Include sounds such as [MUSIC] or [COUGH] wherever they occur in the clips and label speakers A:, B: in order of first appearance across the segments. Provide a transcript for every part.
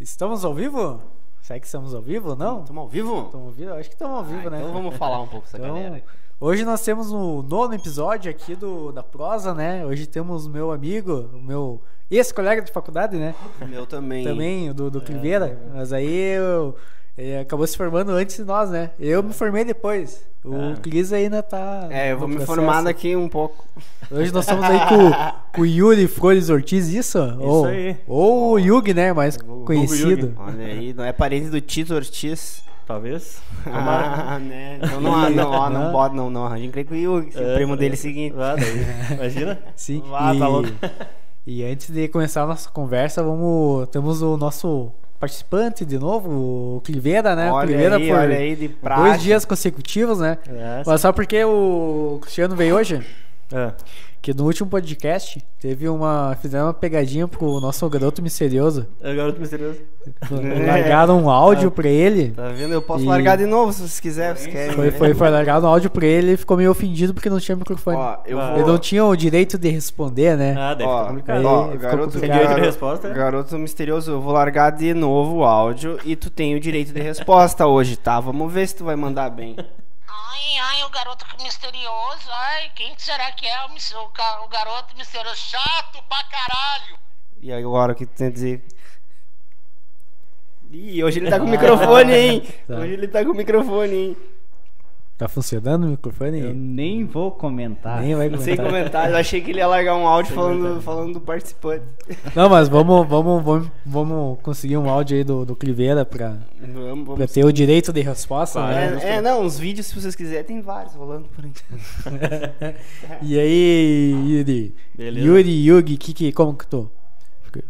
A: Estamos ao vivo? Será que estamos ao vivo? Não?
B: Estamos ao vivo?
A: Estamos ao vivo? Acho que estamos ao vivo,
B: Ah,
A: né?
B: Então vamos falar um pouco dessa
A: Então,
B: galera.
A: hoje nós temos o nono episódio aqui do, da prosa, né? Hoje temos o meu amigo, o meu ex-colega de faculdade, né?
B: Meu também.
A: Também, o do, do Cliveira. Mas aí eu, ele acabou se formando antes de nós, né? Eu me formei depois. O. Cris ainda tá.
B: É, eu vou me
A: processo.
B: formar daqui um pouco.
A: Hoje nós estamos aí com, com o Yuri Flores Ortiz, isso? ou,
C: aí.
A: Ou o Yugi, né? Mais
C: Vulgo
A: conhecido.
B: Olha aí, não é parente do Tito Ortiz.
C: Talvez. Tomara.
B: Ah, né? Então não, não, ó, não
A: Não.
B: bota, não, não. A gente crê que o Yugi, se o
C: É,
B: primo dele
C: é.
B: seguinte.
C: Ah, daí. Imagina.
A: Sim.
B: Ah,
A: e,
B: tá louco.
A: e antes de começar a nossa conversa, vamos. Temos o nosso participante de novo, o Cliveira, né? o
B: Olha
A: Cliveira
B: aí,
A: por
B: olha aí, de praxe.
A: dois dias consecutivos, né?
C: É,
A: Mas só porque o Cristiano veio hoje,
C: é.
A: Que no último podcast teve uma. Fizeram uma pegadinha pro nosso garoto misterioso.
C: É garoto misterioso. [LAUGHS]
A: Largaram um áudio pra ele.
B: Tá vendo? Eu posso
A: E-
B: largar de novo se vocês quiserem. Vocês querem,
A: Foi,
B: né?
A: foi, foi largado um áudio pra ele ele ficou meio ofendido porque não tinha microfone.
B: Ó, eu
C: Ah.
B: vou...
A: Ele não tinha o direito de responder, né?
C: Ah, deve
B: Ó,
C: ficar complicado.
B: ó, garoto,
A: complicado.
C: Direito de resposta?
B: Garoto misterioso, eu vou largar de novo o áudio e tu tem o direito de resposta hoje, tá? Vamos ver se tu vai mandar bem. [LAUGHS]
D: Ai, ai, o garoto misterioso. Ai, quem será que é o, o o garoto misterioso? Chato pra caralho.
B: E agora o que tu tem a dizer? Ih, hoje ele tá com o [LAUGHS] microfone, hein?
A: Tá.
B: Hoje ele tá com o microfone, hein?
A: Tá funcionando o microfone?
E: Eu nem vou comentar.
A: Nem vai
B: Sem
A: comentar.
B: comentários, eu achei que ele ia largar um áudio falando, falando do participante.
A: Não, mas vamos, vamos, vamos, vamos conseguir um áudio aí do, do Cliveira pra,
B: Vamos,
A: pra
B: vamos.
A: ter o direito de resposta, né?
B: É, é, não, uns vídeos, se vocês quiserem, tem vários rolando por aí. [LAUGHS]
A: E aí, Yuri?
C: Beleza.
A: Yuri, Yugi, que, que, como que tu?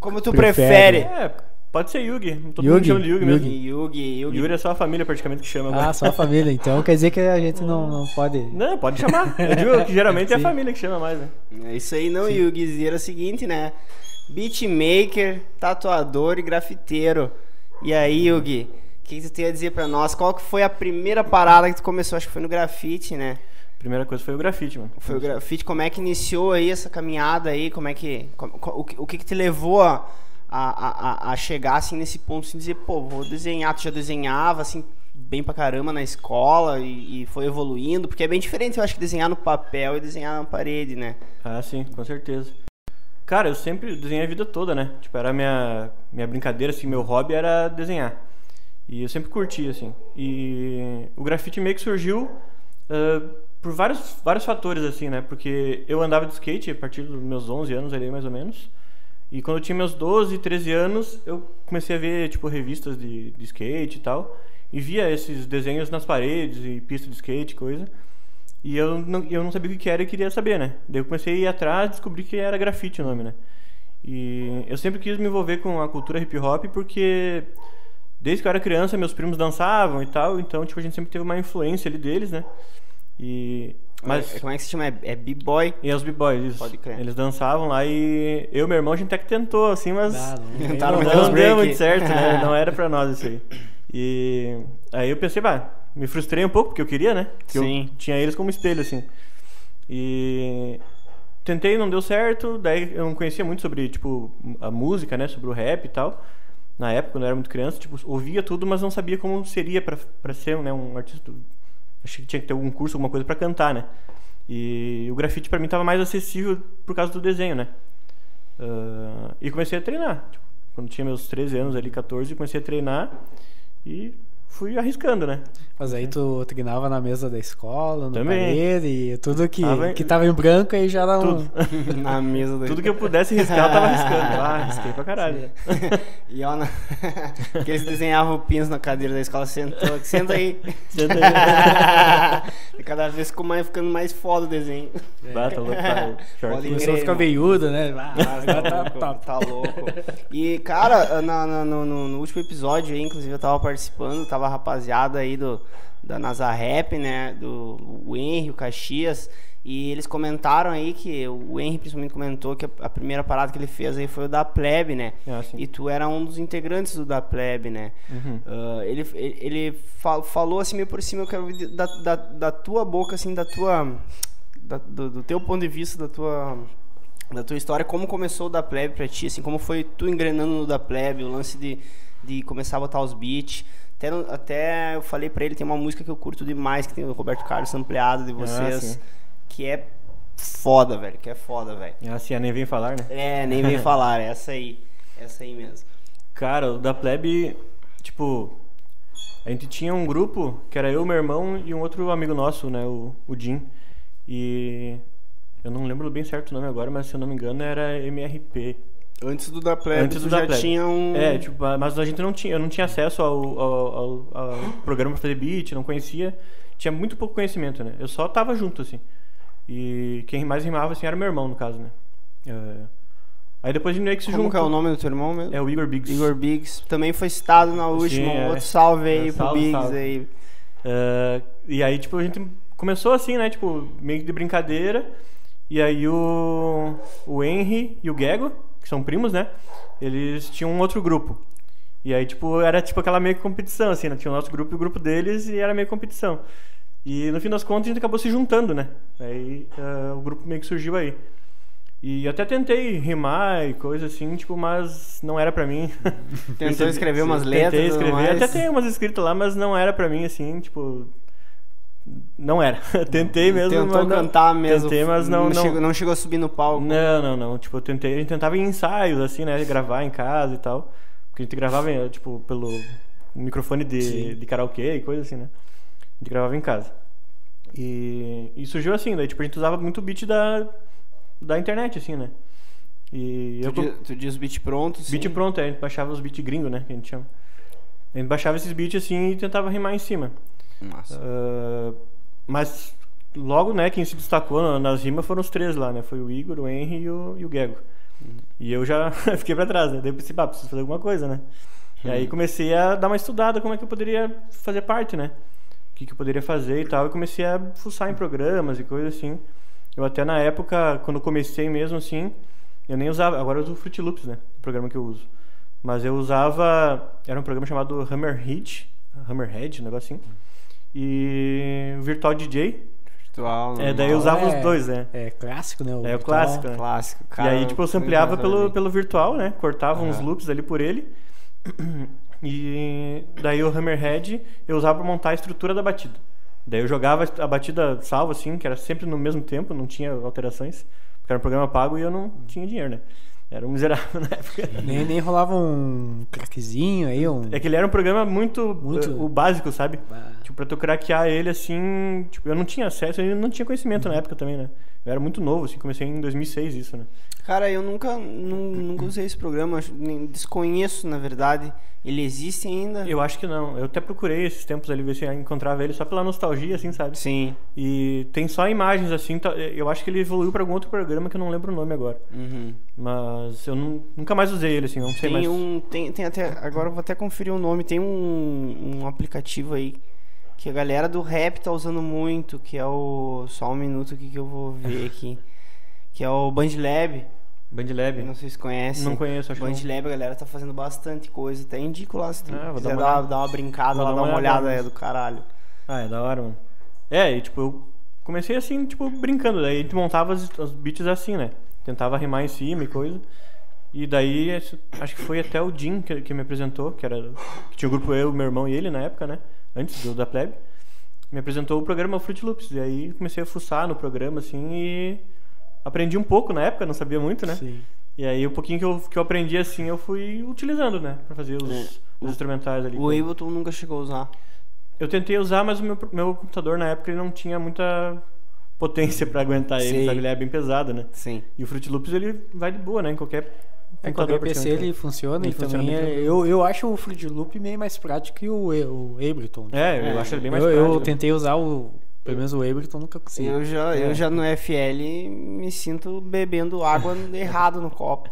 B: Como tu
A: Prefere.
B: prefere?
C: É, pode ser Yugi. Todo
A: Yugi,
C: mundo chama de Yugi mesmo.
A: Yugi.
B: Yugi, Yugi.
C: Yuri é só a família praticamente que chama
A: Ah,
C: agora.
A: só a família, então quer dizer que a gente não, não pode.
C: Não, pode chamar. Eu digo que geralmente é a
A: Sim.
C: família que chama mais, né?
B: É isso aí não, Yugi. Era o seguinte, né? Beatmaker, tatuador e grafiteiro. E aí, Yugi, o que, que tu tem a dizer pra nós? Qual que foi a primeira parada que tu começou? Acho que foi no grafite, né?
C: Primeira coisa foi o grafite, mano.
B: Foi o grafite, como é que iniciou aí essa caminhada aí? Como é que. o, que o que que te levou a, a, a, a chegar assim nesse ponto assim, dizer, pô, vou desenhar, tu já desenhava assim bem pra caramba na escola e, e foi evoluindo, porque é bem diferente, eu acho desenhar no papel e desenhar na parede, né?
C: Ah, sim, com certeza. Cara, eu sempre desenhei a vida toda, né? Tipo, era minha, minha brincadeira, assim, meu hobby era desenhar. E eu sempre curti, assim. E o grafite meio que surgiu ah, por vários, vários fatores, assim, né? Porque eu andava de skate a partir dos meus 11 anos ali, mais ou menos. E quando eu tinha meus 12, 13 anos, eu comecei a ver, tipo, revistas de, de skate e tal. E via esses desenhos nas paredes e pista de skate, coisa. E eu não, eu não sabia o que era e queria saber, né? Daí eu comecei a ir atrás e descobri que era grafite o nome, né? E eu sempre quis me envolver com a cultura hip hop porque desde que eu era criança meus primos dançavam e tal, então tipo a gente sempre teve uma influência ali deles, né? E mas
B: É- Como é que se chama? É, é B-Boy?
C: e os b-boys, isso.
B: Pode crer.
C: Eles dançavam lá e eu e meu irmão a gente até que tentou assim, mas
A: Ah, não. [LAUGHS]
B: Tentaram
C: não, não deu muito certo, né? [LAUGHS] Não era pra nós isso aí. E aí eu pensei, bah, me frustrei um pouco porque eu queria, né? Porque
B: Sim.
C: eu tinha eles como espelho, assim. E tentei, não deu certo. Daí eu não conhecia muito sobre, tipo, a música, né? Sobre o rap e tal. Na época, quando eu era muito criança, tipo, ouvia tudo, mas não sabia como seria pra, pra ser né, um artista. Achei que tinha que ter algum curso, alguma coisa pra cantar, né? E o grafite pra mim tava mais acessível por causa do desenho, né? Ah, e comecei a treinar. Tipo, quando tinha meus 13 anos ali, 14, comecei a treinar e fui arriscando, né?
A: Mas aí tu treinava na mesa da escola, no
C: Também.
A: parede, e tudo que,
C: Tava em-
A: que tava em branco aí já era um.
C: Tudo. [LAUGHS]
B: Na mesa do...
C: Tudo que eu pudesse riscar, eu tava riscando. Ah, risquei pra caralho.
B: E ó, na... [LAUGHS] que eles desenhavam pins na cadeira da escola, sentou, senta aí.
C: Senta aí. [LAUGHS]
B: e cada vez ficou mais, ficando mais foda o desenho.
C: Bah, tá louco, tá.
B: Pode
A: Começou a ficar veiuda, né? Ah,
B: Tá
A: tá,
B: louco,
A: tá,
B: tá louco. E, cara, na- na- no, no- no último episódio aí, inclusive, eu tava participando, tava a rapaziada aí do, da NASA Rap, né? Do o Henry, o Caxias. E eles comentaram aí que o Henry principalmente comentou que a, primeira parada que ele fez aí foi o da Plebe, né?
C: Ah.
B: E tu era um dos integrantes do da Plebe, né?
C: Uhum.
B: Ah, ele ele, ele fa- falou assim meio por cima, eu quero ouvir da, da, da tua boca, assim, da tua. da- do, do teu ponto de vista, da tua da tua história, como começou o da Plebe pra ti, assim, como foi tu engrenando no da Plebe, o lance de, de começar a botar os beats. Até, até eu falei pra ele, tem uma música que eu curto demais, que tem o Roberto Carlos ampliado de vocês,
C: sim.
B: que é foda, velho, que é foda, velho.
C: É assim, nem vem falar, né?
B: É, nem vem [LAUGHS] falar, é essa aí, essa aí mesmo.
C: Cara, o da plebe, tipo, a gente tinha um grupo que era eu, meu irmão e um outro amigo nosso, né, o, o Jim. E eu não lembro bem certo o nome agora, mas se eu não me engano era MRP.
B: Antes do da Plebe,
C: Antes do da
B: já
C: Plebe.
B: tinha um...
C: É, tipo, mas a gente não tinha, eu não tinha acesso ao, ao, ao- ao programa pra fazer beat, não conhecia, tinha muito pouco conhecimento, né? Eu só tava junto, assim. E quem mais rimava, assim, era meu irmão, no caso, né? É, Aí depois a gente meio que se
B: Como
C: juntou.
B: que é o nome do teu irmão mesmo?
C: É o Igor Biggs.
B: Igor Biggs. Também foi citado na última.
C: Sim, é.
B: outro salve aí
C: É,
B: pro
C: salve,
B: Biggs
C: salve.
B: aí.
C: É, e aí, tipo, a gente começou assim, né? Tipo, meio que de brincadeira. E aí o, o Henry e o Gego, que são primos, né? Eles tinham um outro grupo. E aí, tipo, era tipo aquela meio que competição, assim, né? Tinha o nosso grupo e o grupo deles e era meio competição. E no fim das contas a gente acabou se juntando, né? Aí é, o grupo meio que surgiu aí. E até tentei rimar e coisa assim, tipo, mas não era pra mim.
B: Tentou [LAUGHS] escrever umas
C: Tentei
B: letras tudo
C: escrever, até tem umas escritas lá, mas não era pra mim, assim, tipo... Não era. [LAUGHS] tentei mesmo,
B: Tentou
C: não-
B: cantar mesmo.
C: Tentei, mas não... não,
B: Chegou, não chegou a subir no palco.
C: não, não, não. Tipo, eu tentei, a gente tentava em ensaios, assim, né? Gravar em casa e tal. Porque a gente gravava, tipo, pelo microfone de, de karaokê e coisa assim, né? A gente gravava em casa. E, e surgiu assim, daí, tipo, a gente usava muito beat da, da internet, assim, né? E
B: Tu,
C: eu...
B: diz, tu diz beat pronto, sim.
C: Beat pronto, é, a gente baixava os beats gringos, né? Que a gente chama. A gente baixava esses beats assim e tentava rimar em cima.
B: Nossa.
C: Ah, mas logo, né, quem se destacou na- nas rimas foram os três lá, né? Foi o Igor, o Henry e o, e o Gego. E eu já [LAUGHS] fiquei pra trás, né? Daí eu pensei, pá, preciso fazer alguma coisa, né? E aí comecei a dar uma estudada como é que eu poderia fazer parte, né? O que, que eu poderia fazer e tal. E comecei a fuçar em programas e coisas assim. Eu até na época, quando comecei mesmo assim, eu nem usava. Agora eu uso o Fruit Loops, né? O programa que eu uso. Mas eu usava. Era um programa chamado Hammerhead. Hammerhead, um negócio assim. E o Virtual DJ.
B: Virtual,
C: É, daí eu usava
A: É,
C: os dois, né?
A: É clássico, né?
C: É o clássico, né?
B: Clássico.
C: e
B: Cara,
C: aí, tipo, eu sampleava pelo, pelo virtual, né? Cortava uns
B: Aham.
C: loops ali por ele. E daí o Hammerhead eu usava pra montar a estrutura da batida. Daí eu jogava a batida salva, assim, que era sempre no mesmo tempo, não tinha alterações. Porque era um programa pago e eu não tinha dinheiro, né? Era um miserável [LAUGHS] na época.
A: Nem, nem rolava um craquezinho aí, um.
C: É que ele era um programa muito,
A: Muito-
C: eh, o básico, sabe?
A: Ah.
C: Tipo, pra tu craquear ele assim, tipo, eu não tinha acesso, eu não tinha conhecimento na época também, né? Eu era muito novo, assim, comecei em 2006 isso, né?
B: Cara, eu nunca, nu- nunca usei esse programa. Desconheço, na verdade. Ele existe ainda?
C: Eu acho que não. Eu até procurei esses tempos ali ver se eu encontrava ele só pela nostalgia, assim, sabe?
B: Sim.
C: E tem só imagens, assim. tá- Eu acho que ele evoluiu pra algum outro programa que eu não lembro o nome agora.
B: Uhum.
C: Mas eu não- nunca mais usei ele, assim, não sei
B: Tem
C: mais.
B: um. Tem, tem até. Agora eu vou até conferir o nome. Tem um, um aplicativo aí que a galera do rap tá usando muito, que é o. Só um minuto aqui que eu vou ver aqui. [LAUGHS] Que é o BandLab.
C: Bandlab.
B: Não sei se conhece.
C: Não conheço, acho que.
B: BandLab, a galera tá fazendo bastante coisa. Até indico lá se tu
C: vou
B: quiser
C: dar uma
B: dar, uma brincada
C: Vou
B: lá,
C: dar uma olhada
B: é do caralho.
C: Ah, é da hora, mano. É, e tipo, eu comecei assim, tipo, brincando. Daí a gente montava as, as beats assim, né? Tentava rimar em cima e coisa. E daí, acho que foi até o Jim que, que me apresentou, que era. Que tinha o grupo eu, meu irmão e ele na época, né? Antes do, da Plebe. Me apresentou o programa Fruit Loops. E aí comecei a fuçar no programa, assim, e aprendi um pouco na época, não sabia muito, né?
A: Sim.
C: E aí o pouquinho que eu, que eu aprendi assim, eu fui utilizando, né? Pra fazer os, os instrumentais ali.
B: O Ableton nunca chegou a usar.
C: Eu tentei usar, mas o meu, meu computador na época ele não tinha muita potência pra aguentar ele, sabe? Ele é bem pesado, né?
B: Sim.
C: E o Fruit Loops ele vai de boa, né? Em qualquer
A: É,
C: computador.
A: qualquer PC ele funciona
C: Ele
A: e
C: funciona
A: também é- eu, eu acho o Fruit Loop meio mais prático que o, o Ableton.
C: né? É, eu acho ele bem mais
A: eu,
C: prático.
A: eu tentei usar o. Pelo menos o Ableton nunca consegui.
B: Eu já,
C: É.
B: eu já no FL me sinto bebendo água [LAUGHS] errado no copo.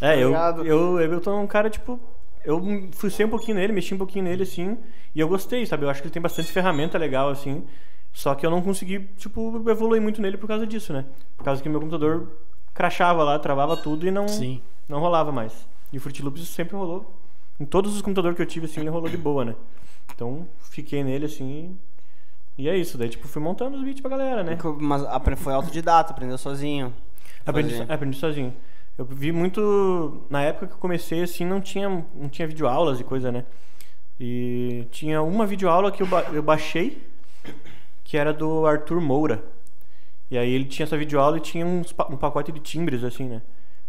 C: É, eu,
B: ligado?
C: eu, eu tô um cara, tipo. Eu fucei um pouquinho nele, mexi um pouquinho nele, assim, e eu gostei, sabe? Eu acho que ele tem bastante ferramenta legal, assim. Só que eu não consegui, tipo, evoluir muito nele por causa disso, né? Por causa que meu computador crachava lá, travava tudo e não,
A: Sim.
C: não rolava mais. E o Fruit Loops sempre rolou. Em todos os computadores que eu tive, assim, ele rolou de boa, né? Então, fiquei nele, assim. E é isso. Daí, tipo, fui montando os beats pra galera, né?
B: Mas foi autodidata, aprendeu sozinho.
C: Aprendi,
B: Sozinho.
C: so- aprendi sozinho. Eu vi muito. Na época que eu comecei, assim, não tinha, não tinha videoaulas e coisa, né? E tinha uma videoaula que eu, ba- eu baixei, que era do Arthur Moura. E aí ele tinha essa videoaula e tinha uns um pacote de timbres, assim, né?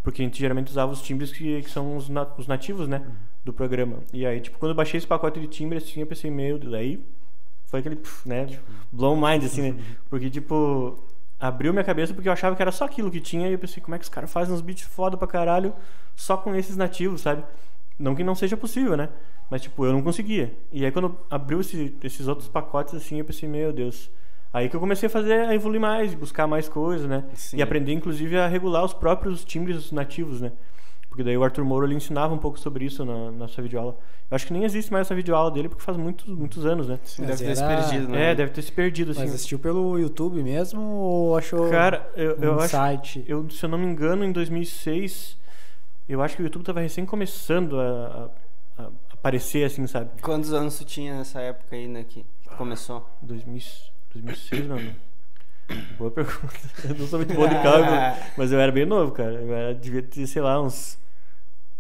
C: Porque a gente geralmente usava os timbres que, que são os, na- os nativos, né? Do programa. E aí, tipo, quando eu baixei esse pacote de timbres, assim, eu pensei, meu Deus, aí foi aquele, né? Blow mind, assim, né? Porque, tipo, abriu minha cabeça porque eu achava que era só aquilo que tinha. E eu pensei, como é que os caras fazem uns beats foda pra caralho só com esses nativos, sabe? Não que não seja possível, né? Mas, tipo, eu não conseguia. E aí, quando abriu esse- esses outros pacotes, assim, eu pensei, meu Deus. Aí que eu comecei a fazer, a evoluir mais, buscar mais coisas, né?
B: Sim.
C: E aprender, inclusive, a regular os próprios timbres nativos, né? Porque daí o Arthur Moura ele ensinava um pouco sobre isso na, na sua videoaula. Eu acho que nem existe mais essa videoaula dele, porque faz muitos, muitos anos, né?
B: Deve
A: Mas
B: ter se
A: era-
B: perdido, né?
C: É, deve ter se perdido, assim.
A: Mas assistiu pelo YouTube mesmo ou achou
C: Cara, eu, eu
A: um
C: acho.
A: site?
C: Eu, se eu não me engano, em 2006, eu acho que o YouTube tava recém começando a, a- a aparecer, assim, sabe?
B: Quantos anos tu tinha nessa época aí, né, que que começou?
C: 2000, 2006, mano. Boa pergunta. [LAUGHS] Eu não sou muito bom de cálculo, [LAUGHS] mas eu era bem novo, cara. Eu era, devia ter, sei lá, uns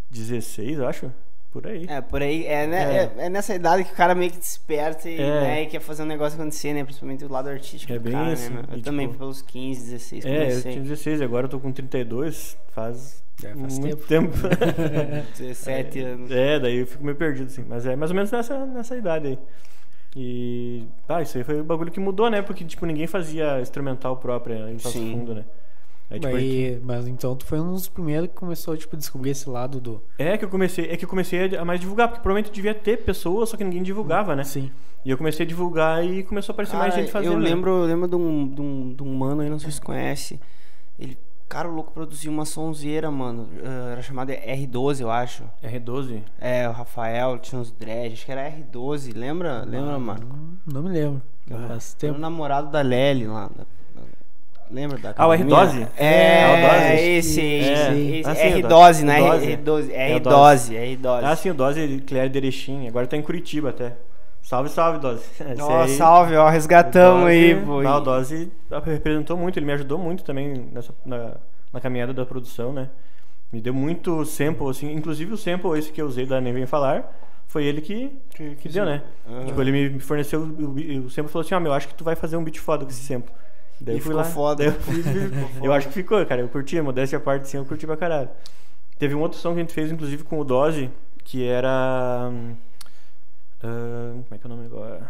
C: 16, eu acho. Por aí.
B: É, por aí, é, né,
C: É.
B: é. é nessa idade que o cara meio que desperta e,
C: É.
B: né, e quer fazer um negócio acontecer, né? Principalmente o lado artístico
C: É
B: do
C: bem
B: cara,
C: isso,
B: né? Eu
C: e,
B: também
C: tipo,
B: fui pelos 15, 16
C: É, eu
B: comecei.
C: tinha 16, agora eu tô com 32, faz,
A: É, faz
C: muito
A: tempo.
C: tempo. [LAUGHS]
B: 17 [LAUGHS] anos.
C: É, daí eu fico meio perdido, assim. Mas é mais ou menos nessa, nessa idade aí. E. Ah, isso aí foi o bagulho que mudou, né? Porque, tipo, ninguém fazia instrumental própria em Passo. Fundo, né? Aí, tipo, gente-
A: Mas, mas então tu foi um dos primeiros que começou tipo, a descobrir esse lado do.
C: É que eu comecei, é que eu comecei a mais divulgar, porque provavelmente devia ter pessoas, só que ninguém divulgava, né?
A: Sim.
C: E eu comecei a divulgar e começou a aparecer mais
B: Cara,
C: gente fazendo.
B: Eu
C: né?
B: lembro, eu lembro de, um, de, um, de um mano aí, não sei se você conhece. Ele, cara, o louco produziu uma sonzeira, mano. Ah, era chamada R12, eu acho.
C: R12.
B: É, o Rafael tinha uns dread, acho que era R12, lembra? Lembra, mano?
A: Não me lembro. Faz
B: Era o
A: tempo.
B: namorado da Lely lá. da- Lembra da
C: Ah, o
B: academia?
C: R12?
B: É,
C: Ah, o Dose?
B: esse,
C: É.
B: esse
C: Ah, o
B: R12, né?
C: Dose.
B: R12,
C: É, o
B: R12, R12.
C: Ah, sim, o Dose, ele de Erechim. Agora tá em Curitiba até. Salve, salve, Dose. [LAUGHS] Esse
B: Ó,
C: aí-
B: salve, ó, resgatamos
C: O
B: aí,
C: Dose-
B: pô.
C: Ah, o Dose representou muito, ele me ajudou muito também nessa, na, na caminhada da produção, né? Me deu muito sample, assim, inclusive o sample esse que eu usei da Nem Vem Falar, foi ele que, que, que deu, né?
B: Aham.
C: Tipo, ele me forneceu, o, o, sample falou assim, ó, meu, acho que tu vai fazer um beat foda com esse sample. Daí
B: E
C: eu fui
B: ficou
C: lá,
B: foda.
C: eu, fiz, [LAUGHS] eu acho que ficou, cara, eu curti, a modéstia à parte, assim, eu curti pra caralho. Teve um outro som que a gente fez, inclusive, com o Dose, que era... ah, como é que é o nome agora?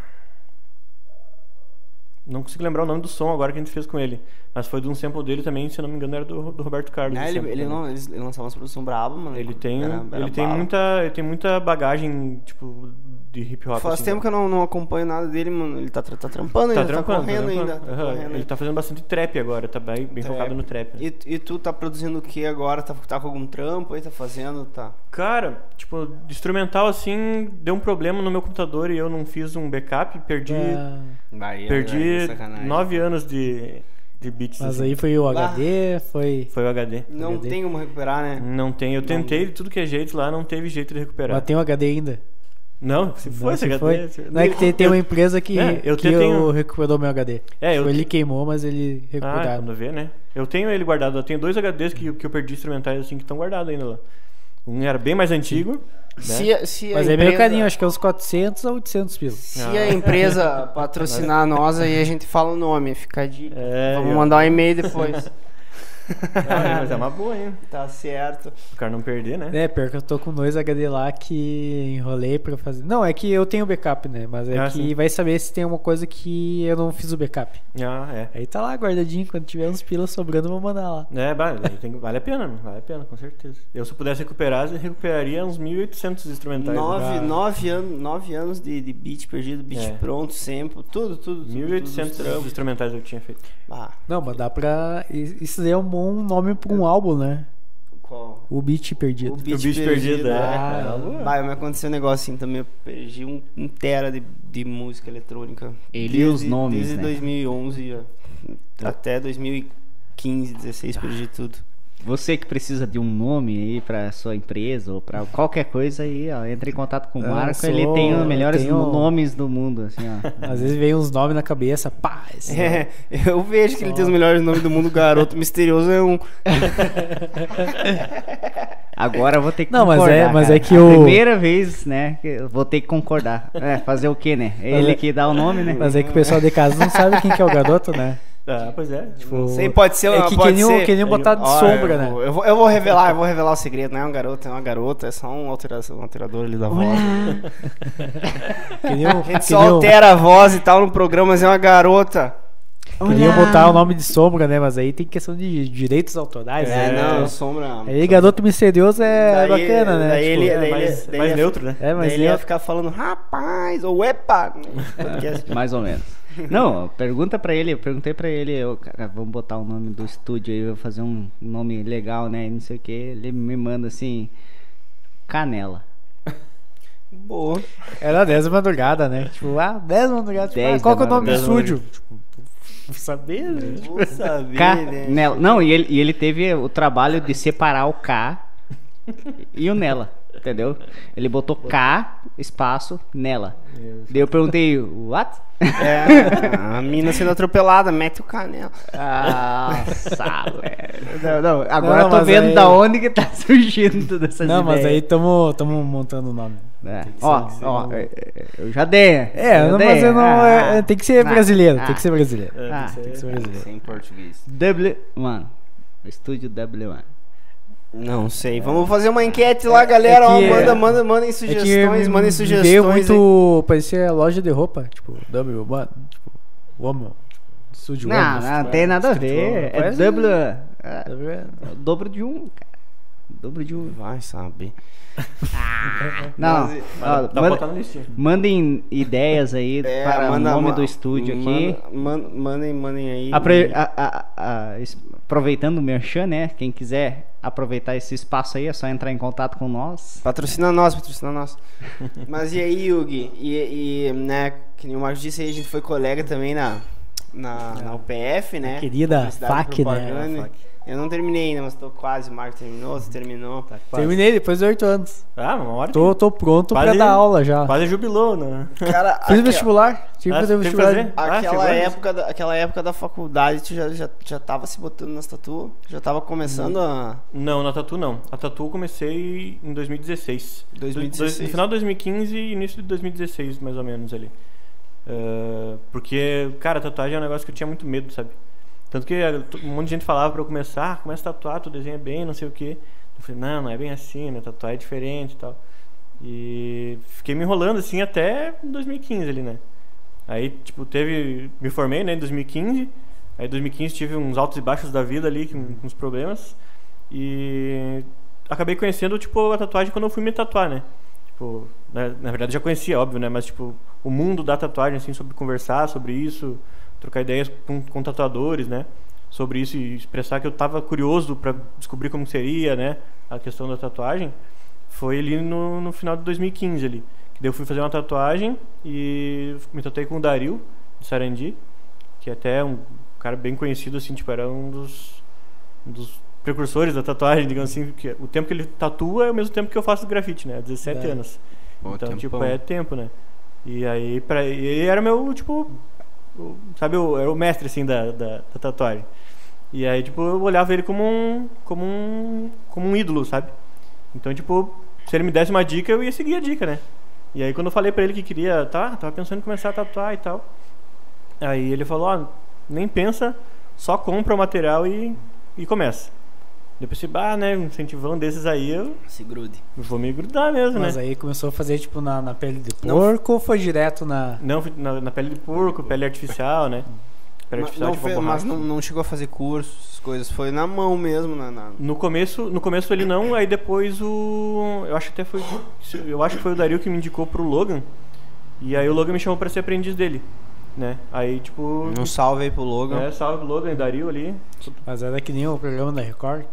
C: Não consigo lembrar o nome do som agora que a gente fez com ele. Mas foi de um sample dele também, se eu não me engano, era do, do Roberto Carlos. Esse
B: ele, ele, não, ele lançava umas produção braba, mano.
C: Ele tem,
B: Era- era
C: ele, tem
B: bala.
C: muita, ele tem muita bagagem, tipo, de hip hop.
B: Faz
C: assim,
B: tempo
C: né?
B: que eu não, não acompanho nada dele, mano. Ele tá, tra- tá trampando
C: Tá
B: ainda, tá,
C: trampando,
B: correndo
C: tá
B: ainda.
C: trampando.
B: tá
C: Aham,
B: correndo
C: Ele
B: ainda.
C: tá fazendo bastante trap agora, tá bem, bem
B: Trap.
C: focado no trap. né?
B: E, e tu tá produzindo o que agora? Tá, tá com algum trampo aí? Tá fazendo? Tá.
C: Cara, tipo, de instrumental assim, deu um problema no meu computador e eu não fiz um backup, perdi,
A: Ah,
B: Bahia,
C: perdi
B: sacanagem.
C: nove anos de, de beats.
A: mas
C: assim.
A: aí foi o
B: Ah.
A: HD, foi.
C: Foi o HD.
B: Não
A: HD.
B: tem como recuperar, né?
C: Não tem, eu tentei de tudo que é jeito lá, não teve jeito de recuperar.
A: Mas tem o HD ainda.
C: Não, se
A: Não,
C: fosse
A: se
C: HD.
A: foi.
C: se-
A: Não é que tem, tem uma empresa que,
C: É, eu
A: que
C: tenho-
A: eu recuperou meu HD.
C: É, eu
A: Foi ele queimou, mas ele
C: Ah,
A: recuperaram.
C: quando vê, né? Eu tenho ele guardado, eu tenho dois HDs que, que eu perdi instrumentais assim que estão guardados ainda lá. Um era bem mais antigo, né?
B: Se, se
A: mas é meio
B: empresa-
A: carinho, acho que é uns 400 a 800 pila.
B: Se
C: Ah.
B: a empresa [LAUGHS] patrocinar nós, aí a gente fala o nome, fica dica.
C: É,
B: Vamos
C: eu-
B: mandar um e-mail depois. [LAUGHS] [LAUGHS]
C: Ah, mas é uma boa, hein?
B: tá certo.
C: O cara não perder, né?
A: É, pior que eu tô com dois HD lá que enrolei pra fazer. Não, é que eu tenho backup, né? Mas é
C: Ah,
A: que
C: sim.
A: vai saber se tem uma coisa que eu não fiz o backup.
C: Ah, é.
A: Aí tá lá guardadinho, quando tiver uns pilas sobrando, eu vou mandar lá.
C: É, vale, vale a pena, vale a pena, com certeza. Eu, se eu pudesse recuperar, eu recuperaria uns 1.800 instrumentais.
B: Nove,
C: né?
B: nove, anos, nove anos de, de beat perdido, beat
C: É.
B: pronto, sempre, tudo, tudo. tudo,
C: 1.800
B: tudo, tudo.
C: instrumentais eu tinha feito.
B: Ah,
A: Não, mas dá pra. Isso daí é um bom nome pra um álbum, né?
B: qual?
A: O Beat Perdido.
B: O beat,
C: beat perdido, é.
A: Ah,
C: É uma boa.
B: Vai, me aconteceu um negócio assim também. Eu perdi um, um tera de, de música eletrônica.
E: Ele e os nomes,
B: Desde
E: né?
B: 2011 ó, até 2015, 16, perdi tudo.
E: Você que precisa de um nome aí pra sua empresa ou pra qualquer coisa aí, ó, entre em contato com o
A: Eu
E: Marco,
A: sou-
E: ele tem os melhores
A: tenho-
E: nomes do mundo, assim, ó. [LAUGHS]
A: Às vezes vem uns nomes na cabeça, pá, esse
B: É, eu vejo que ele tem os melhores nomes do mundo. Garoto [LAUGHS] misterioso é um. [LAUGHS]
E: Agora eu vou ter que
A: Não, mas
E: concordar.
A: é- mas
E: cara.
A: é que
E: a
A: o-
E: primeira vez, né, que eu vou ter que concordar. É, fazer o quê, né? É ele que dá o nome, né?
A: Mas é que o pessoal de casa não sabe quem que é o garoto, né?
C: Ah, pois é. Tipo,
B: Não sei, pode ser
A: É
B: uma-
A: que
B: pode
A: queriam,
B: ser.
A: queriam botar de
B: Ó,
A: sombra,
B: eu
A: né?
B: vou- Eu vou, eu vou revelar, eu vou revelar o segredo. Não é um garoto, é uma garota, é só um, alteração, um alterador ali da voz.
A: Queriam, [LAUGHS]
B: A gente só
A: queriam,
B: altera a voz e tal no programa, mas é uma garota.
A: queriam botar o nome de sombra, né? Mas aí tem questão de direitos autorais,
B: É,
A: né?
B: não, sombra.
A: Aí garoto misterioso é
B: Daí-
A: bacana, né?
B: daí
A: Tipo,
B: ele-
C: é
B: daí
C: mais,
B: daí
C: mais
B: ele-
C: neutro, né?
A: É, mas
B: Daí ele ia
A: eu-
B: ficar falando, rapaz, ou epa. [LAUGHS] Podcast.
E: Mais ou menos. Não, pergunta pra ele, eu perguntei pra ele, eu, cara, vamos botar o nome do estúdio aí, vou fazer um nome legal, né? e Não sei o que. Ele me manda assim. Canela.
B: Boa.
A: Era 10 da madrugada, né? Tipo, ah, 10 da madrugada. Tipo,
E: 10
A: ah, qual que é o nome do estúdio? Tipo, vou saber, né?
B: Vou saber, né?
E: Canela. Não, e ele, e ele teve o trabalho de separar o K e o nela, entendeu? Ele botou K, espaço, nela. Daí eu perguntei, what?
B: É, [LAUGHS] a mina sendo atropelada, mete o canela.
E: Nossa, velho. Não, não, agora
A: Não,
E: eu tô
A: mas
E: vendo
A: aí-
E: da onde que tá [LAUGHS] surgindo todas essas
A: Não, mas
E: ideias.
A: aí tamo, tamo montando o nome.
E: É.
A: Que
E: Ó,
A: ser-
E: ó, é, é, eu já dei.
A: É,
E: eu
A: não,
E: dei.
A: mas eu não.
E: Ah,
A: é- é- tem que ser
E: ah,
A: brasileiro,
E: ah,
A: tem que ser brasileiro.
C: É,
E: Ah,
C: tem
A: Tem que ser brasileiro.
B: Sem português.
E: W, mano. Estúdio W1.
B: Não sei. Vamos fazer uma enquete lá, galera.
A: é
B: ó,
A: que-
B: manda, manda, mandem
A: É
B: sugestões, mandem sugestões.
A: Veio
B: aí.
A: muito. Parecia loja de roupa, tipo, W, tipo, woman, tipo, estúdio
E: Não,
A: woman,
E: não
A: tipo,
E: tem nada a
A: escrito
E: ver. É W. É,
A: é-
E: é dobro de um, cara. Dobro de um.
B: Vai saber. [LAUGHS]
E: Não,
B: Mas-
E: ó,
C: pra
E: manda- mandem ideias aí
B: É,
E: para
B: manda-
E: o nome do estúdio aqui.
B: manda- man- mandem, mandem aí.
E: Apre- a- a- a- aproveitando o merchan, né? Quem quiser aproveitar esse espaço aí, é só entrar em contato com nós.
B: Patrocina nós, patrocina nós. [LAUGHS] Mas e aí, Yugi? E, e, né, que nem o Marcos disse aí, a gente foi colega também na, na, na UPF, né?
A: querida FAC, né?
B: Eu não terminei ainda, mas tô quase. O Marcos terminou, você terminou.
C: Tá quase.
A: Terminei depois de 8 anos.
C: Ah, uma hora.
A: Tô, tô pronto pra
C: Quase-
A: dar aula já.
C: Quase jubilou, né?
B: Cara, [LAUGHS]
A: Fiz
B: aque-
A: vestibular, tive que
C: Ah,
A: fazer vestibular.
C: fazer? Ah,
B: Aquela,
C: aí?
B: época da, aquela época da faculdade, tu já, já, já tava se botando nas tatu? Já tava começando a.
C: Não, na Tatu não. A Tatu eu comecei em 2016.
B: 2016.
C: No final de 2015 e início de 2016, mais ou menos ali. Eh, porque, cara, tatuagem é um negócio que eu tinha muito medo, sabe? Tanto que eh, um monte de gente falava pra eu começar, ah, começa a tatuar, tu desenha bem, não sei o quê. Eu falei, não, não é bem assim, né? Tatuar é diferente e tal. E fiquei me enrolando assim até 2015 ali, né? Aí, tipo, teve. Me formei, né, em 2015. Aí, em 2015, tive uns altos e baixos da vida ali, uns problemas. E acabei conhecendo, tipo, a tatuagem quando eu fui me tatuar, né? Tipo, na, na verdade já conhecia, óbvio, né? Mas, tipo, o mundo da tatuagem, assim, sobre conversar sobre isso, trocar ideias com, com tatuadores, né? Sobre isso e expressar que eu tava curioso pra descobrir como seria, né? A questão da tatuagem. Foi ali no, no final de 2015 ali. Que daí eu fui fazer uma tatuagem e me tatuei com o Dario, de Sarandi, que até é um cara bem conhecido, assim, tipo, era um dos, um dos precursores da tatuagem, digamos assim, porque o tempo que ele tatua é o mesmo tempo que eu faço grafite, né? 17
A: É.
C: anos.
B: Pô,
C: então,
B: tempão.
C: tipo, é tempo, né? E aí, pra, e era meu, tipo, sabe, o, era o mestre, assim, da, da, da tatuagem. E aí, tipo, eu olhava ele como um, como um, como um ídolo, sabe? Então, tipo, se ele me desse uma dica, eu ia seguir a dica, né? E aí, quando eu falei pra ele que queria, tá, tava pensando em começar a tatuar e tal. Aí ele falou, ó, nem pensa, só compra o material e, e começa. Depois, se bah, né, um incentivão desses aí, eu
B: Se grude.
C: vou me grudar mesmo,
A: Mas
C: né?
A: aí começou a fazer, tipo, na, na pele de
B: Não.
A: porco ou foi direto na.
C: Não, na, na pele de porco, pele artificial, né? Pele
B: Mas,
C: artificial
B: não,
C: tipo
B: fez-
C: borracha.
B: mas não, não chegou a fazer cursos, coisas. Foi na mão mesmo, na. na-
C: No começo, no começo ele não, aí depois o eu acho que até foi eu acho que foi o Dario que me indicou pro Logan. E aí o Logan me chamou pra ser aprendiz dele, né? Aí tipo,
B: Um salve aí pro Logan.
C: é, salve Logan e Dario ali.
A: Mas era que nem o programa da Record.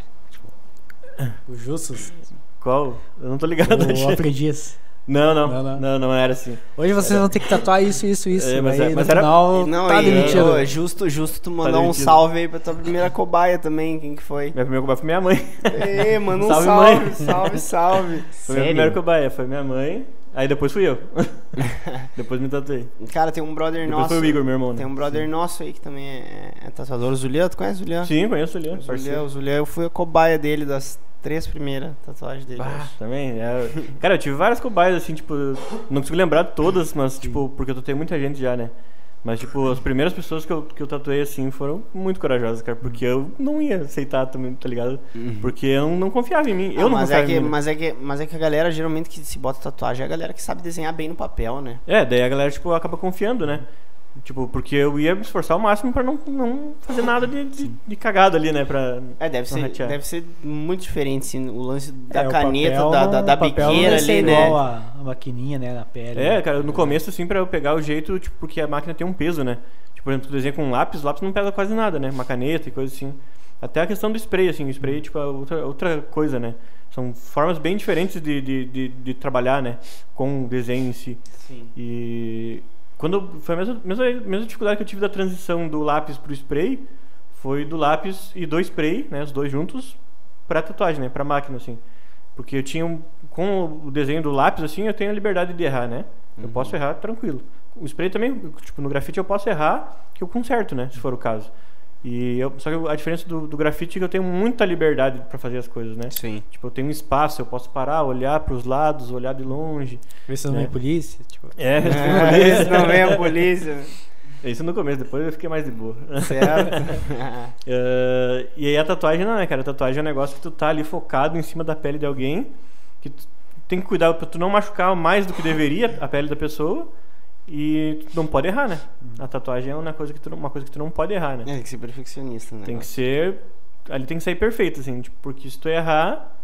A: O Justus,
C: Qual? Eu não tô ligado.
A: o [LAUGHS] aprendiz.
C: Não, não,
A: Não, não.
C: não, não, era assim.
A: Hoje vocês vão ter que tatuar isso, isso, isso.
C: É, mas
A: Aí
C: é-
A: no
C: mas era-
A: final
B: Não,
A: tá demitido.
B: é justo, justo tu mandar um
C: demitido.
B: salve aí pra tua primeira cobaia também, quem que foi?
C: Minha primeira cobaia foi minha mãe.
B: Ê, manda um [LAUGHS]
C: Salve,
B: salve,
C: mãe.
B: salve, salve.
C: Foi minha primeira cobaia, foi minha mãe. Aí depois fui eu. [LAUGHS] [LAUGHS] depois me tatuei.
B: Cara, tem um brother
C: Depois
B: nosso.
C: foi o Igor, meu irmão. né?
B: Tem um brother nosso aí que também é, é tatuador, o Zulian, tu conhece o Zulian?
C: Sim, conheço.
B: O Zulian,
C: parceiro.
B: o Zulian, eu fui a cobaia dele das três primeiras tatuagens dele.
C: Ah, também. é. Cara, eu tive várias cobaias, assim, tipo, não consigo lembrar de todas, mas, tipo, porque eu tatuei muita gente já, né? Mas, tipo, as primeiras pessoas que eu, que eu tatuei, assim, foram muito corajosas, cara, porque eu não ia aceitar também, tá ligado? Porque eu não, não confiava em mim. Eu
B: Ah,
C: não
B: mas, é
C: confiava
B: que,
C: em mim.
B: mas, é que, mas é que a galera geralmente que se bota tatuagem é a galera que sabe desenhar bem no papel, né?
C: É, daí a galera, tipo, acaba confiando, né? Tipo, porque eu ia me esforçar ao máximo pra não, não fazer nada de, de, de cagada ali, né? Pra...
B: É, deve
C: Não
B: ser,
C: ratear.
B: deve ser muito diferente, assim, o lance da
A: É, o
B: caneta,
A: papel
B: da,
A: não-
B: da, da
A: o papel não
B: biqueira
A: ser
B: ali,
A: igual
B: né?
A: A, a maquininha, né, na pele.
C: É, cara, no começo, assim, pra eu pegar o jeito, tipo, porque a máquina tem um peso, né? Tipo, por exemplo, tu desenha com um lápis, o lápis não pesa quase nada, né? Uma caneta e coisa assim. Até a questão do spray, assim, o spray, tipo, é outra, outra coisa, né? São formas bem diferentes de, de, de, de trabalhar, né? Com o desenho em si.
B: Sim.
C: E quando foi a mesma, mesma, mesma dificuldade que eu tive da transição do lápis pro spray, foi do lápis e do spray, né, os dois juntos, pra tatuagem, né, pra máquina assim. Porque eu tinha um, com o desenho do lápis assim, eu tenho a liberdade de errar, né? Eu posso errar tranquilo. O spray também, tipo, no grafite eu posso errar, que eu conserto, né, se for o caso. E eu, só que a diferença do, do grafite é que eu tenho muita liberdade pra fazer as coisas, né?
B: Sim.
C: Tipo, eu tenho um espaço, eu posso parar, olhar pros lados, olhar de longe.
A: Ver se não
C: É.
A: vem polícia. Tipo,
C: É,
B: É, [LAUGHS] [LAUGHS] não vem a polícia.
C: Isso no começo, depois eu fiquei mais de boa.
B: Certo?
C: Eh, [LAUGHS] e aí a tatuagem não, né, cara? A tatuagem é um negócio que tu tá ali focado em cima da pele de alguém, que tu tem que cuidar pra tu não machucar mais do que deveria a pele da pessoa e tu não pode errar, né? A tatuagem é uma coisa que tu, não- uma coisa que tu não pode errar, né?
B: É, tem que ser perfeccionista, né?
C: Tem que ser. Ali tem que sair perfeito, assim, tipo, porque se tu errar,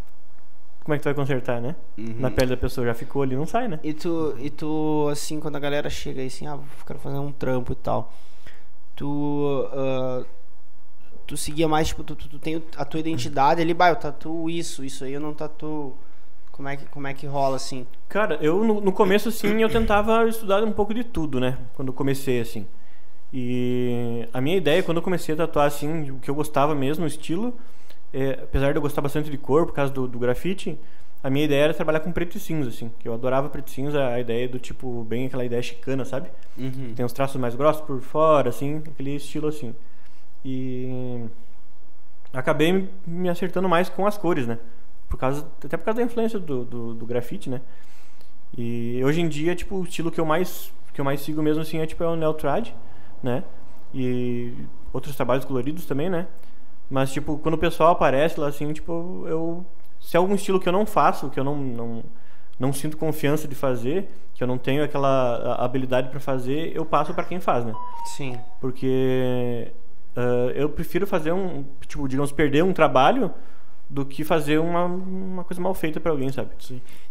C: como é que tu vai consertar, né?
B: Uhum.
C: Na pele da pessoa já ficou ali, não sai, né?
B: E tu, e tu, assim, quando a galera chega aí assim, ah, quero fazer um trampo e tal, tu, ah, tu seguia mais, tipo, tu, tu, tu tem a tua identidade ali, bah, eu tatuo isso, isso aí eu não tatuo. Como é que, como é que rola, assim?
C: Cara, eu no, no começo, assim, eu tentava estudar um pouco de tudo, né? Quando eu comecei, assim. E a minha ideia, quando eu comecei a tatuar, assim, o que eu gostava mesmo, o estilo, é, apesar de eu gostar bastante de cor, por causa do, do grafite, a minha ideia era trabalhar com preto e cinza, assim. que Eu adorava preto e cinza, a ideia do tipo, bem aquela ideia chicana, sabe?
B: Uhum.
C: Tem uns traços mais grossos por fora, assim, aquele estilo assim. E acabei me- me acertando mais com as cores, né? Por causa, até por causa da influência do, do, do grafite, né? E hoje em dia, tipo, o estilo que eu mais que eu mais sigo mesmo assim é tipo é o Neotrad, né? E outros trabalhos coloridos também, né? Mas tipo, quando o pessoal aparece lá assim, tipo, eu se é algum estilo que eu não faço, que eu não não, não sinto confiança de fazer, que eu não tenho aquela a- habilidade para fazer, eu passo para quem faz, né?
B: Sim.
C: Porque ah, eu prefiro fazer um, tipo, digamos, perder um trabalho do que fazer uma, uma coisa mal feita para alguém, sabe?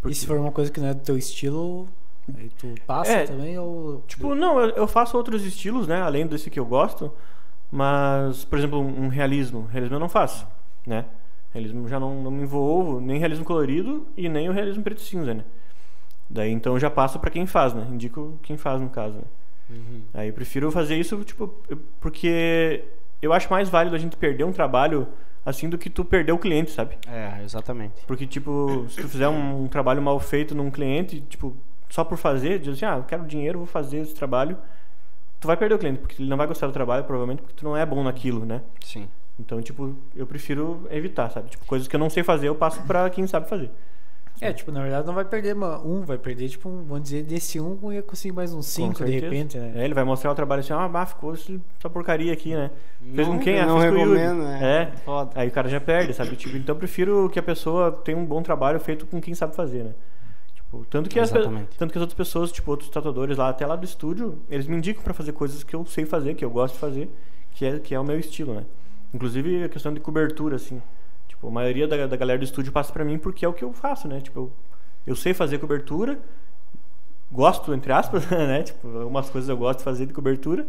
A: E se for uma coisa que não é do teu estilo, aí tu passa
C: É,
A: também ou.
C: Tipo, não, eu, eu faço outros estilos, né? Além desse que eu gosto. Mas, por exemplo, um, realismo. Realismo eu não faço, né? Realismo já não, não me envolvo, nem realismo colorido e nem o realismo preto e cinza, né? Daí então eu já passo pra quem faz, né? Indico quem faz no caso. Né?
B: Uhum.
C: Aí eu prefiro fazer isso, tipo, porque eu acho mais válido a gente perder um trabalho assim do que tu perder o cliente, sabe?
B: É, exatamente.
C: Porque, tipo, se tu fizer um, um trabalho mal feito num cliente, tipo, só por fazer, diz assim, ah, eu quero dinheiro, vou fazer esse trabalho, tu vai perder o cliente, porque ele não vai gostar do trabalho, provavelmente, porque tu não é bom naquilo, né?
B: Sim.
C: Então, tipo, eu prefiro evitar, sabe? Tipo, coisas que eu não sei fazer, eu passo pra quem sabe fazer.
A: É, tipo, na verdade não vai perder um, vai perder, tipo, um, vamos dizer, desse um ia conseguir mais uns cinco de repente, né?
C: É, ele vai mostrar o trabalho assim, ah, bah, ficou essa porcaria aqui, né? Fez
B: Não-
C: com quem? Ah,
B: não
C: fez com o Yuri.
B: recomendo, né?
C: É.
B: Foda.
C: Aí o cara já perde, sabe? Tipo, então eu prefiro que a pessoa tenha um bom trabalho feito com quem sabe fazer, né? Tipo, tanto que, as, tanto que as outras pessoas, tipo, outros tatuadores lá, até lá do estúdio, eles me indicam pra fazer coisas que eu sei fazer, que eu gosto de fazer, que é, que é o meu estilo, né? Inclusive a questão de cobertura, assim. Tipo, a maioria da, da galera do estúdio passa pra mim porque é o que eu faço, né? Tipo, eu, eu sei fazer cobertura, gosto, entre aspas, [LAUGHS] né? Tipo, algumas coisas eu gosto de fazer de cobertura.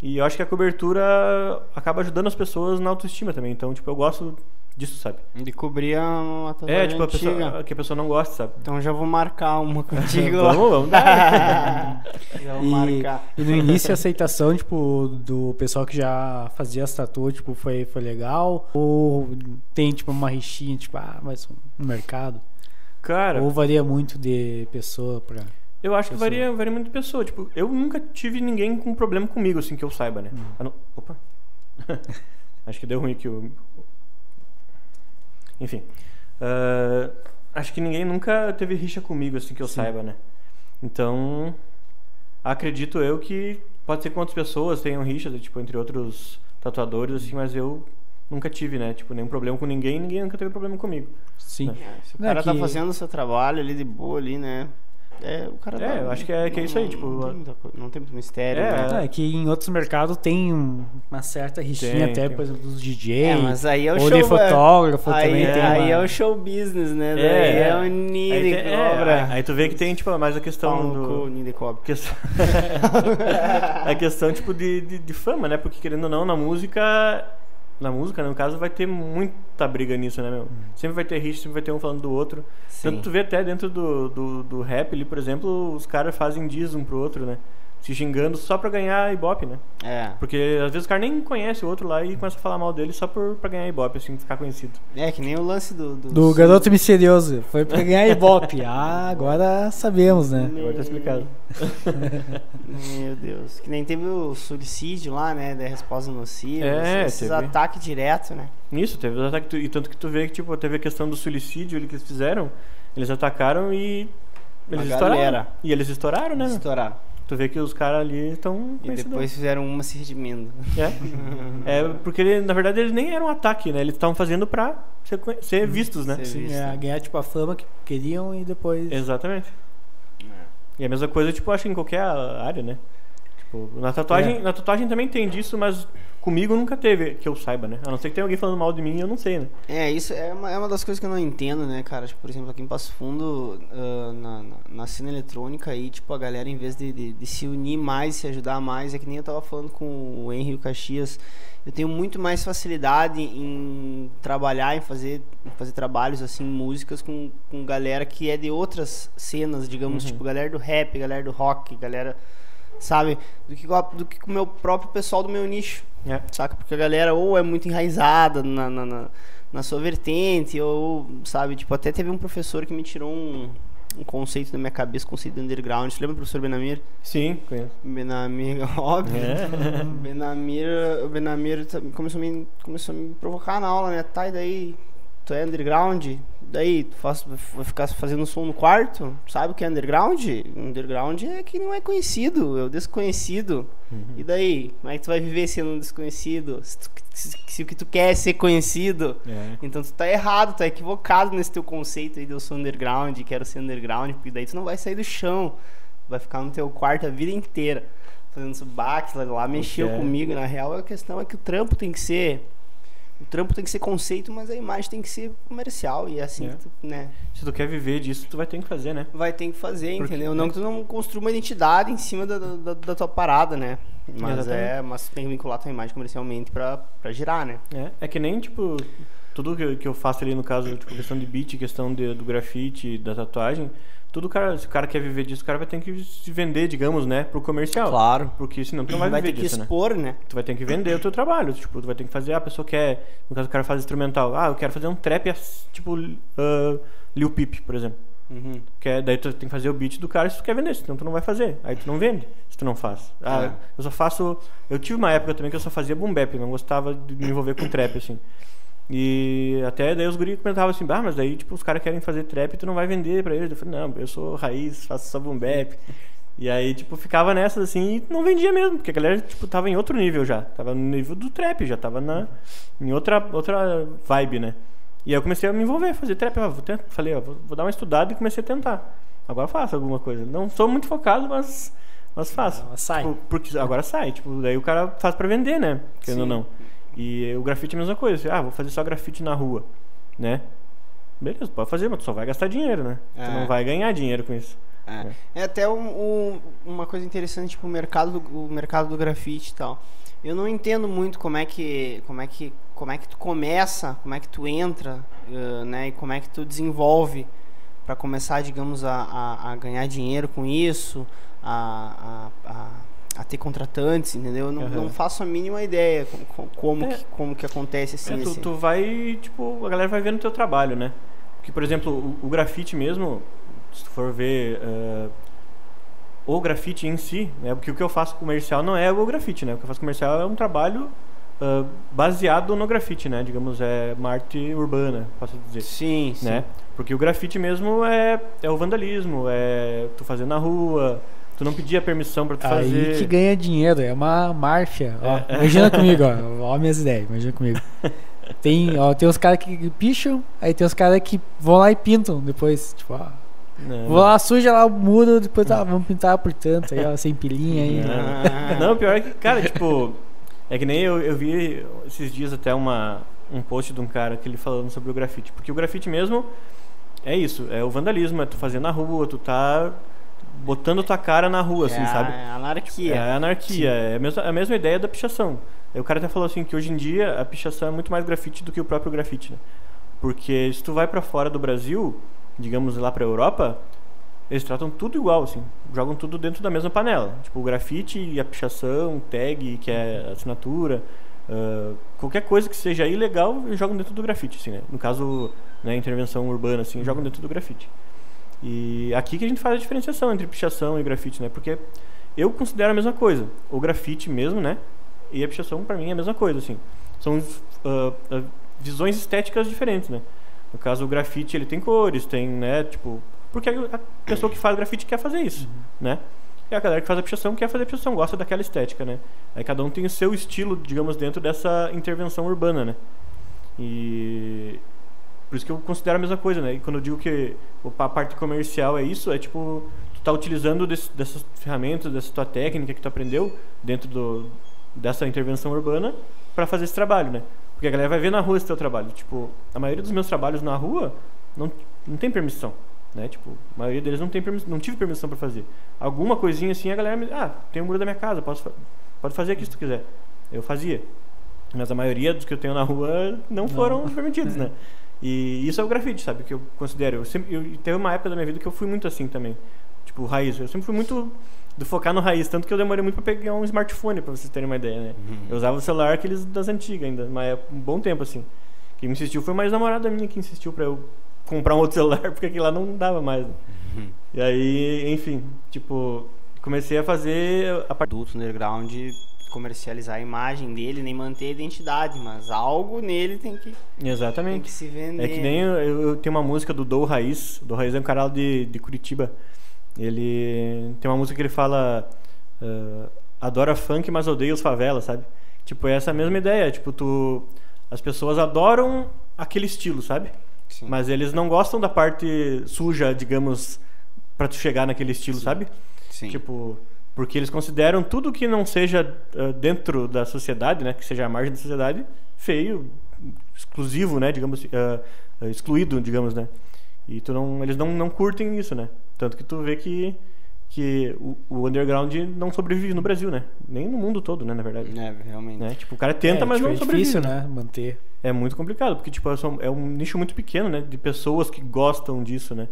C: E eu acho que a cobertura acaba ajudando as pessoas na autoestima também. Então, tipo, eu gosto disso, sabe?
B: Ele cobria uma tatuagem
C: É, tipo, a
B: antiga.
C: pessoa, que a pessoa não gosta, sabe?
B: Então já vou marcar uma [LAUGHS] contigo.
C: Vamos, vamos dar. [LAUGHS]
B: já vou
A: E,
B: marcar.
A: e no início a aceitação, tipo, do pessoal que já fazia as tatu, tipo, foi, foi legal? Ou tem, tipo, uma rixinha, tipo, ah, mas um mercado?
C: Cara,
A: Ou varia muito de pessoa pra...
C: eu acho que varia, varia muito de pessoa. Tipo, eu nunca tive ninguém com problema comigo, assim, que eu saiba, né? Ah, não- Opa. [LAUGHS] acho que deu ruim aqui o. Enfim. Ah, acho que ninguém nunca teve rixa comigo, assim, que eu saiba, né? Então, acredito eu que pode ser que outras pessoas tenham rixas, tipo, entre outros tatuadores, assim, mas eu nunca tive, né? Tipo, nenhum problema com ninguém, ninguém nunca teve problema comigo.
A: Sim.
B: Se o cara
A: é
B: tá
A: que-
B: fazendo o seu trabalho ali de boa ali, né? É, o cara
C: É, eu acho que é- que é isso aí,
B: não-
C: tipo,
B: Não tem, muita não tem muito mistério,
C: É,
B: né?
A: É que em outros mercados tem um- uma certa rixinha
C: Tem,
A: até,
C: tem.
A: por exemplo, dos DJ.
B: É, mas aí é o
A: ou
B: show.
A: de
B: é-
A: fotógrafo
B: aí,
A: também tem
B: Aí
A: uma-
B: é o show business, né? Daí
C: É,
B: é,
C: é.
B: o
C: Aí,
B: Nini
C: tem- é,
B: cobra.
C: aí- tu vê que tem, tipo, mais a questão do...
B: Nini cobra.
C: questão- [LAUGHS] a questão tipo de, de, de fama, né? Porque querendo ou não, na música, na música, né, no caso, vai ter muita briga nisso, né, meu? Sempre vai ter rixa, sempre vai ter um falando do outro.
B: Sim.
C: Tanto tu vê até dentro do, do, do rap ali, por exemplo, os caras fazem diz um pro outro, né? Se xingando só pra ganhar ibope, né?
B: É.
C: Porque às vezes o cara nem conhece o outro lá e começa a falar mal dele só por, pra ganhar ibope, assim, ficar conhecido.
B: É, que nem o lance do. Do,
A: Do garoto misterioso. Foi pra ganhar Ibope. [LAUGHS] Ah, agora sabemos, né?
C: Agora tá explicado. [LAUGHS]
B: Meu Deus. Que nem teve o suicídio lá, né? Da resposta nociva.
C: É,
B: esses
C: teve.
B: ataques direto, né?
C: Isso, teve os ataques. E tanto que tu vê que tipo, teve a questão do suicídio ali que eles fizeram. Eles atacaram e. Eles
B: A
C: estouraram.
B: galera.
C: E eles estouraram, né?
B: Estourar.
C: Tu vê que os caras ali estão.
B: E depois fizeram uma se redimindo.
C: É. é, porque ele, na verdade eles nem eram um ataque, né? Eles estavam fazendo pra ser, ser vistos, né?
B: Ser
A: Sim,
B: visto.
A: é, ganhar tipo a fama que queriam e depois.
C: Exatamente.
B: É.
C: E a mesma coisa, tipo, acho que em qualquer área, né? Tipo, na tatuagem,
A: É.
C: na tatuagem também tem disso, mas comigo nunca teve, que eu saiba, né? A não ser que tenha alguém falando mal de mim, eu não sei, né?
B: É, isso é uma, é uma das coisas que eu não entendo, né, cara? Tipo, por exemplo, aqui em Passo Fundo, ah, na, na, na cena eletrônica aí, tipo, a galera, em vez de, de, de se unir mais, se ajudar mais, é que nem eu tava falando com o Henry e o Caxias, eu tenho muito mais facilidade em trabalhar, em fazer, em fazer trabalhos, assim, músicas com, com galera que é de outras cenas, digamos, tipo, galera do rap, galera do rock, galera, sabe? Do que, com- do que com o meu próprio pessoal do meu nicho
C: É.
B: saca? Porque a galera ou é muito enraizada na, na, na, na sua vertente, ou, sabe, tipo, até teve um professor que me tirou um, um conceito da minha cabeça, conceito do underground. Você lembra do professor Benamir?
C: Sim, conheço.
B: Benamir, [LAUGHS] óbvio.
C: É.
B: Benamir, o Benamir tá- começou a, me, começou a me provocar na aula, né? Tá, e daí? Tu é underground? Daí, tu faz, vai ficar fazendo som no quarto? Sabe o que é underground? Underground é que não é conhecido, é o desconhecido. E daí? Como é que tu vai viver sendo um desconhecido? Se, tu- se- se o que tu quer é ser conhecido,
C: É.
B: então tu tá errado, tá equivocado nesse teu conceito aí de eu sou underground, quero ser underground, porque daí tu não vai sair do chão, vai ficar no teu quarto a vida inteira, fazendo subaque, lá, lá mexeu
C: É.
B: comigo, na real a questão é que o trampo tem que ser o trampo tem que ser conceito, mas a imagem tem que ser comercial e é assim
C: É.
B: tu, né,
C: Se tu quer viver disso, tu vai ter que fazer, né?
B: vai ter que fazer,
C: Porque-
B: entendeu? Não que tu não construa uma identidade em cima da, da, da tua parada, né? Mas
C: Exatamente.
B: é, mas tu tem que vincular tua imagem comercialmente pra, pra girar, né?
C: É, é que nem, tipo, tudo que eu, que eu faço ali no caso, tipo, questão de beat, questão de- do grafite, da tatuagem, tudo cara, se o cara quer viver disso, o cara vai ter que se vender, digamos, né, pro comercial.
B: Claro.
C: Porque senão tu não vai,
B: vai
C: viver
B: ter que
C: disso, né?
B: expor, né?
C: Tu vai ter que vender o teu trabalho, tipo, tu vai ter que fazer, ah, a pessoa quer, no caso o cara faz instrumental, ah, eu quero fazer um trap, tipo, ah, Lil Peep, por exemplo.
B: Uhum.
C: Que é, daí tu tem que fazer o beat do cara se tu quer vender, senão tu não vai fazer. Aí tu não vende, se tu não faz. Ah,
B: É.
C: eu só faço. Eu tive uma época também que eu só fazia boom bap, não gostava de me envolver com trap, assim. E até daí os guri comentavam assim, ah, mas daí tipo, os caras querem fazer trap e tu não vai vender pra eles. Eu falei, não, eu sou raiz, faço só boom bap. E aí, tipo, ficava nessas assim e não vendia mesmo, porque a galera, tipo, tava em outro nível já. Tava no nível do trap, já tava na, em outra, outra vibe, né? E aí eu comecei a me envolver, fazer trap. Ah, vou tentar, falei, ó, vou, vou dar uma estudada e comecei a tentar. Agora eu faço alguma coisa. Não sou muito focado, mas, mas faço.
A: Ela sai.
C: Tipo, porque agora sai, tipo, daí o cara faz pra vender, né? Querendo ou não. E o grafite é a mesma coisa. Ah, vou fazer só grafite na rua, né? Beleza, pode fazer, mas tu só vai gastar dinheiro, né? Tu
B: É.
C: não vai ganhar dinheiro com isso.
B: É, é até um- um- uma coisa interessante, tipo, o mercado, do, o mercado do grafite e tal. Eu não entendo muito como é que como é que como é que tu começa, como é que tu entra, uh, né? E como é que tu desenvolve para começar, digamos, a, a, a, ganhar dinheiro com isso, a, a, a ter contratantes, entendeu? Eu não,
C: Uhum.
B: não faço a mínima ideia como, como,
C: É.
B: que, como que acontece assim.
C: É, tu,
B: esse-
C: tu vai, tipo, a galera vai vendo o teu trabalho, né? Porque, por exemplo, o, o grafite mesmo, se tu for ver eh, o grafite em si, né? Porque o que eu faço comercial não é o grafite, né? O que eu faço comercial é um trabalho ah, baseado no grafite, né? Digamos, é uma arte urbana, posso dizer.
B: Sim, sim.
C: né? Porque o grafite mesmo é, é o vandalismo, é tu fazer na rua, tu não pedir a permissão pra tu
A: Aí
C: fazer.
A: que ganha dinheiro, é uma máfia.
C: É.
A: Imagina comigo, ó. [LAUGHS] Ó minhas ideias, imagina comigo. Tem, ó, tem uns caras que picham, aí tem uns caras que vão lá e pintam depois. Tipo, ó.
C: Não,
A: Vou lá, suja lá o muro, depois ah, vamos pintar por tanto, aí, ó, sem pilinha aí.
B: Ah.
C: Não, pior é que, cara, tipo, é que nem eu, eu vi esses dias até uma, um post de um cara que ele falando sobre o grafite. Porque o grafite mesmo é isso, é o vandalismo, é tu fazer na rua, tu tá botando tua cara na rua, assim,
B: é,
C: sabe?
B: a anarquia.
C: É a anarquia, é a mesma, a mesma ideia da pichação. Aí o cara até falou assim que hoje em dia a pichação é muito mais grafite do que o próprio grafite, né? Porque se tu vai pra fora do Brasil, digamos lá pra Europa, eles tratam tudo igual, assim. Jogam tudo dentro da mesma panela. Tipo, o grafite e a pichação, tag, que é assinatura, ah, qualquer coisa que seja ilegal, jogam dentro do grafite, assim, né? No caso, né, intervenção urbana, assim, jogam dentro do grafite. E aqui que a gente faz a diferenciação entre pichação e grafite, né? Porque eu considero a mesma coisa. O grafite mesmo, né? E a pichação, pra mim, é a mesma coisa, assim. São ah, visões estéticas diferentes, né? No caso, o grafite, ele tem cores, tem, né? Tipo... Porque a pessoa que faz grafite quer fazer isso, né? E a galera que faz a pichação quer fazer a pichação, gosta daquela estética, né? Aí cada um tem o seu estilo, digamos, dentro dessa intervenção urbana, né? E... Por isso que eu considero a mesma coisa, né? E quando eu digo que a parte comercial é isso, é tipo, tu tá utilizando desse- dessas ferramentas, dessa tua técnica que tu aprendeu dentro do, dessa intervenção urbana para fazer esse trabalho, né? Porque a galera vai ver na rua esse teu trabalho. Tipo, a maioria dos meus trabalhos na rua não, não tem permissão, né? Tipo, a maioria deles não tem permissão, não tive permissão para fazer. Alguma coisinha assim, a galera me, ah, tem um muro da minha casa, posso, pode fazer aqui se tu quiser. Eu fazia. Mas a maioria dos que eu tenho na rua não foram permitidos, né? [LAUGHS] E isso é o grafite, sabe? Que eu considero. Eu sempre, eu, teve uma época da minha vida que eu fui muito assim também. Tipo, raiz. Eu sempre fui muito do focar no raiz. Tanto que eu demorei muito pra pegar um smartphone, pra vocês terem uma ideia, né? Eu usava o celular aqueles das antigas ainda, mas é um bom tempo assim. Quem me insistiu foi mais namorada minha que insistiu pra eu comprar um outro [LAUGHS] celular, porque aquele lá não dava mais. né? E aí, enfim, tipo, comecei a fazer a parte.
B: Adulto underground comercializar a imagem dele, nem manter a identidade, mas algo nele tem que, tem
C: Exatamente.
B: que se vender.
C: É que nem eu, eu- eu tenho uma música do Dou Raiz. O Dou Raiz é um canal de, de Curitiba. Ele tem uma música que ele fala ah, adora funk, mas odeia os favelas, sabe? Tipo, é essa mesma ideia. Tipo, tu as pessoas adoram aquele estilo, sabe?
B: Sim.
C: Mas eles não gostam da parte suja, digamos, pra tu chegar naquele estilo, sabe?
B: Sim.
C: Tipo, porque eles consideram tudo que não seja ah, dentro da sociedade, né, que seja a margem da sociedade, feio, exclusivo, né, digamos, ah, excluído, digamos, né. E tu não, eles não, não curtem isso, né. Tanto que tu vê que que o, o underground não sobrevive no Brasil, né? Nem no mundo todo, né, na verdade.
B: É, realmente.
C: Né? Tipo, o cara tenta,
A: É,
C: mas
A: tipo,
C: não
A: é
C: sobrevive.
A: difícil, né? Manter.
C: É muito complicado, porque tipo, é um nicho muito pequeno, né? De pessoas que gostam disso, né?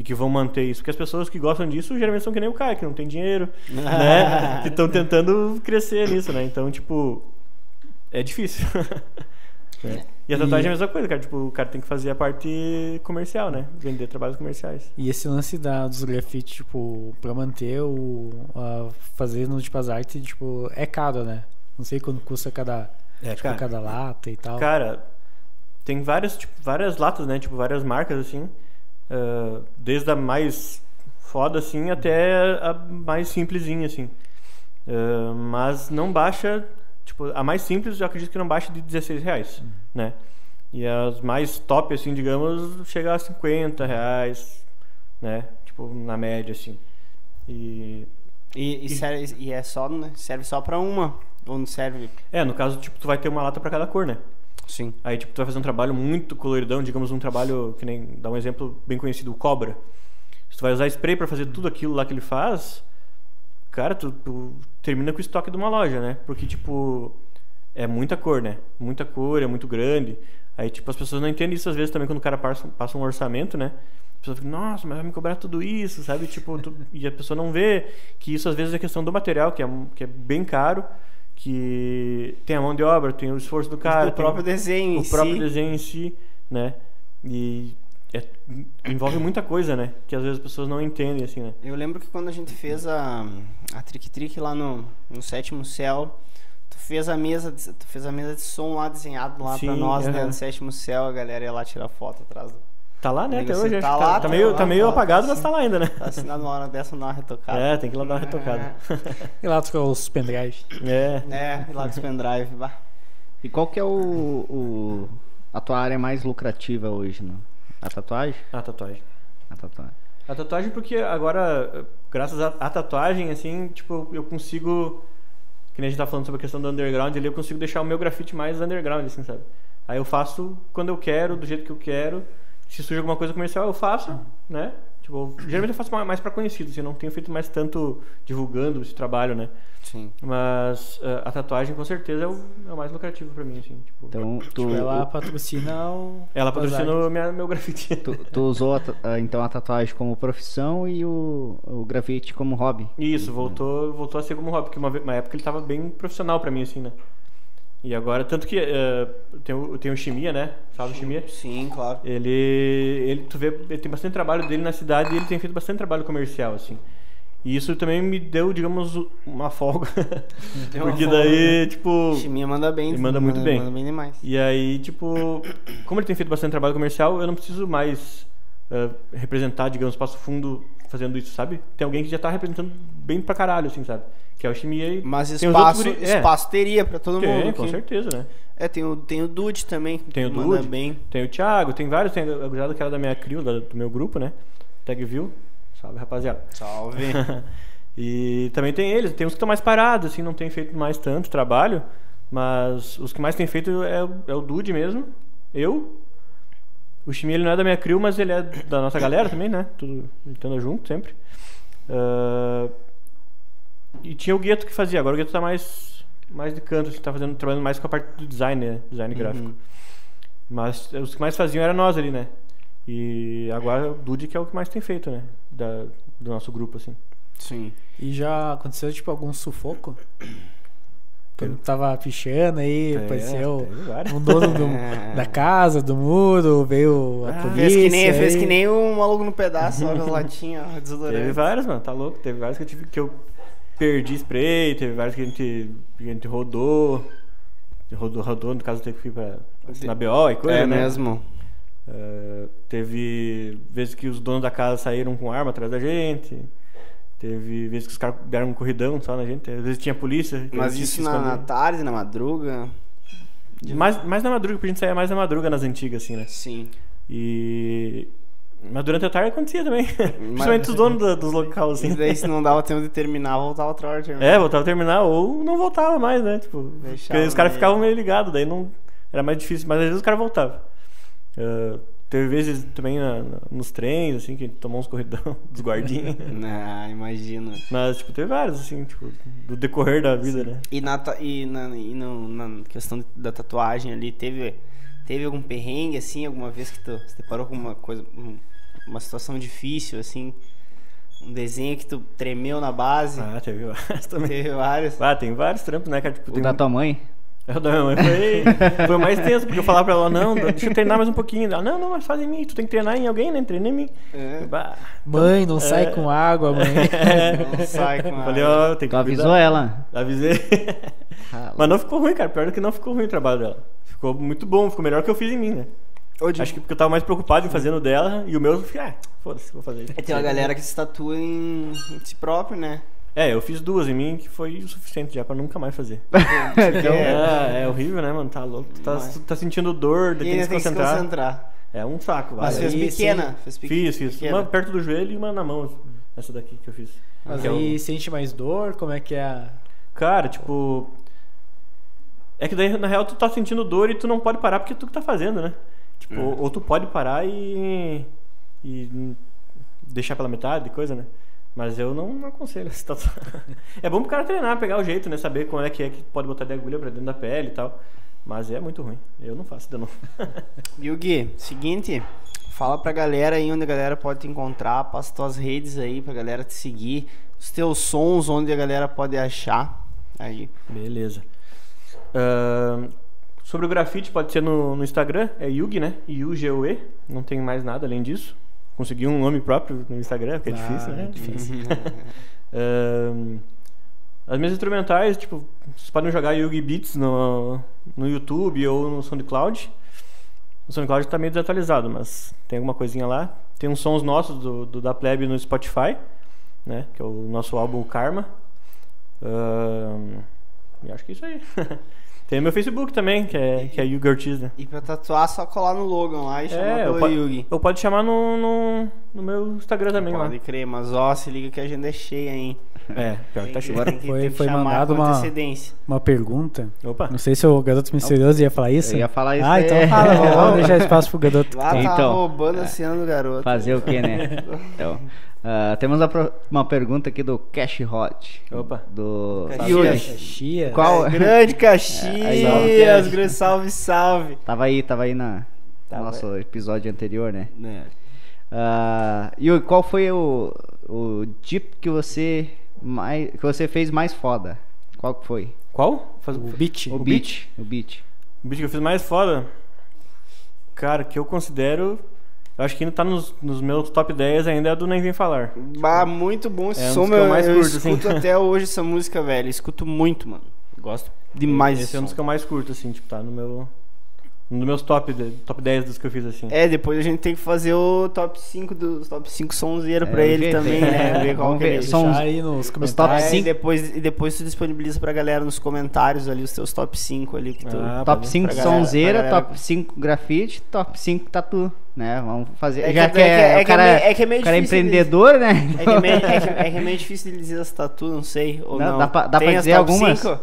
C: E que vão manter isso. Porque as pessoas que gostam disso geralmente são que nem o Caio, que não tem dinheiro, [LAUGHS] né? Que estão tentando crescer nisso, né? Então, tipo, é difícil. né? [LAUGHS] E a tatuagem é a mesma coisa, cara. Tipo, o cara tem que fazer a parte comercial, né? Vender trabalhos comerciais.
A: E esse lance da, dos grafites, tipo, pra manter o. A, fazer no tipo as artes, tipo, é caro, né? Não sei quanto custa cada,
C: É,
A: tipo,
C: cara.
A: cada lata e tal.
C: Cara, tem várias, tipo, várias latas, né? Tipo, várias marcas, assim. Ah, desde a mais foda, assim, até a mais simplesinha, assim. Ah, mas não baixa... Tipo, a mais simples, eu acredito que não baixa de 16 reais, né? E as mais top, assim, digamos, chega a 50 reais, né? Tipo, na média, assim. E...
B: E, e serve, e é só, né? Serve só pra uma. Ou não serve.
C: É, no caso, tipo, tu vai ter uma lata pra cada cor, né?
B: Sim.
C: Aí, tipo, tu vai fazer um trabalho muito coloridão, digamos um trabalho que nem, dá um exemplo bem conhecido, o Cobra. Se tu vai usar spray pra fazer tudo aquilo lá que ele faz, cara, tu, tu termina com o estoque de uma loja, né? Porque, tipo, é muita cor, né? Muita cor, é muito grande. Aí, tipo, as pessoas não entendem isso às vezes também quando o cara passa, passa um orçamento, né? A pessoa fica, nossa, mas vai me cobrar tudo isso, sabe? Tipo, tu- e a pessoa não vê que isso às vezes é questão do material, que é, que é bem caro, que tem a mão de obra, tem o esforço do cara,
B: o próprio desenho em
C: o próprio
B: si.
C: desenho em si, né? E é- envolve muita coisa, né? Que às vezes as pessoas não entendem, assim, né?
B: Eu lembro que quando a gente fez a, a Trick Trick lá no, no Sétimo Céu, tu fez a mesa de, tu fez a mesa de som lá desenhado lá pra
C: Sim,
B: nós, né, no Sétimo Céu, a galera ia lá tirar foto atrás do.
C: Tá lá, né? Até hoje. acho
B: tá
C: que
B: lá,
C: tá,
B: tá
C: meio,
B: lá,
C: tá meio
B: tá lá,
C: apagado,
B: tá
C: mas tá lá ainda, né?
B: Tá assinado uma hora dessa uma retocada.
C: É, tem que ir lá dar uma retocada. [LAUGHS]
A: E lá tocar os pendrive.
C: É.
B: É, e lá com os pendrive, bah.
E: E qual que é o, o- a tua área mais lucrativa hoje, não? A tatuagem?
C: A tatuagem.
E: A tatuagem.
C: A tatuagem porque agora, graças à à tatuagem, assim, tipo, eu consigo. Que nem a gente tá falando sobre a questão do underground ali, eu consigo deixar o meu grafite mais underground, assim, sabe? Aí eu faço quando eu quero, do jeito que eu quero. Se surge alguma coisa comercial, eu faço, né? Tipo, geralmente eu faço ma- mais pra conhecidos, assim, eu não tenho feito mais tanto divulgando esse trabalho, né?
B: Sim.
C: Mas ah, a tatuagem com certeza é o, é o mais lucrativo pra mim, assim. Tipo,
E: Então, tu,
A: Tipo, ela patrocina o.
C: ela patrocina o minha, meu grafite. [LAUGHS]
E: tu, tu usou a a- então a tatuagem como profissão e o, o grafite como hobby.
C: Isso, voltou, voltou a ser como hobby, porque uma, uma época ele tava bem profissional pra mim, assim, né? E agora, tanto que eh, tem, o, tem o Chimia, né? Salve Chimia.
B: Sim, claro.
C: Ele, ele, tu vê, ele tem bastante trabalho dele na cidade e ele tem feito bastante trabalho comercial, assim. E isso também me deu, digamos, uma folga. [LAUGHS]
B: Deu uma
C: porque
B: folga,
C: daí, tipo...
B: Chiminha manda bem.
C: Ele manda muito bem.
B: Manda bem demais.
C: E aí, tipo, como ele tem feito bastante trabalho comercial, eu não preciso mais eh, representar, digamos, Passo Fundo fazendo isso, sabe? Tem alguém que já tá representando bem pra caralho, assim, sabe? Que é o Chimia e
B: Mas
C: tem
B: espaço,
C: é,
B: espaço teria pra todo
C: tem,
B: mundo.
C: com
B: aqui.
C: certeza, né?
B: É, tem o, tem o Dude também. que
C: Tem o Dude,
B: bem.
C: tem o Thiago, tem vários, tem a gurizada que era da minha crew, da- do meu grupo, né? Tagview. Salve, rapaziada.
B: Salve. [LAUGHS]
C: E também tem eles, tem uns que estão mais parados, assim, não tem feito mais tanto trabalho, mas os que mais tem feito é, é o Dude mesmo, eu. O Chimia ele não é da minha crew, mas ele é da nossa galera também, né? Tudo estando junto sempre. Ah, e tinha o Gueto que fazia, agora o Gueto tá mais, mais de canto, assim, tá fazendo, trabalhando mais com a parte do design, né? Design gráfico. Mas os que mais faziam era nós ali, né? E agora o Dude que é o que mais tem feito, né? Da, do nosso grupo, assim.
B: Sim.
A: E já aconteceu, tipo, algum sufoco? Quando tava pichando aí,
C: É,
A: apareceu um dono do- [LAUGHS] da casa, do muro, veio a
C: Ah,
A: polícia.
B: Fez que, nem, fez
A: aí.
B: que nem um maluco no pedaço, olha as [LAUGHS] latinhas, ó, desodorante.
C: Teve vários, mano, tá louco. Teve vários que eu tive que eu perdi spray, teve vários que a gente, que a gente rodou. Rodou, rodou, no caso teve que ir pra, na BO e coisa,
B: É
C: né?
B: mesmo.
C: Eh, teve vezes que os donos da casa saíram com arma atrás da gente. Teve vezes que os caras deram um corridão só na gente. Às vezes tinha polícia.
B: Mas isso na, na tarde, na madruga?
C: Mais, mais na madruga, porque a gente saía mais na madruga nas antigas, assim, né?
B: Sim.
C: E. Mas durante a tarde acontecia também. [LAUGHS] Principalmente os donos da- dos locais, assim.
B: E daí se não dava tempo de terminar, voltava outra hora de terminar.
C: É, voltava a terminar ou não voltava mais, né? Tipo,
B: Deixava
C: porque os caras
B: meio-
C: ficavam meio ligados, daí não era mais difícil, mas às vezes os caras voltavam. Ah, teve vezes também na- na- nos trens, assim, que a gente tomou uns corridão [LAUGHS] dos guardinhas. [LAUGHS]
B: Ah, imagina.
C: mas, tipo, teve vários, assim, tipo, do decorrer da vida, né?
B: E na, e na, e no- na questão da tatuagem ali, teve, teve algum perrengue, assim, alguma vez que tu se deparou com uma coisa, um- uma situação difícil, assim? Um desenho que tu tremeu na base?
C: Ah, teve vários também.
B: Teve vários.
C: Ah, tem vários trampos, né, cara? Tipo,
E: O
C: tem
E: da
C: um-
E: tua mãe?
C: É, O da minha mãe foi, foi mais [LAUGHS] tenso, porque eu falava pra ela, não, deixa eu treinar mais um pouquinho. Ela, não, não, mas faz em mim, tu tem que treinar em alguém, né? Treina em mim.
B: É.
C: Bah.
A: Mãe, não sai
C: É.
A: com água, mãe.
B: Não [LAUGHS] sai com a...
C: Falei, ó, tem que
E: Tu avisou
C: cuidar.
E: ela?
C: Avisei.
E: Ah,
C: Mas não ficou ruim, cara. Pior do que não ficou ruim o trabalho dela. Ficou muito bom, ficou melhor que eu fiz em mim, né?
B: De-
C: Acho que porque eu tava mais preocupado em fazer no dela e o meu eu fiquei, ah, foda-se, vou fazer.
B: É, tem uma galera que se tatua em, em si próprio, né?
C: É, eu fiz duas em mim que foi o suficiente já pra nunca mais fazer. [LAUGHS]
B: Então,
C: É, é horrível, né, mano? Tá louco. Tu tá,
B: Mas-
C: tu tá sentindo dor,
B: E
C: tem que se
B: tem que se
C: concentrar.
B: concentrar.
C: É um saco, vai.
B: Mas fez pequena. Fez pe-
C: Fiz, fiz.
B: pequena.
C: Uma perto do joelho e uma na mão. Essa daqui que eu fiz.
A: Mas
C: é
A: aí sente mais dor? Como é que é? a-
C: Cara, tipo. É que daí, na real, tu tá sentindo dor e tu não pode parar porque tu que tá fazendo, né? Tipo,
B: É.
C: ou, ou tu pode parar e. e deixar pela metade, coisa, né? Mas eu não aconselho essa tatuagem. [LAUGHS] É bom pro cara treinar, pegar o jeito, né? Saber como é que é que pode botar de agulha pra dentro da pele e tal. Mas é muito ruim. Eu não faço de novo. [LAUGHS]
B: Yugi, seguinte, fala pra galera aí onde a galera pode te encontrar, passa tuas redes aí pra galera te seguir, os teus sons, onde a galera pode achar. Aí.
C: Beleza. Ahn, sobre o grafite, pode ser no, no Instagram, é Yugi, né? Y-U-G-U-E. Não tem mais nada além disso. Consegui um nome próprio no Instagram, porque é
A: Ah,
C: difícil, né?
A: é difícil. [LAUGHS]
C: Ahn, as minhas instrumentais, tipo, vocês podem jogar Yugi Beats no, no YouTube ou no SoundCloud. O SoundCloud tá meio desatualizado, mas tem alguma coisinha lá. Tem uns sons nossos do, do da Plebe no Spotify, né? Que é o nosso álbum Karma. Ahn, e acho que é isso aí. [LAUGHS] tem meu Facebook também, que é, que é Yugi Ortiz, né?
B: E pra tatuar, só colar no Logan lá e chamar
C: É,
B: pelo
C: eu, po-
B: Yugi.
C: eu pode chamar no, no, no meu Instagram também lá.
B: Pode crer, mas ó, se liga que a agenda é cheia, hein?
C: É, pior que tá cheio.
B: Que-
A: Foi-
B: tem que
A: foi
B: chamar
A: mandado uma-
B: antecedência.
A: Uma pergunta.
C: Opa.
A: Não sei se o garoto misterioso ia falar isso.
E: Eu ia falar isso.
A: Ah, então
E: é.
A: fala, vamos- [LAUGHS] deixar espaço pro garoto.
B: Lá tá
E: Então,
B: roubando a cena do garoto.
E: Fazer o que, né? [LAUGHS] Então, ah, temos uma, pro- uma pergunta aqui do Cash Hot.
C: Opa.
E: Do
B: Caxias.
A: Caxias.
E: Qual-
B: É, grande [LAUGHS]
E: Aí,
B: Caxias,
E: ó.
B: grande salve, salve.
E: Tava aí, tava aí na
B: Tava
E: nosso episódio anterior, né?
B: Né.
E: Ah, Yuri, qual foi o, o dip que você mais que você fez mais foda? Qual que foi?
C: Qual? Faz-
A: O beat.
E: O,
C: O
E: beat.
C: beat?
E: O beat.
C: O beat que eu fiz mais foda, cara, que eu considero. Eu acho que ainda tá nos, nos meus top 10 ainda é do Nem Vem Falar.
B: Bah, muito bom esse
C: É
B: som,
C: que eu
B: meu.
C: mais
B: eu
C: curto, assim.
B: escuto [LAUGHS] até hoje essa música, velho. Escuto muito, mano. Gosto demais
C: Esse é um dos que eu mais curto, assim, tipo, tá no meu. Um dos meus top, top 10 dos que eu fiz, assim.
B: É, depois a gente tem que fazer o top 5 dos top 5 sonzeiro
E: É,
B: pra ele
E: ver,
B: também, né? [LAUGHS] Ver qual
E: Vamos
B: que
E: ver,
B: ele...
A: Deixar aí nos
E: top
A: comentários.
B: É, e
E: cinco.
B: depois, e depois tu disponibiliza pra galera nos comentários ali os teus top 5 ali que tu...
C: Ah,
E: top
C: pode-
E: 5
B: pra galera-
E: sonzeira,
B: galera-
E: top 5 grafite, top 5 tatu, né? Vamos fazer.
B: É que-
E: Já
B: é
E: que,
B: que- é
E: é,
B: que
E: o
B: é
E: cara,
B: meio- é que é meio
E: cara é
B: difícil
E: empreendedor, né?
B: É que é, meio, é, que, [LAUGHS] é que é meio difícil de dizer as tatu, não sei. Ou
E: Dá-
B: não.
E: dá pra- dá
B: Tem
E: pra
B: as
E: dizer
B: top
E: algumas?
B: cinco?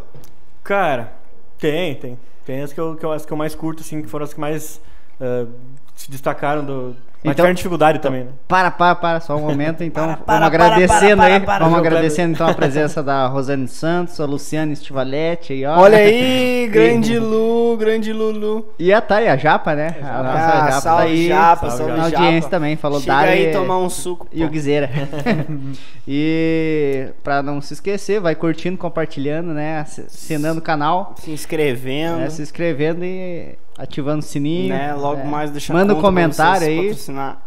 C: Cara, tem, tem. Tem as que eu, que eu, as que eu mais curto, assim, que foram as que mais ah, se destacaram do. Mas
E: Então-
C: tiveram dificuldade também, né?
E: Para, para, para, só um momento, então.
B: Para,
E: vamos
B: para,
E: agradecendo
B: para, para,
E: aí.
B: para,
E: vamos agradecendo então a presença da Rosane Santos, a Luciane Stivalete aí, ó.
B: Olha aí, [LAUGHS] grande Lu, grande Lulu.
E: E a Thay, a Japa, né? A nossa
B: Ah,
E: Japa tá
B: salve
E: aí.
B: Japa,
C: Salve,
B: salve
E: Na
B: Japa.
E: audiência também, falou
B: Chega
E: Dali
B: aí tomar um suco,
E: e o
B: pô.
E: Guizeira. [LAUGHS] [LAUGHS] e pra não se esquecer, vai curtindo, compartilhando, né? Assinando o canal,
B: Se inscrevendo.
E: né? se inscrevendo e ativando o sininho.
B: Né, logo
E: né?
B: mais deixa
E: Manda um comentário aí.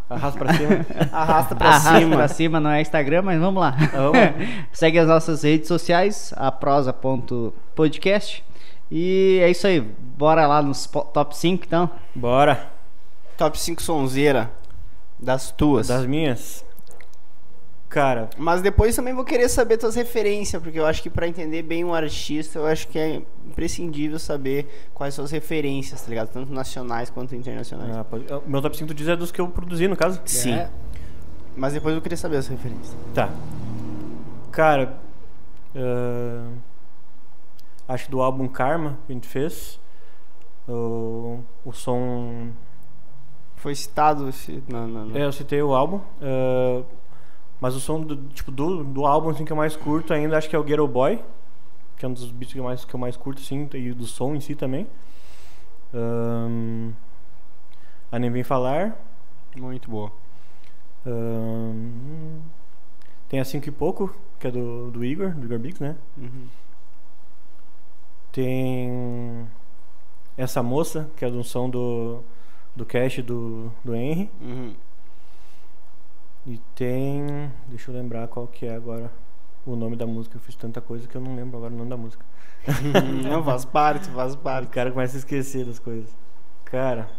C: Arrasta pra cima. [LAUGHS]
B: Arrasta pra
E: Arrasta
B: cima.
E: pra cima, não é Instagram, mas vamos lá.
C: Vamos. [LAUGHS]
E: Segue as nossas redes sociais, a prosa.podcast. E é isso aí, bora lá nos top 5 então.
C: Bora.
B: Top 5 sonzeira das tuas.
C: Das minhas. Cara,
B: Mas depois também vou querer saber tuas referências, porque eu acho que pra entender bem um artista, eu acho que é imprescindível saber quais são as referências, tá ligado? Tanto nacionais quanto internacionais.
C: ah, pode- o meu top 5 tu diz é dos que eu produzi, no caso?
B: Sim.
A: É.
B: Mas depois eu vou querer saber as referências.
C: Tá. Cara, ah, acho que do álbum Karma que a gente fez, o, o som.
B: Foi citado. Não, não, não.
C: É, eu citei o álbum, ah, mas o som do, tipo, do, do álbum assim, que eu mais curto ainda acho que é o Ghetto Boy, que é um dos beats que eu mais, que eu mais curto, sim, e do som em si também. Ahn, a Nem Vem Falar.
B: Muito boa.
C: Ahn, tem a Cinco e Pouco, que é do, do Igor, do Igor Bix, né?
B: Uhum.
C: Tem essa moça, que é um som do, do Cash do, do Henry.
B: Uhum.
C: E tem. Deixa eu lembrar qual que é agora o nome da música. Eu fiz tanta coisa que eu não lembro agora o nome da música. [LAUGHS]
B: não, faz parte, faz
C: O
B: parte.
C: cara começa a esquecer das coisas. Cara.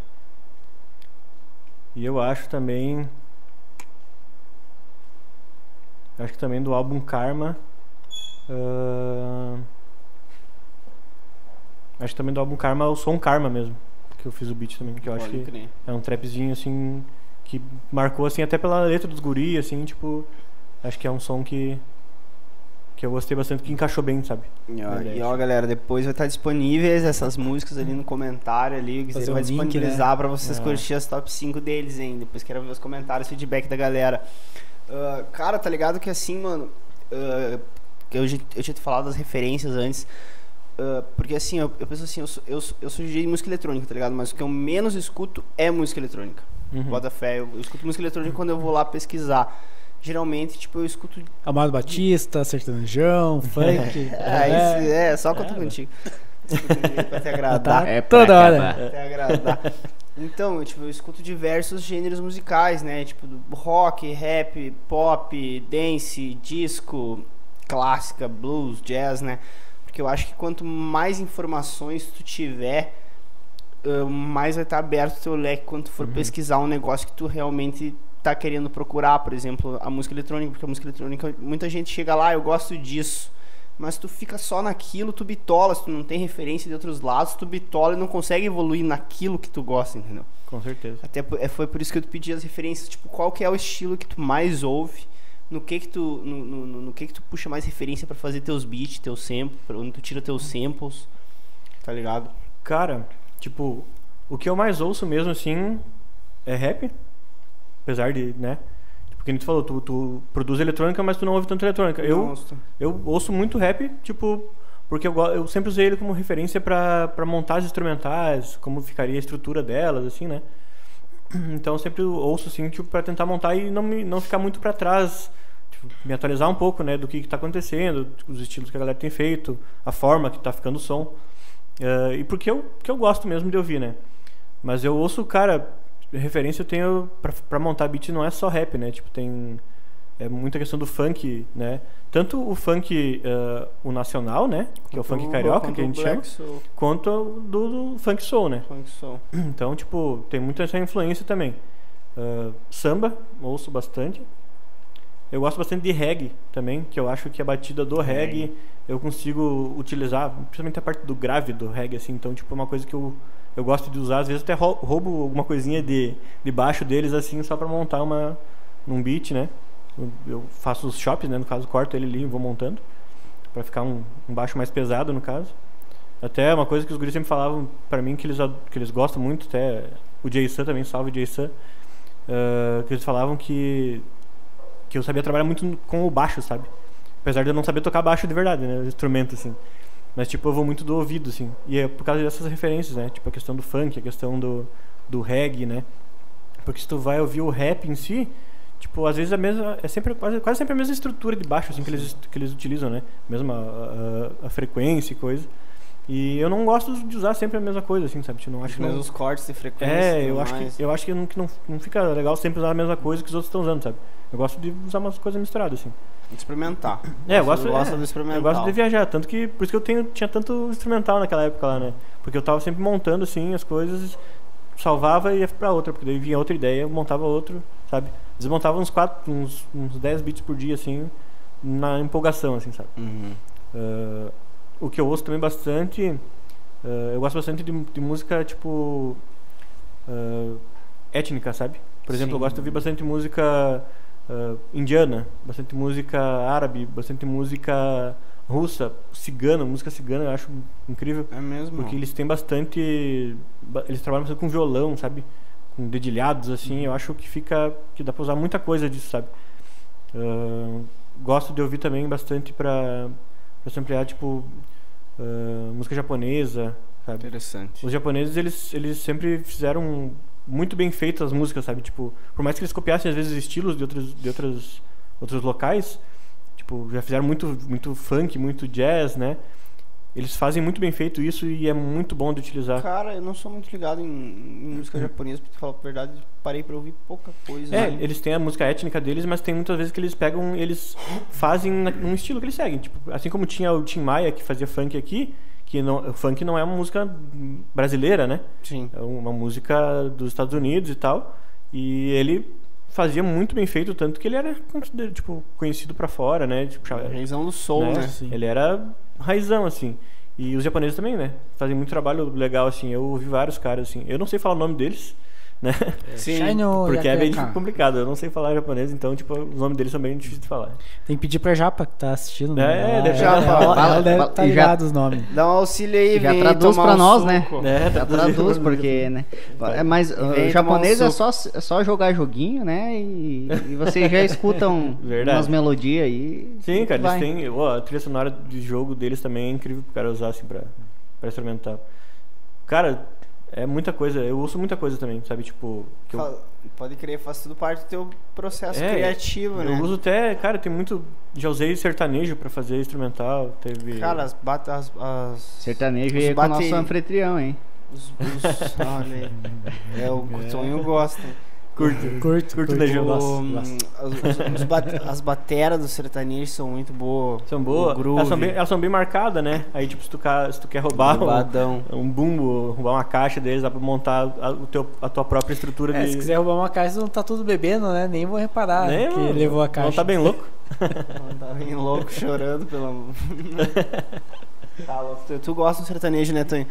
C: E eu acho também. Acho que também do álbum Karma. ah, acho que também do álbum Karma o som Karma mesmo. Que eu fiz o beat também. Que eu acho
B: Pode
C: que
B: crer.
C: é um trapzinho assim. Que marcou assim até pela letra dos guri, assim, tipo. Acho que é um som que. Que eu gostei bastante, que encaixou bem, sabe?
B: E ó, e ó, galera, depois vai estar disponíveis essas músicas ali no comentário ali. Guizeiro
A: um
B: vai
A: link,
B: disponibilizar
A: né?
B: pra vocês
C: É.
B: curtir as top 5 deles, hein? Depois quero ver os comentários, feedback da galera. Ah, cara, tá ligado que assim, mano. ah, eu, eu tinha te falado das referências antes. ah, porque assim, eu, eu penso assim, eu eu, sou- eu de música eletrônica, tá ligado? Mas o que eu menos escuto é música eletrônica.
C: Uhum.
B: Bota fé, eu, eu escuto música eletrônica quando eu vou lá pesquisar. Geralmente, tipo, eu escuto.
A: Amado Batista, sertanejão, [LAUGHS] funk.
B: É, isso, é só que eu tô contigo. Escuto pra te agradar.
E: É pra
A: Toda hora.
E: acabar.
B: até agradar. Então, eu, tipo, eu escuto diversos gêneros musicais, né? Tipo, rock, rap, pop, dance, disco, clássica, blues, jazz, né? Porque eu acho que quanto mais informações tu tiver, ah, mais vai estar aberto o teu leque quando tu for pesquisar um negócio que tu realmente tá querendo procurar, por exemplo, a música eletrônica, porque a música eletrônica, muita gente chega lá, eu gosto disso. Mas tu fica só naquilo, tu bitola, se tu não tem referência de outros lados, tu bitola e não consegue evoluir naquilo que tu gosta, entendeu?
C: Com certeza.
B: Até é, foi por isso que eu te pedi as referências, tipo, qual que é o estilo que tu mais ouve, no que que tu, no, no- no- que que tu puxa mais referência pra fazer teus beats, teus samples, onde tu tira teus samples, tá ligado?
C: Cara, tipo, o que eu mais ouço mesmo, assim, é rap. Apesar de, né? Tipo, que nem tu falou, tu, tu produz eletrônica, mas tu não ouve tanto eletrônica. Eu,
B: Nossa.
C: eu ouço muito rap, tipo, porque eu, eu sempre usei ele como referência pra montar as instrumentais, como ficaria a estrutura delas, assim, né? [CLEARS THROAT] Então eu sempre ouço, assim, tipo, pra tentar montar e não, me, não ficar muito pra trás. Tipo, me atualizar um pouco, né, do que, que tá acontecendo, os estilos que a galera tem feito, a forma que tá ficando o som. Eh, e porque eu, que eu gosto mesmo de ouvir, né? Mas eu ouço, cara, referência eu tenho pra, pra montar beat não é só rap, né? Tipo, tem é muita questão do funk, né? Tanto o funk, eh, o nacional, né? Que é o funk carioca, que a gente chama,
B: Soul,
C: quanto do, do funk soul, né?
B: funk soul.
C: Então, tipo, tem muita essa influência também. Ah, samba, ouço bastante. Eu gosto bastante de reggae também, que eu acho que a batida do reggae eu consigo utilizar, principalmente a parte do grave do reggae, assim. Então, tipo, é uma coisa que eu, eu gosto de usar. Às vezes até rou- roubo alguma coisinha de, de baixo deles, assim, só pra montar uma, um beat, né? Eu, faço os chops, né? No caso, corto ele ali e vou montando. Pra ficar um, um baixo mais pesado, no caso. Até uma coisa que os guris sempre falavam pra mim que eles, que eles gostam muito, até o Jason também, salve Jason, ah, que eles falavam que, que eu sabia trabalhar muito com o baixo, sabe? Apesar de eu não saber tocar baixo de verdade, né? Instrumento, assim. Mas, tipo, eu vou muito do ouvido, assim. E é por causa dessas referências, né? Tipo, a questão do funk, a questão do, do reggae, né? Porque se tu vai ouvir o rap em si, tipo, às vezes a mesma, é sempre quase, quase sempre a mesma estrutura de baixo assim que eles que eles utilizam, né? Mesma a, a- a frequência e coisa. E eu não gosto de usar sempre a mesma coisa assim, sabe? Tipo, não acho
B: Os
C: que não,
B: mesmos cortes de frequência.
C: é,
B: e
C: eu acho
B: mais.
C: que eu acho que não, que não, não fica legal sempre usar a mesma coisa que os outros estão usando, sabe? Eu gosto de usar umas coisas misturadas assim.
B: Experimentar.
C: É, eu gosto,
B: gosta
C: é,
B: do experimental.
C: Eu gosto de viajar, tanto que por isso que eu tenho, tinha tanto instrumental naquela época lá, né? Porque eu tava sempre montando assim as coisas, salvava e ia pra outra, porque daí vinha outra ideia, eu montava outro, sabe? Desmontava uns quatro, uns, uns 10 bits por dia assim, na empolgação assim, sabe?
B: Uhum.
C: Ah, o que eu ouço também bastante, ah, eu gosto bastante de, de música tipo ah, étnica, sabe? Por exemplo, eu
B: Sim.
C: gosto de ouvir bastante música ah, indiana, bastante música árabe, bastante música russa, cigana, música cigana, eu acho incrível.
B: É mesmo.
C: Porque eles têm bastante. ba- Eles trabalham bastante com violão, sabe? Com dedilhados, assim. Eu acho que fica. que dá pra usar muita coisa disso, sabe? Ah, gosto de ouvir também bastante pra, pra se ampliar, tipo. Ah, música japonesa, sabe?
B: Interessante.
C: Os japoneses, eles, eles sempre fizeram muito bem feitas as músicas, sabe? Tipo, por mais que eles copiassem às vezes estilos de outros, de outros, outros locais, tipo, já fizeram muito, muito funk, muito jazz, né? Eles fazem muito bem feito isso e é muito bom de utilizar.
B: Cara, eu não sou muito ligado em, em música japonesa, pra te falar a verdade, parei pra ouvir pouca coisa.
C: É,
B: né?
C: eles têm a música étnica deles, mas tem muitas vezes que eles pegam, eles fazem num estilo que eles seguem. Tipo, assim como tinha o Tim Maia que fazia funk aqui, que não, o funk não é uma música brasileira, né?
B: Sim.
C: É uma música dos Estados Unidos e tal. E ele fazia muito bem feito, tanto que ele era tipo, conhecido pra fora, né? Tipo,
B: Reizão do soul,
C: né?
B: né?
A: Sim.
C: Ele era raizão, assim. E os japoneses também, né? Fazem muito trabalho legal, assim. Eu ouvi vários caras, assim. Eu não sei falar o nome deles, né?
B: Sim.
A: Shino
C: Porque é bem complicado. Eu não sei falar japonês, então, tipo, os nomes deles são bem difíceis de falar.
A: Tem que pedir pra Japa que tá assistindo.
C: É,
A: né?
C: deve-
A: ela,
B: Japa,
A: ela, deve tá
E: e já-
A: ligado os nomes.
B: Dá um auxílio aí,
E: Já traduz pra
B: um
E: nós, né?
C: É,
E: Já traduz, porque, né? É, Mas uh,
B: vem
E: japonês
B: um
E: é só, é só jogar joguinho, né? E, e vocês já [LAUGHS] escutam
C: Verdade.
E: umas melodias aí.
C: Sim, cara,
E: vai.
C: eles têm. ó, a trilha sonora de jogo deles também é incrível pro cara usar assim pra, pra instrumental. Cara, é muita coisa. Eu uso muita coisa também, sabe? Tipo. que eu-
B: Pode crer, faz tudo parte do teu processo
C: É,
B: criativo,
C: eu
B: né?
C: uso até, cara, tem muito. Já usei sertanejo pra fazer instrumental. Teve.
B: Cara, as, bat as, as
E: Sertanejo
B: Os
E: aí é com o
B: bate-
E: nosso anfitrião, hein?
B: os, os [LAUGHS] olha aí. É, o [LAUGHS] Tonho gosta.
C: Curto.
A: Curto,
C: Curto
A: curto.
C: Legião,
B: O-
C: nossa. nossa.
B: os- os- os bat- as bateras do sertanejo são muito boas.
C: São boas. Elas são, bem, elas são bem marcadas, né? Aí, tipo, se tu, se tu quer roubar um, um bumbo, roubar uma caixa deles, dá pra montar a, o teu, a tua própria estrutura
A: É,
C: de.
A: se quiser roubar uma caixa, não tá tudo bebendo, né? Nem vou reparar
C: Nem,
A: que
C: mano,
A: levou a caixa.
C: Não tá bem louco? [LAUGHS]
B: Tá bem louco chorando pelo amor. [LAUGHS] tá louco. Tu, tu gosta do sertanejo, né, Tonho?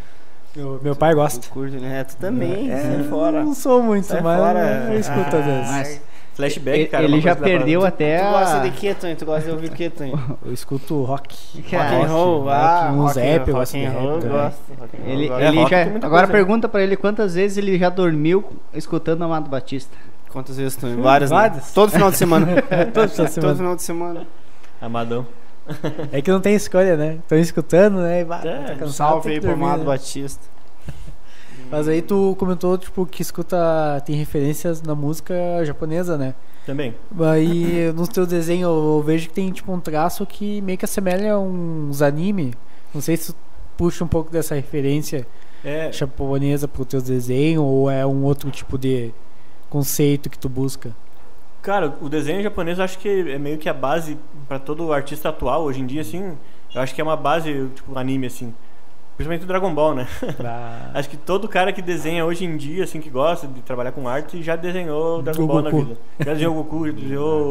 A: Meu, meu pai gosta.
B: Tu curte, né? Tu também,
A: É,
B: sai fora.
A: Não sou muito,
B: Sai
A: mas
B: fora.
A: eu escuto às vezes.
E: Mas
C: Flashback,
E: ele,
C: cara.
E: ele
C: uma
E: já
C: que
E: perdeu até
B: Tu
E: a...
B: gosta de? Tu gosta de ouvir Tonho? [LAUGHS]
A: Eu escuto rock.
E: Cara,
B: rock and roll,
A: rock,
B: ah,
A: uns
B: rock,
A: rap, eu
B: rock
A: gosto de
B: gosto. Rock roll,
E: Ele.
C: É,
E: ele
C: rock
E: já, agora
C: coisa,
E: pergunta pra ele quantas vezes ele já dormiu escutando Amado Batista.
B: Quantas vezes, Tonho? Várias, né? Todo final de semana. [LAUGHS]
A: Todo final de semana.
B: Todo final de semana.
C: Amadão.
A: É que não tem escolha, né? Tô escutando, né? E bah,
C: É,
A: tá cansado,
B: salve aí pro Amado
A: né?
B: Batista. [LAUGHS]
A: Mas aí tu comentou, tipo, que escuta, tem referências na música japonesa, né?
C: Também.
A: Aí [COUGHS] nos teus desenhos eu vejo que tem, tipo, um traço que meio que assemelha uns anime. Não sei se tu puxa um pouco dessa referência
C: É,
A: japonesa pro teu desenho ou é um outro tipo de conceito que tu busca.
C: Cara, o desenho japonês eu acho que é meio que a base pra todo artista atual hoje em dia, assim. Eu acho que é uma base, tipo, anime, assim. Principalmente o Dragon Ball, né? [LAUGHS]
A: Pra... [LAUGHS]
C: Acho que todo cara que desenha hoje em dia, assim, que gosta de trabalhar com arte, já desenhou o Dragon
A: O
C: Ball na
A: Goku.
C: vida. Já desenhou o Goku, [LAUGHS] já desenhou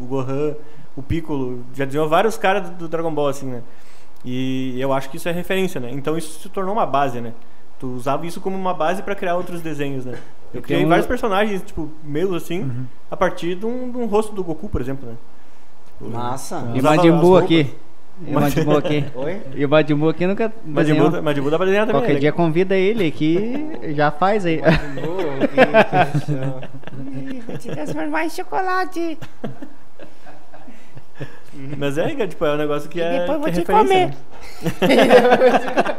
C: o Gohan, o Piccolo, já desenhou vários caras do- Dragon Ball, assim, né? E eu acho que isso é referência, né? Então isso se tornou uma base, né? Tu usava isso como uma base pra criar outros desenhos, né? Eu
E: E
C: criei
E: um-
C: vários personagens, tipo, meus, assim,
A: Uhum.
C: a partir de um, de um rosto do Goku, por exemplo, né?
B: Massa.
E: E o
C: Usava
E: Majin Buu aqui. E o Majin Buu aqui.
B: Oi?
E: E o Majin Buu aqui nunca
C: Majin
E: desenhou.
C: Buu, Majin Buu dá pra desenhar também.
E: Qualquer
C: né?
E: dia convida ele que já faz aí.
B: Vou te transformar em chocolate. [LAUGHS]
C: Mas é, tipo, é um negócio que é,
D: depois
C: que
D: vou
C: é
D: te
C: referência,
D: comer.
C: né? [LAUGHS]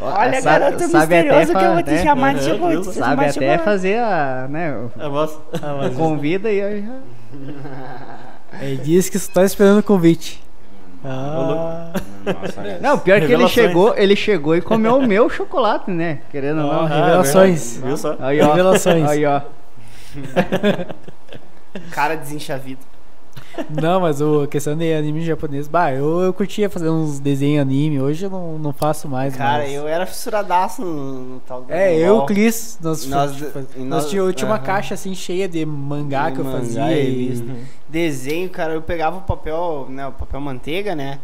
D: Olha,
E: Sa-
D: garoto
E: sabe até
D: misterioso que eu vou te
E: né?
D: chamar de chocolate.
C: viu?
D: te
E: Sabe
D: de
E: até fazer a, né, o-
C: A voz.
E: convida e aí já...
A: Ele disse que só tá esperando o convite. Ah,
E: Não, pior que ele chegou, ele chegou e comeu o meu chocolate, né? Querendo ou
A: Ó,
E: não.
A: revelações.
C: Viu só?
E: Aí, ó.
A: Revelações.
E: Aí, ó. [LAUGHS]
B: Cara desenchavido.
A: Não, mas o questão de anime japonês, bah, eu, eu curtia fazer uns desenhos anime, hoje eu não, não faço mais.
B: Cara,
A: mas...
B: eu era fissuradaço no, no tal do
A: É, eu e o. Cris, nós,
B: Nós-
A: nós,
B: nós-
A: tinha, eu tinha uma caixa assim cheia de mangá que eu
B: Mangá
A: fazia
B: e revista. Desenho, cara, eu pegava o papel, né, o papel manteiga, né?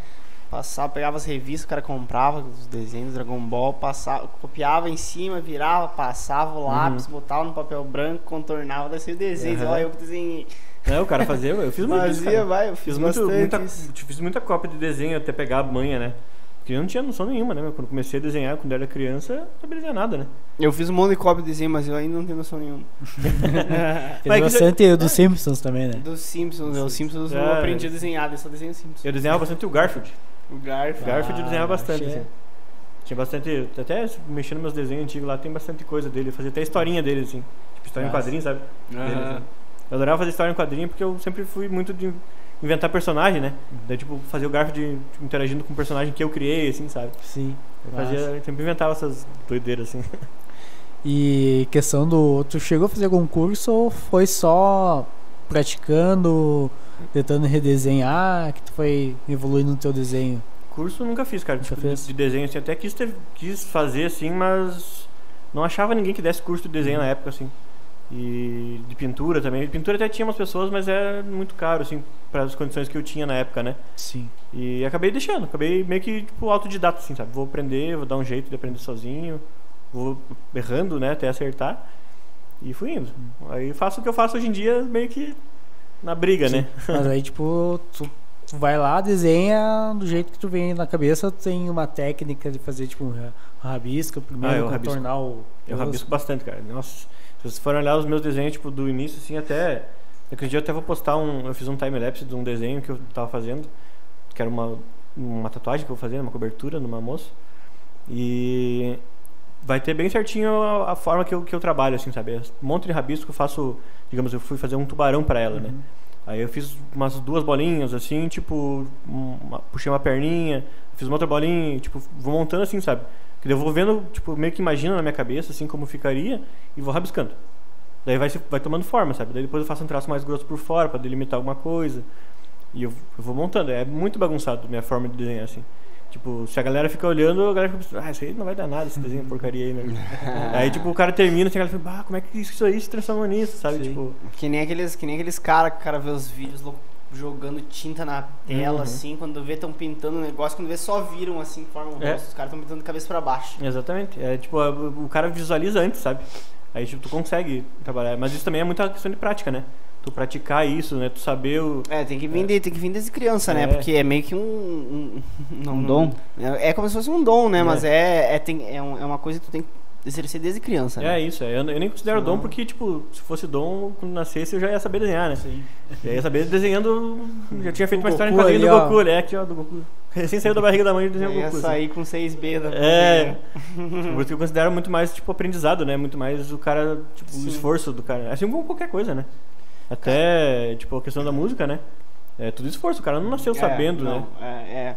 B: Passava, pegava as revistas, o cara comprava os desenhos do Dragon Ball, passava, copiava em cima, virava, passava o lápis, botava no papel branco, contornava, daí o desenho.
C: Aham.
B: Olha, eu que desenhei.
C: Não, o cara fazia, eu fiz muito isso,
B: Fazia,
C: cara.
B: vai, eu fiz,
C: Fiz, muito, muita,
B: isso.
C: fiz muita cópia de desenho até pegar a manha, né? Porque eu não tinha noção nenhuma, né? Quando comecei a desenhar, quando eu era criança, eu não sabia desenhar nada, né?
B: Eu fiz um monte de cópia de desenho, mas eu ainda não tenho noção nenhuma. [LAUGHS]
C: Mas
A: bastante dos Simpsons também, né?
B: Dos Simpsons, os Simpsons eu
C: Ah,
B: aprendi a desenhar, eu só desenho Simpsons.
C: Eu desenhava bastante o Garfield.
B: O Garfield.
C: O Garfield eu desenhava bastante,
A: achei.
C: assim. Tinha bastante. Até mexendo nos meus desenhos antigos lá, tem bastante coisa dele. Eu fazia até historinha dele, assim. Tipo, história em
A: Nossa.
C: quadrinho, sabe? Dele,
B: Aham.
C: assim. Eu adorava fazer história em quadrinho porque eu sempre fui muito de inventar personagem, né? Daí, tipo, fazer o Garfield tipo, interagindo com um personagem que eu criei, assim, sabe?
A: Sim.
C: Eu fazia, eu sempre inventava essas doideiras, assim. [LAUGHS]
A: E questão do. Tu chegou a fazer algum curso ou foi só praticando, tentando redesenhar, que tu foi evoluindo no teu desenho?
C: Curso nunca fiz, cara.
A: Nunca
C: Tipo,
A: fez?
C: de, de desenho, assim. Até quis, ter- quis fazer, assim, mas não achava ninguém que desse curso de desenho na época, assim. E de pintura também. Pintura até tinha umas pessoas, mas era muito caro, assim, para as condições que eu tinha na época, né?
A: Sim.
C: E acabei deixando, acabei meio que, tipo, autodidata, assim, sabe? Vou aprender, vou dar um jeito de aprender sozinho. vou errando, né, até acertar. E fui indo. Aí faço o que eu faço hoje em dia, meio que na briga, né? [LAUGHS]
A: Mas aí, tipo, tu, tu vai lá, desenha do jeito que tu vem na cabeça, tem uma técnica de fazer, tipo, um ra- rabisco
C: Ah,
A: primeiro,
C: eu rabisco.
A: o.
C: Eu rabisco bastante, cara. Nossa, se vocês forem olhar os meus desenhos, tipo, do início, assim, até. Aquele dia eu até vou postar um. Eu fiz um time-lapse de um desenho que eu tava fazendo, que era uma, uma tatuagem que eu vou fazer, uma cobertura numa moça. E vai ter bem certinho a, a forma que eu, que eu trabalho, assim, sabe? Um monte de rabisco eu faço. Digamos, eu fui fazer um tubarão pra ela, né? Aí eu fiz umas duas bolinhas, assim, tipo, uma- puxei uma perninha, fiz uma outra bolinha, tipo, vou montando assim, sabe? Que eu vou vendo, tipo, meio que imagino na minha cabeça, assim, como ficaria, e vou rabiscando. Daí vai, vai tomando forma, sabe? Daí depois eu faço um traço mais grosso por fora, pra delimitar alguma coisa. E eu, eu vou montando. É muito bagunçado a minha forma de desenhar, assim. Tipo, se a galera fica olhando, a galera fica ah, isso aí não vai dar nada, esse desenho porcaria aí, né? [LAUGHS] aí, tipo, o cara termina, assim, a galera fica, ah, como é que isso aí se transforma nisso, sabe?
B: Sim.
C: Tipo,
B: Que nem aqueles, que nem aqueles caras que o cara vê os vídeos lou- jogando tinta na tela,
C: Uhum.
B: assim, quando vê tão pintando um negócio, quando vê só viram assim, formam o
C: É.
B: rosto, os caras estão pintando de cabeça pra baixo.
C: Exatamente. É tipo, a- o cara visualiza antes, sabe? Aí tipo, tu consegue trabalhar. Mas isso também é muita questão de prática, né? Tu praticar isso, né? Tu saber o.
B: É, tem que vir, de- tem que vir desde criança, né?
C: É.
B: Porque é meio que um. Um, não-
E: Um dom?
B: É, é como se fosse um dom, né?
C: É.
B: Mas é, é, tem, é, um- é uma coisa que tu tem que exercer desde criança,
C: É
B: né?
C: isso, é. eu, eu nem considero dom porque, tipo, se fosse dom, quando nascesse eu já ia saber desenhar, né? Já [LAUGHS] ia saber desenhando. Já tinha feito
A: O
C: uma história em
A: Goku
C: quadrinho do. Goku, né? Aqui, ó, do Goku. Recém saiu da barriga da mãe e desenhou o
B: Eu ia
C: Goku. assim.
B: sair com 6B da
C: É. [LAUGHS] Por isso que eu considero muito mais, tipo, aprendizado, né? Muito mais o cara, tipo, o esforço do cara. Assim como qualquer coisa, né? Até, tipo, a questão da música, né? É tudo esforço, o cara não nasceu sabendo,
B: não,
C: né?
B: É, é,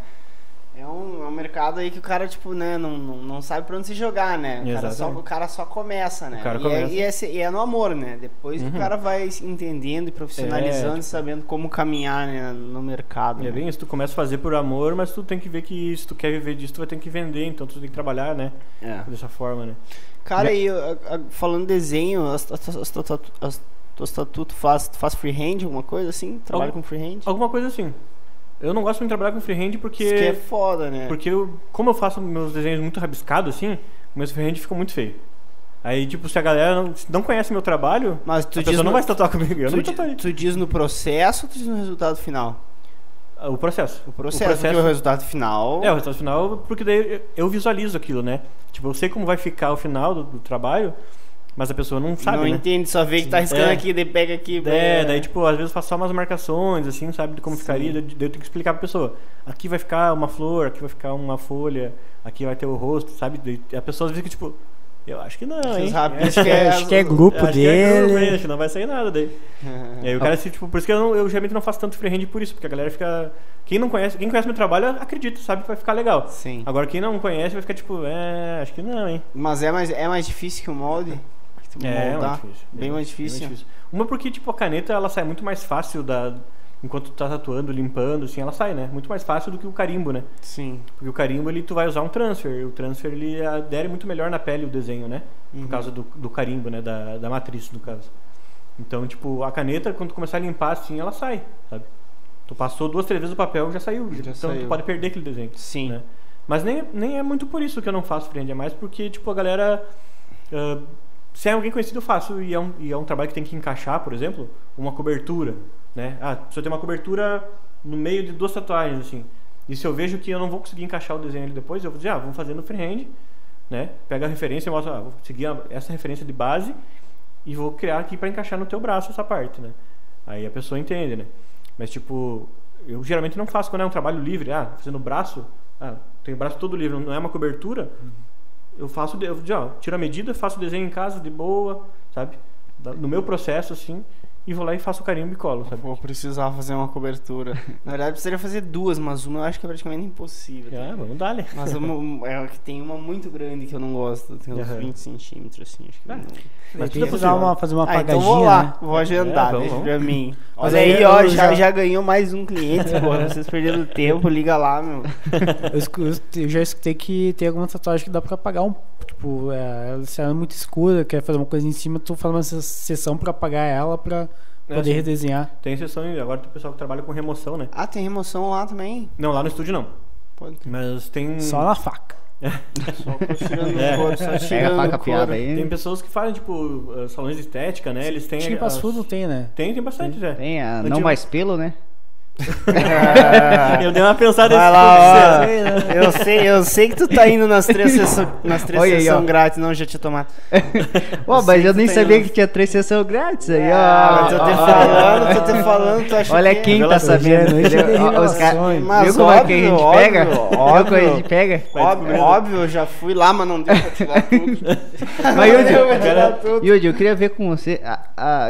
B: é, um, é um mercado aí que o cara, tipo, né, não, não, não sabe pra onde se jogar, né? O cara, só, o cara só começa, né? E,
C: começa.
B: É, e, é, e é no amor, né? Depois que
C: Uhum.
B: o cara vai entendendo e profissionalizando
C: É,
B: e sabendo como caminhar né, no mercado.
C: É
B: né?
C: bem isso, tu começa a fazer por amor, mas tu tem que ver que se tu quer viver disso, tu vai ter que vender, então tu tem que trabalhar, né?
B: É.
C: Dessa forma, né?
B: Cara, e a- falando de desenho, as, as, as, tu faz, tu faz freehand, alguma coisa assim? Trabalha
C: Algum-
B: com freehand?
C: Alguma coisa assim. Eu não gosto muito de trabalhar com freehand porque.
B: Isso que é foda, né?
C: Porque eu, como eu faço meus desenhos muito rabiscados assim, meus freehand ficam muito feio. Aí, tipo, se a galera não, não conhece meu trabalho,
B: Mas tu
C: a
B: diz
C: pessoa
B: no-
C: não vai se tatuar comigo. Eu
B: tu,
C: não tatuaria.
B: tu diz no processo ou tu diz no resultado final?
C: O processo.
B: O processo, porque o resultado final.
C: É, o resultado final, porque daí eu- eu visualizo aquilo, né? Tipo, eu sei como vai ficar o final do, do trabalho, mas a pessoa não sabe,
B: não
C: né?
B: entende, só vê que tá riscando
C: É.
B: aqui, daí pega aqui.
C: É, daí tipo, às vezes eu faço só umas marcações, assim, sabe, de como ficaria, daí eu tenho que explicar pra pessoa. Aqui vai ficar uma flor, aqui vai ficar uma folha, aqui vai ter o rosto, sabe? Daí a pessoa fica tipo, eu acho que não, hein?
B: Rabiscos
C: Acho que
B: é-
A: Acho que é grupo
C: acho que é grupo, hein?
A: dele.
C: acho que não vai sair nada daí. [LAUGHS] E aí o cara, assim, tipo, por isso que eu, não- eu geralmente não faço tanto freehand por isso, porque a galera fica. Quem não conhece, quem conhece meu trabalho acredita, sabe que vai ficar legal.
B: Sim.
C: Agora quem não conhece vai ficar tipo, é, acho que não, hein?
B: Mas é mais, é mais difícil que o molde?
C: É,
B: moldar?
C: mais difícil.
B: Bem mais difícil.
C: Uma porque, tipo, a caneta ela sai muito mais fácil da. Enquanto tu tá tatuando, limpando, assim, ela sai, né? Muito mais fácil do que o carimbo, né?
B: Sim.
C: Porque o carimbo ele tu vai usar um transfer. O transfer ele adere muito melhor na pele o desenho, né?
B: Uhum.
C: Por causa do, do carimbo, né? Da, da matriz, no caso. Então, tipo, a caneta, quando tu começar a limpar assim, ela sai, sabe? Tu passou duas, três vezes o papel já saiu.
B: Já
C: então
B: saiu.
C: tu pode perder aquele desenho.
B: Sim.
C: né? Mas nem, nem é muito por isso que eu não faço freehand, é mais porque, tipo, a galera. ah, se é alguém conhecido, eu faço e é, um, e é um trabalho que tem que encaixar, por exemplo, uma cobertura, né? Ah, se eu tenho uma cobertura no meio de duas tatuagens, assim. E se eu vejo que eu não vou conseguir encaixar o desenho ali depois, eu vou dizer, ah, vamos fazer no freehand, né? Pega a referência e mostra, ah, vou seguir essa referência de base e vou criar aqui para encaixar no teu braço essa parte, né? Aí a pessoa entende, né? Mas tipo, eu geralmente não faço quando é um trabalho livre, ah, fazendo braço, ah, tenho o braço todo livre, não é uma cobertura, eu faço, eu ó, tiro a medida, faço o desenho em casa de boa, sabe? No meu processo assim, e vou lá e faço o carimbo e colo, sabe?
B: Vou precisar fazer uma cobertura. Na verdade, precisaria fazer duas, mas uma eu acho que é praticamente impossível. tá?
C: Ah, vamos dar, né?
B: Mas uma, é que tem uma muito grande que eu não gosto. Tem uns
C: Aham.
B: 20 centímetros, assim. Acho que
C: Ah,
B: não-
C: Mas
A: dar
C: possível.
A: uma, fazer uma
B: Ah, então
A: apagadinha,
B: vou lá,
A: né?
B: vou agendar,
C: É, vamos,
B: deixa
C: vamos.
B: pra mim. [LAUGHS]
A: Mas
B: Olha
A: aí
B: aí, ó, já,
A: já-
B: já ganhou mais um cliente, porra. [LAUGHS] Vocês perderam tempo, liga lá, meu.
A: Eu, eu eu já escutei que tem alguma tatuagem que dá pra apagar um. Tipo, é, se ela é muito escura, quer fazer uma coisa em cima, tu faz uma se- sessão pra apagar ela pra
C: É,
A: poder
C: sim.
A: redesenhar.
C: Tem sessão, agora tem o pessoal que trabalha com remoção, né?
B: Ah, tem remoção lá também?
C: Não, lá no estúdio não.
B: Pode ter.
C: Mas tem.
A: Só na faca.
B: Só tirando
C: É.
B: couro, só
E: a
B: tirando
E: faca piada aí.
C: Tem pessoas que fazem, tipo, eh, salões de estética, né? Eles têm.
A: Que em Passo
C: as-
A: tem, né?
C: Tem, tem bastante, Zé.
E: Tem a não
C: Antigo-
E: mais pelo, né?
C: Eu dei uma pensada
B: Vai
C: nesse
B: lá, ó.
C: tipo
B: Eu sei, eu sei que tu tá indo nas três [LAUGHS] sessões nas três
E: Olha aí,
B: sessões
E: ó.
B: grátis, não, já tinha tomado. [LAUGHS]
E: Ó,
B: sei
E: mas eu nem
B: tem
E: sabia que tinha três sessões grátis aí, ó.
B: Ah, mas tô te
E: Ó,
B: falando, tô te [LAUGHS] falando, tu acha
E: Olha
B: que...
E: quem tá sabendo.
A: É?
E: Ó, os ca-
A: revelações.
B: Mas
E: Viu como é que a gente
B: óbvio,
E: pega?
B: óbvio,
E: como a gente pega?
B: Óbvio, óbvio, eu já fui lá, mas não deu pra tirar tudo.
E: Mas, Yudi,
B: pra
E: eu queria ver com você.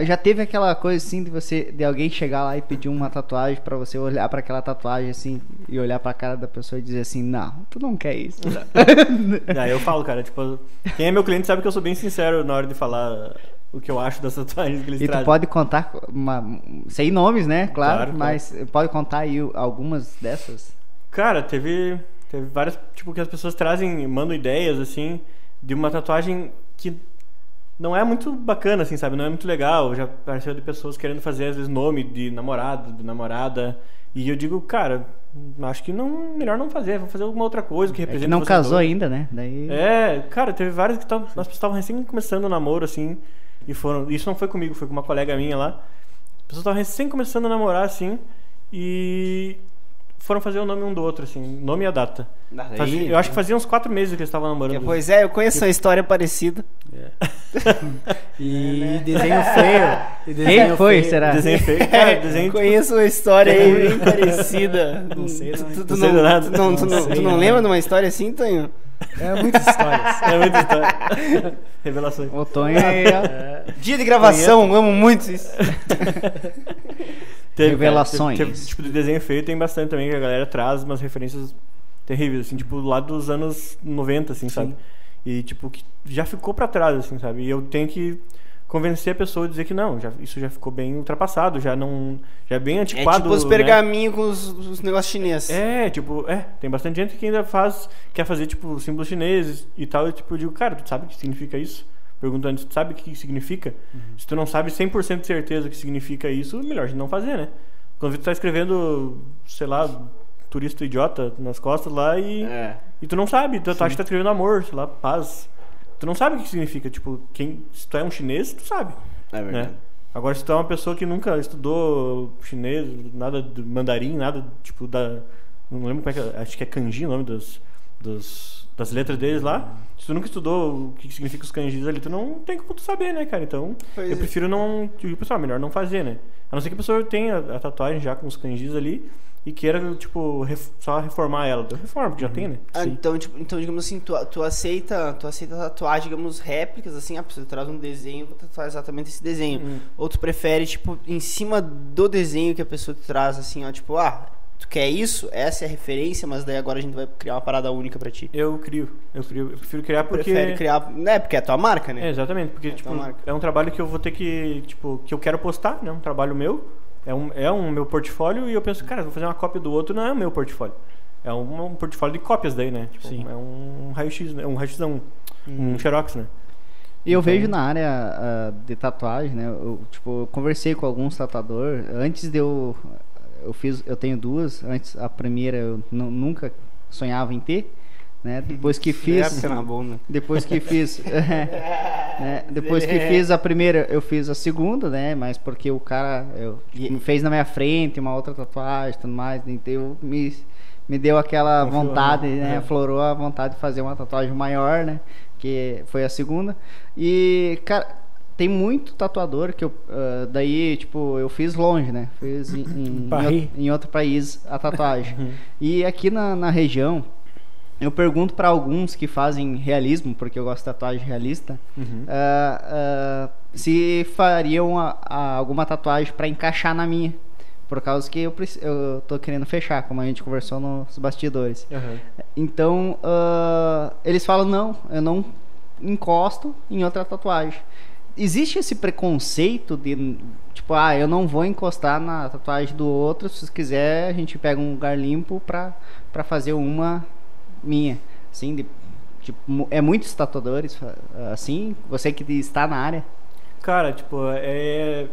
E: já teve aquela coisa assim de você, de alguém chegar lá e pedir uma tatuagem pra você olhar pra aquela tatuagem assim e olhar pra cara da pessoa e dizer assim, não, tu não quer isso. [LAUGHS]
C: Aí eu falo, cara, tipo, quem é meu cliente sabe que eu sou bem sincero na hora de falar o que eu acho das tatuagens que eles
E: E tu
C: trazem.
E: pode contar, uma, sem nomes, né? Claro,
C: Claro, claro.
E: mas pode contar aí algumas dessas.
C: Cara, teve, teve várias, tipo, que as pessoas trazem, mandam ideias, assim, de uma tatuagem que não é muito bacana, assim, sabe? Não é muito legal. Já apareceu de pessoas querendo fazer, às vezes, nome de namorado, de namorada. E eu digo, cara, acho que não, melhor não fazer. Vou fazer alguma outra coisa que
E: É
C: represente
E: que não casou ainda, né? Daí.
C: É, cara, teve várias que tavam, as pessoas estavam recém começando o namoro, assim, e foram. Isso não foi comigo, foi com uma colega minha lá. As pessoas estavam recém começando a namorar, assim, e foram fazer o nome um do outro, assim, nome e a data.
B: Daí-
C: Fazia- eu acho que fazia uns quatro meses que eles estavam namorando.
B: Pois é, eu conheço uma história parecida. [LAUGHS]
A: E desenho feio. E
E: Quem
A: desenho
E: foi,
A: feio.
E: será?
C: Desenho feio. [LAUGHS] Cara, desenho. tipo,
B: conheço uma história aí [LAUGHS] bem parecida.
A: Não sei,
B: Tu,
A: não.
B: tu- tu
C: Não sei
B: não,
C: nada.
B: tu não, tu
A: Não
B: não-
A: sei
B: tu não
A: nada.
B: lembra de uma história assim, Tonho?
A: É muitas histórias.
C: É muita história. Revelações.
E: O Tonho ó.
B: Dia de gravação, amo muito isso.
C: Teve,
E: Revelações.
C: Cara, teve, teve, tipo, de desenho feio tem bastante também, que a galera traz umas referências terríveis, assim, tipo, lá dos anos 90, assim, sabe? E, tipo, que já ficou pra trás, assim, sabe? E eu tenho que convencer a pessoa a dizer que não, já, isso já ficou bem ultrapassado, já não... Já é bem
B: É
C: antiquado,
B: tipo os
C: né?
B: pergaminhos com os, os negócios chineses.
C: É, tipo, é, tem bastante gente que ainda faz, quer fazer, tipo, símbolos chineses e tal, e, tipo, eu digo, cara, tu sabe o que significa isso? Perguntando, tu sabe o que significa? Se tu não sabe 100% de certeza o que significa isso, melhor a gente não fazer, né? Quando tu tá escrevendo, sei lá, turista idiota nas costas lá e,
B: É.
C: e tu não sabe, tu, tu acha que tá escrevendo amor, sei lá, paz. Tu não sabe o que significa, tipo, quem, se tu é um chinês, tu sabe,
B: É
C: né? Agora, se tu é uma pessoa que nunca estudou chinês, nada de mandarim, nada, tipo, da... Não lembro como é que é, acho que é kanji o nome dos, dos, das letras deles lá. Se tu nunca estudou o que significa os kanjis ali, tu não tem como tu saber, né, cara? Então,
B: Pois
C: eu
B: é.
C: prefiro não... Digo, pessoal, melhor não fazer, né? A não ser que a pessoa tenha a tatuagem já com os kanjis ali e queira, tipo, ref- só reformar ela. Eu reformo, porque já tem, né?
B: Ah, então, tipo, então, digamos assim, tu, tu aceita, tu aceita tatuar, digamos, réplicas, assim, ah, você traz um desenho, vou tatuar exatamente esse desenho.
C: Hum.
B: Ou tu prefere, tipo, em cima do desenho que a pessoa te traz, assim, ó, tipo, ah, tu quer isso, essa é a referência, mas daí agora a gente vai criar uma parada única pra ti.
C: Eu crio, eu crio. Eu prefiro criar porque...
B: Prefere criar, né, porque é a tua marca, né?
C: É, exatamente, porque
B: É,
C: tipo, é um trabalho que eu vou ter que, tipo, que eu quero postar, né? Um trabalho meu, é um, é um meu portfólio e eu penso, cara, eu vou fazer uma cópia do outro, não é o meu portfólio. É um, um portfólio de cópias daí, né? Tipo,
A: Sim.
C: é um raio-x, né? Um raio-x não, um xerox, né?
E: E eu
C: Então-
E: vejo na área ah, de tatuagem, né? Eu, tipo, eu conversei com alguns tatuadores. Antes de eu. Eu fiz. Eu tenho duas. Antes, a primeira eu nu- nunca sonhava em ter. Né? Depois que [LAUGHS] fiz.
B: É, porque na bunda.
E: Depois que fiz. [LAUGHS] né? Depois que fiz a primeira, eu fiz a segunda, né? Mas porque o cara eu, me fez na minha frente uma outra tatuagem tudo mais. Então eu me, me deu aquela vontade,
C: né?
E: né?
C: É.
E: Aflorou a vontade de fazer uma tatuagem maior, né? Que foi a segunda. E, cara, tem muito tatuador que eu. ah, daí, tipo, eu fiz longe, né? Fiz em, em, em, em outro país a tatuagem. e aqui na, na região. Eu pergunto pra alguns que fazem realismo, porque eu gosto de tatuagem realista,
C: Uhum.
E: ah, ah, se fariam a- a- alguma tatuagem pra encaixar na minha. Por causa que eu, eu tô querendo fechar, como a gente conversou nos bastidores.
C: Aham.
E: Então, eles falam: não, eu não encosto em outra tatuagem. Existe esse preconceito de, tipo, ah, eu não vou encostar na tatuagem do outro, se quiser a gente pega um lugar limpo pra, pra fazer uma minha. Assim, de, tipo, é muitos tatuadores assim, você que está na área.
C: Cara, tipo, é.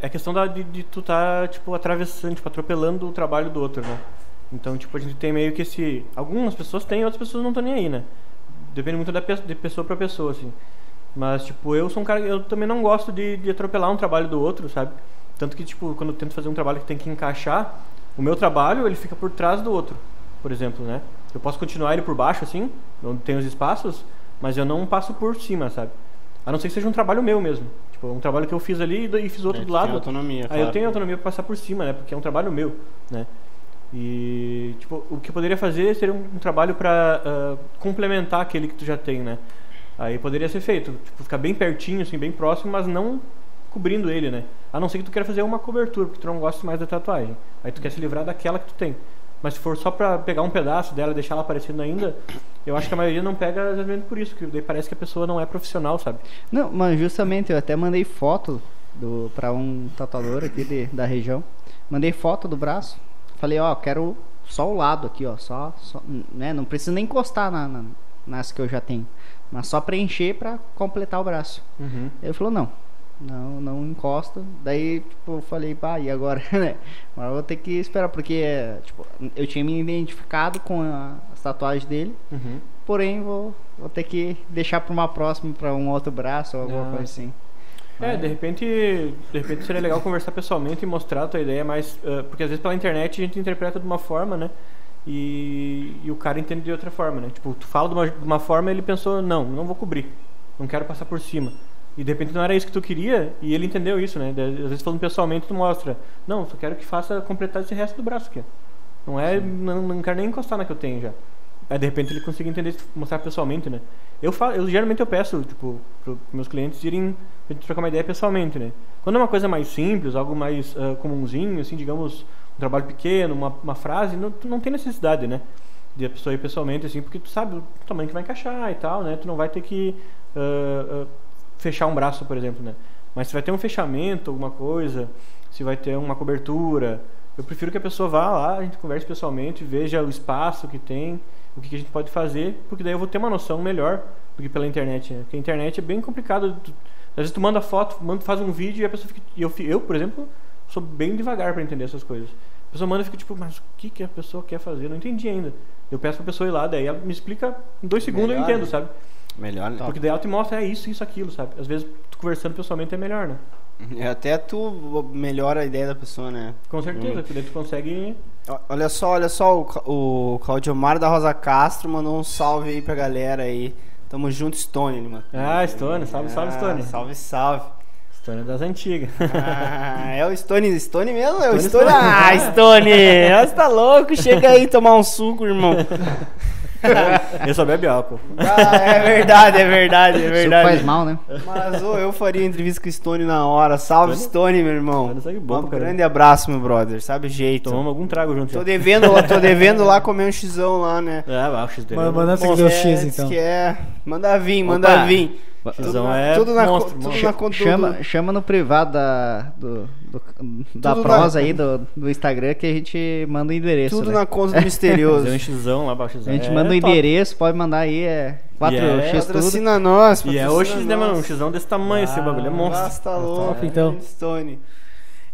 C: É questão da, de, de tu tá, tipo, atravessando, tipo, atropelando o trabalho do outro, né? Então, tipo, a gente tem meio que esse. Algumas pessoas têm, outras pessoas não estão nem aí, né? Depende muito da de pessoa pra pessoa, assim. Mas, tipo, eu sou um cara. Eu também não gosto de, de atropelar um trabalho do outro, sabe? Tanto que, tipo, quando eu tento fazer um trabalho que tem que encaixar, o meu trabalho, ele fica por trás do outro, por exemplo, né? Eu posso continuar ele por baixo, assim, onde tem os espaços, mas eu não passo por cima, sabe? A não ser que seja um trabalho meu mesmo. Tipo, um trabalho que eu fiz ali e fiz outro
B: Aí
C: do
B: tu tem
C: lado.
B: autonomia,
C: Aí
B: claro.
C: eu tenho autonomia pra passar por cima, né? Porque é um trabalho meu, né? E, tipo, o que eu poderia fazer seria um, um trabalho pra ah, complementar aquele que tu já tem, né? Aí poderia ser feito, tipo, ficar bem pertinho, assim, bem próximo, mas não cobrindo ele, né? A não ser que tu queira fazer uma cobertura, porque tu não gosta mais da tatuagem. Aí tu quer se livrar daquela que tu tem. Mas se for só pra pegar um pedaço dela e deixar ela aparecendo ainda, eu acho que a maioria não pega exatamente por isso, que daí parece que a pessoa não é profissional, sabe?
E: Não, mas justamente eu até mandei foto do para um tatuador aqui de, da região. Mandei foto do braço. Falei, ó, quero só o lado aqui, ó, só, só né, não precisa nem encostar na, na nas que eu já tenho, mas só preencher pra completar o braço.
C: Uhum.
E: Ele falou, não. Não, não encosta. Daí, tipo, eu falei, pá, e agora, [LAUGHS] né? Agora eu vou ter que esperar, porque, tipo, eu tinha me identificado com a, as tatuagens dele,
C: Uhum.
E: porém vou, vou ter que deixar pra uma próxima, pra um outro braço ou alguma
C: Ah,
E: coisa assim.
C: É, de repente, de repente seria legal conversar pessoalmente e mostrar a tua ideia mais, eh, porque às vezes pela internet a gente interpreta de uma forma, né? E, e o cara entende de outra forma, né? Tipo, tu fala de uma, de uma forma ele pensou, não, não vou cobrir, não quero passar por cima. E de repente não era isso que tu queria e ele entendeu isso, né? Às vezes falando pessoalmente tu mostra, não, só quero que faça completar esse resto do braço aqui. Não é, não, não quero nem encostar na que eu tenho já. Aí de repente ele consegue entender mostrar pessoalmente, né? Eu falo, eu geralmente eu peço, tipo, pros meus clientes irem pra gente trocar uma ideia pessoalmente, né? Quando é uma coisa mais simples, algo mais ah, comunzinho, assim, digamos, um trabalho pequeno, uma, uma frase, não, tu não tem necessidade, né? De a pessoa ir pessoalmente, assim, porque tu sabe o tamanho que vai encaixar e tal, né? Tu não vai ter que ah, ah, fechar um braço, por exemplo, né? Mas se vai ter um fechamento, alguma coisa, se vai ter uma cobertura, eu prefiro que a pessoa vá lá, a gente converse pessoalmente, veja o espaço que tem, o que, que a gente pode fazer, porque daí eu vou ter uma noção melhor do que pela internet, né? Porque a internet é bem complicado. tu- às vezes tu manda foto, manda, faz um vídeo e a pessoa fica. Eu, eu, por exemplo, sou bem devagar para entender essas coisas. A pessoa manda e fica tipo, mas o que, que a pessoa quer fazer? Eu não entendi ainda. Eu peço pra pessoa ir lá, daí ela me explica em dois segundos eu
B: Melhor,
C: entendo,
B: né?
C: sabe?
B: Melhor, né?
C: Porque daí ela te mostra, é isso, isso, aquilo, sabe? Às vezes tu conversando pessoalmente é melhor, né?
B: É, Até tu melhora a ideia da pessoa, né?
C: Com certeza, porque daí tu consegue.
B: Olha só, olha só, o, Ca- o Claudiomar da Rosa Castro mandou um salve aí pra galera aí. Tamo junto, Stone, ele, mano.
C: Ah, Stone, salve, salve, Stone.
B: Salve, salve.
C: História das antigas.
B: Ah, é o Stone, Stone mesmo? É o
C: Stone,
B: Stone.
C: Stone.
B: Ah, Stone! [LAUGHS] Você tá louco? Chega aí tomar um suco, irmão.
C: eu só bebe álcool.
B: Ah, é verdade, é verdade, é
E: Isso
B: verdade.
E: faz mal, né?
B: Mas ô, eu faria entrevista com o Stone na hora. Salve,
C: Stone?
B: Stone, meu irmão.
C: Stone segue bom
B: um
C: caramba.
B: grande abraço, meu brother. Sabe o jeito.
C: Tomamos algum trago junto.
B: Tô
C: já.
B: devendo, lá- tô [LAUGHS] devendo lá comer um xizão lá, né?
C: É, vai, o X dele.
A: Manda- manda aqui do X, então.
B: Que é. Manda vir, manda
C: Opa.
B: vir.
C: Xizão é
B: tudo na,
C: monstro,
B: co-
C: monstro.
B: tudo na conta
E: Chama, chama no privado da, do, do- da
B: Tudo
E: prosa
B: na-
E: aí, do, do Instagram, que a gente manda o endereço.
B: Tudo
E: né?
B: na conta do misterioso.
C: Fazer um Xzão lá, baixo
E: A gente
C: é
E: manda o
C: top.
E: endereço, pode mandar aí, é 4x
C: é
E: tudo.
B: Patrocina nós,
C: E é
B: patrocina
C: o X, né, mano? Um. Xzão desse tamanho, esse
A: Ah,
C: bagulho é monstro.
B: Nossa, tá louco.
A: então.
B: Stone.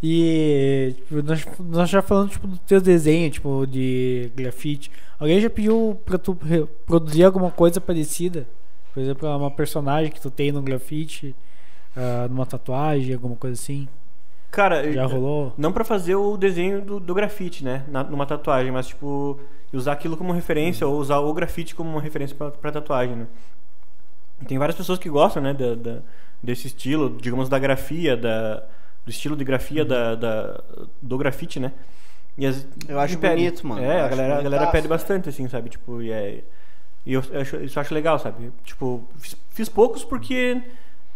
A: E tipo, nós, nós já falando tipo, do teu desenho, tipo, de grafite. Alguém já pediu pra tu produzir alguma coisa parecida? Por exemplo, uma personagem que tu tem no grafite, ah, numa tatuagem, alguma coisa assim.
C: Cara,
A: Já rolou?
C: não pra fazer o desenho do, do grafite, né? Na- numa tatuagem, mas tipo, usar aquilo como referência ou usar o grafite como uma referência pra, pra tatuagem, né? E Tem várias pessoas que gostam, né, da, da- desse estilo, digamos, da grafia, da, do estilo de grafia da, da- do grafite, né? E as-
B: Eu acho
C: e pede.
B: bonito, mano.
C: É,
B: Eu
C: a galera, a galera pede bastante, assim, sabe? Tipo, e é. E eu, eu acho, isso eu acho legal, sabe? Tipo, fiz, fiz poucos porque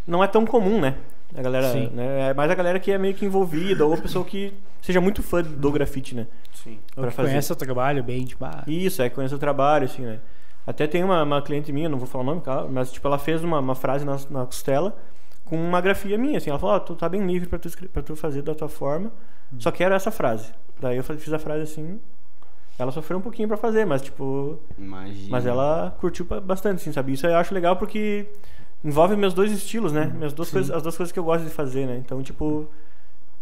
C: não é tão comum, né? A galera,
A: Sim.
C: né? É mais a galera que é meio que envolvida ou a pessoa que seja muito fã do grafite, né?
B: Sim.
A: Ou
C: Pra
A: que
C: fazer.
A: conhece o trabalho bem, tipo, ah,
C: Isso, é, conhece o trabalho, assim, né? Até tem uma, uma cliente minha, não vou falar o nome, claro, mas tipo, ela fez uma, uma frase na, na costela com uma grafia minha, assim. Ela falou, ó, tu tá bem livre pra tu, pra tu fazer da tua forma, só quero essa frase. Daí eu fiz a frase assim, ela sofreu um pouquinho pra fazer, mas tipo...
B: Imagina.
C: Mas ela curtiu ba- bastante, assim, sabe? Isso eu acho legal porque envolve meus dois estilos, né? Minhas duas coisas, as duas coisas que eu gosto de fazer, né? Então, tipo,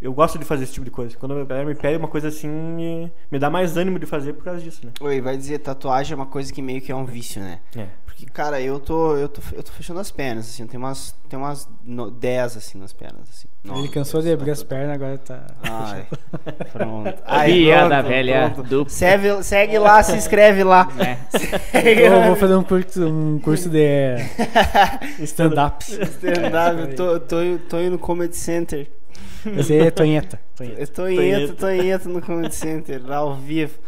C: eu gosto de fazer esse tipo de coisa. Quando a galera me pede uma coisa assim, me, me dá mais ânimo de fazer por causa disso, né?
B: Oi, vai dizer, tatuagem é uma coisa que meio que é um vício, né?
C: É.
B: Porque, cara, eu tô, eu tô, eu tô fechando as pernas, assim, tem umas, tem umas no- 10, assim, nas pernas, assim.
A: Ele
B: Nossa,
A: cansou de
B: Deus,
A: abrir
B: tá
A: as
B: tudo-
A: pernas, agora tá.
B: Ai, [LAUGHS] pronto.
E: Piada velha
B: pronto.
E: do-
B: Segue, segue lá, se inscreve lá. [LAUGHS] Segue
A: Eu vou fazer um curso, um curso de [LAUGHS] stand-ups.
B: Stand-up, eu tô, tô, tô indo no Comedy Center.
A: Esse é Tonheta. Tonheta.
B: Eu tô indo, tô indo no Comedy Center, lá ao vivo.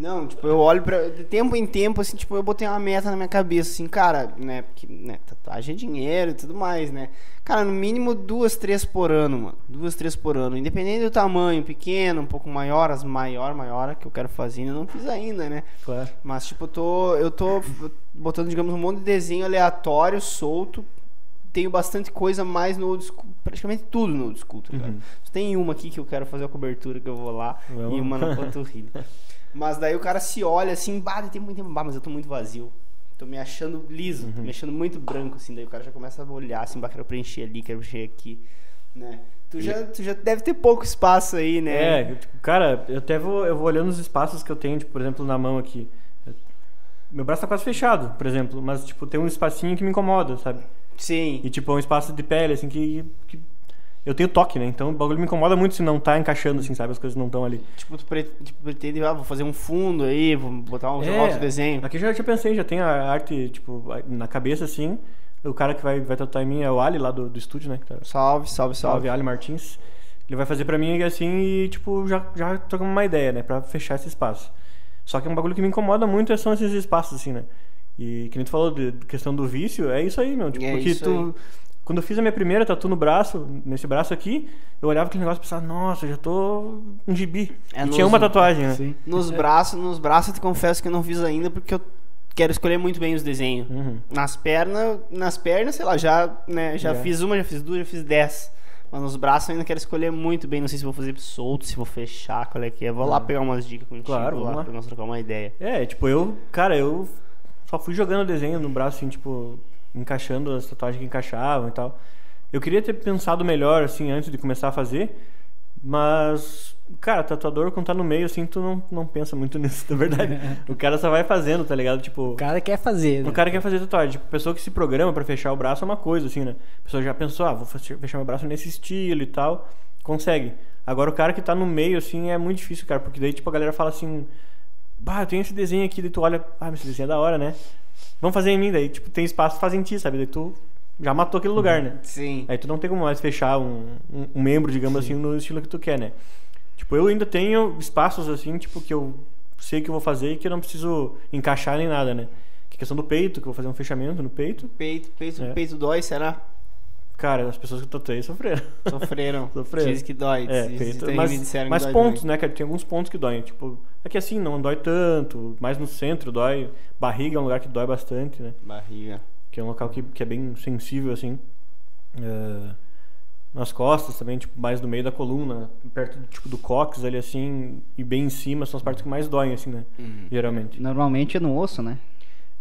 B: Não, tipo, eu olho pra. De tempo em tempo, assim, tipo, eu botei uma meta na minha cabeça, assim, cara, né? Porque, né, tatuagem é dinheiro e tudo mais, né? Cara, no mínimo duas, três por ano, mano. Duas, três por ano. Independente do tamanho, pequeno, um pouco maior, as maior, maior que eu quero fazer, ainda não fiz ainda, né?
C: Claro.
B: Mas, tipo, eu tô, eu tô botando, digamos, um monte de desenho aleatório, solto. Tenho bastante coisa mais no old school, praticamente tudo no old school, tá?
C: Uhum.
B: Só Tem uma aqui que eu quero fazer a cobertura, que eu vou lá,
C: Vamos.
B: e uma na panturrilha. [LAUGHS] Mas daí o cara se olha assim, bah, tem muito tempo, bah, mas eu tô muito vazio. Tô me achando liso,
C: Uhum.
B: tô me achando muito branco, assim. Daí o cara já começa a olhar, assim, bah, quero preencher ali, quero preencher aqui, né? Tu já, tu já deve ter pouco espaço aí, né?
C: É, cara, eu até vou, eu vou olhando os espaços que eu tenho, tipo, por exemplo, na mão aqui. Eu- Meu braço tá quase fechado, por exemplo, mas, tipo, tem um espacinho que me incomoda, sabe?
B: Sim.
C: E, tipo, é um espaço de pele, assim, que, que eu tenho toque, né? Então o bagulho me incomoda muito se não tá encaixando, assim, sabe? As coisas não estão ali.
B: Tipo, tu pre- tipo, pretende, ah, vou fazer um fundo aí, vou botar um jogar outro desenho.
C: Aqui eu já, já pensei, já tem a arte, tipo, na cabeça, assim. O cara que vai, vai tatuar em mim é o Ali, lá do, do estúdio, né? tá-
B: Salve, salve,
C: Salve,
B: salve.
C: Ali Martins. Ele vai fazer pra mim assim e, tipo, já, já trocamos uma ideia, né? Pra fechar esse espaço. Só que um bagulho que me incomoda muito são esses espaços, assim, né? E que nem tu falou de questão do vício, é isso aí, meu. Tipo,
B: É
C: porque
B: isso
C: tu. Quando eu fiz a minha primeira tatu no braço, nesse braço aqui, eu olhava aquele negócio e pensava, nossa, já tô um gibi.
B: É
C: e
B: nos-
C: tinha uma tatuagem, né?
A: Sim.
B: Nos braços, nos braços eu te confesso que eu não fiz ainda porque eu quero escolher muito bem os desenhos.
C: Uhum.
B: Nas pernas, nas pernas, sei lá, já, né, já
C: Já.
B: fiz uma, já fiz duas, já fiz dez. Mas nos braços eu ainda quero escolher muito bem. Não sei se vou fazer solto, se vou fechar, qual é que é. Vou lá pegar umas dicas contigo
C: Claro, vamos
B: lá,
C: lá.
B: pra nós trocar uma ideia.
C: É, tipo, eu, cara, eu só fui jogando desenho no braço, assim, tipo, encaixando as tatuagens que encaixavam e tal. Eu queria ter pensado melhor, assim, antes de começar a fazer, mas, cara, tatuador, quando tá no meio, assim, tu não, não pensa muito [LAUGHS] nisso, na verdade. o cara só vai fazendo, tá ligado? Tipo,
A: O cara quer fazer, né?
C: o cara quer fazer tatuagem. Tipo, pessoa que se programa pra fechar o braço é uma coisa, assim, né? A pessoa já pensou, ah, vou fech- fechar meu braço nesse estilo e tal. Consegue. Agora o cara que tá no meio, assim, é muito difícil, cara. Porque daí, tipo, a galera fala assim, bah, eu tenho esse desenho aqui, daí tu olha, ah, mas esse desenho é da hora, né? Vamos fazer em mim, daí, tipo, tem espaço pra fazer em ti, sabe? Daí tu já matou aquele lugar, né?
B: Sim.
C: Aí tu não tem como mais fechar um, um, um membro, digamos assim, no estilo que tu quer, né? Tipo, eu ainda tenho espaços assim, tipo, que eu sei que eu vou fazer e que eu não preciso encaixar nem nada, né? Que é questão do peito, que eu vou fazer um fechamento no peito.
B: Peito, peito,
C: É.
B: peito dói, será?
C: Cara, as pessoas que eu tatuei sofreram.
B: Sofreram. [LAUGHS]
C: Sofreram.
B: Diz que dói.
C: É,
B: diz-
C: mas,
B: me disseram que
C: mas
B: dói
C: pontos, né, cara? Tem alguns pontos que doem. Tipo, aqui assim não dói tanto, mais no centro dói. Barriga é um lugar que dói bastante, né?
B: Barriga.
C: que é um local que, que é bem sensível, assim. É, nas costas também, tipo, mais no meio da coluna, perto tipo, do cóccix ali, assim, e bem em cima, são as partes que mais doem, assim, né?
B: Uhum.
C: Geralmente.
E: Normalmente é no osso, né?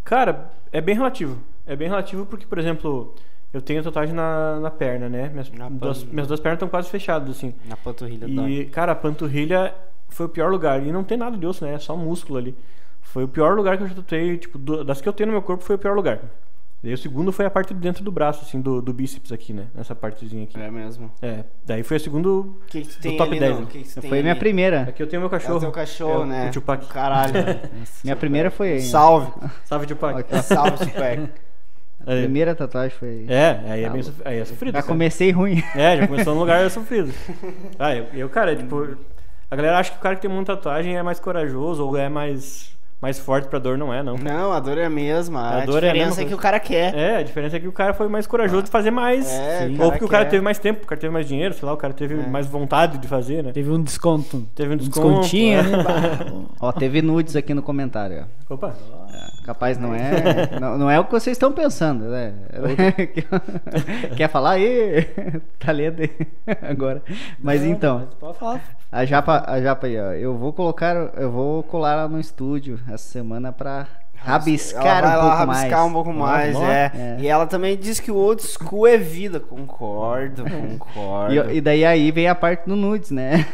C: Cara, é bem relativo. É bem relativo porque, por exemplo, eu tenho tatuagem na, na perna, né? Minhas,
B: Na
C: duas, minhas duas pernas estão quase fechadas, assim.
B: Na panturrilha dói.
C: E, cara, a panturrilha foi o pior lugar. E não tem nada de osso, né? É só músculo ali. Foi o pior lugar que eu já tatuei, tipo, do- das que eu tenho no meu corpo foi o pior lugar. Daí o segundo foi a parte de dentro do braço, assim, do, do bíceps aqui, né? Essa partezinha aqui.
B: É mesmo.
C: É, daí foi a segundo.
B: O que, que tem
C: top
B: ali,
C: 10,
B: não?
C: né?
B: O que que
E: Foi minha
B: ali?
E: primeira.
C: Aqui eu tenho meu
B: É o
C: cachorro.
B: teu cachorro,
C: É,
B: né?
C: O Tupac.
B: Caralho.
E: Minha primeira foi. [LAUGHS]
B: Salve.
C: Salve, Tupac.
B: Salve, Tupac. [LAUGHS]
E: A
C: Aí-
E: primeira tatuagem foi.
C: É, aí é, bem
E: louco.
C: sof- aí é sofrido.
E: Já
C: cara.
E: comecei ruim.
C: É, já começou num lugar [LAUGHS] sofrido. Ah, eu, eu, cara, tipo, a galera acha que o cara que tem muita tatuagem é mais corajoso ou é mais, mais forte pra dor, não é, não.
B: Não, a dor é a mesma. A,
C: A dor é a
B: diferença
C: mesma
B: é, que o cara quer.
C: É, a diferença é que o cara foi mais corajoso de fazer mais.
B: É,
C: ou porque o cara
B: quer.
C: teve mais tempo, o cara teve mais dinheiro, sei lá, o cara teve
B: É.
C: mais vontade de fazer, né?
A: Teve um desconto.
C: Teve um desconto,
A: descontinho,
C: é.
A: né? [LAUGHS]
E: Ó, teve nudes aqui no comentário. ó.
C: Opa.
E: É, capaz não é. Não, não é o que vocês estão pensando, né? [LAUGHS] Quer falar aí? [LAUGHS] Tá lendo aí agora. Mas então,
A: Pode falar.
E: a japa, a japa aí, ó. Eu vou colocar, eu vou colar lá no estúdio essa semana pra Rabiscar
B: ela vai
E: um
B: lá
E: pouco
B: rabiscar
E: mais.
B: um pouco mais, é.
E: é.
B: E ela também diz que o old school é vida. Concordo, concordo.
E: E, e daí aí vem a parte do nudes, né?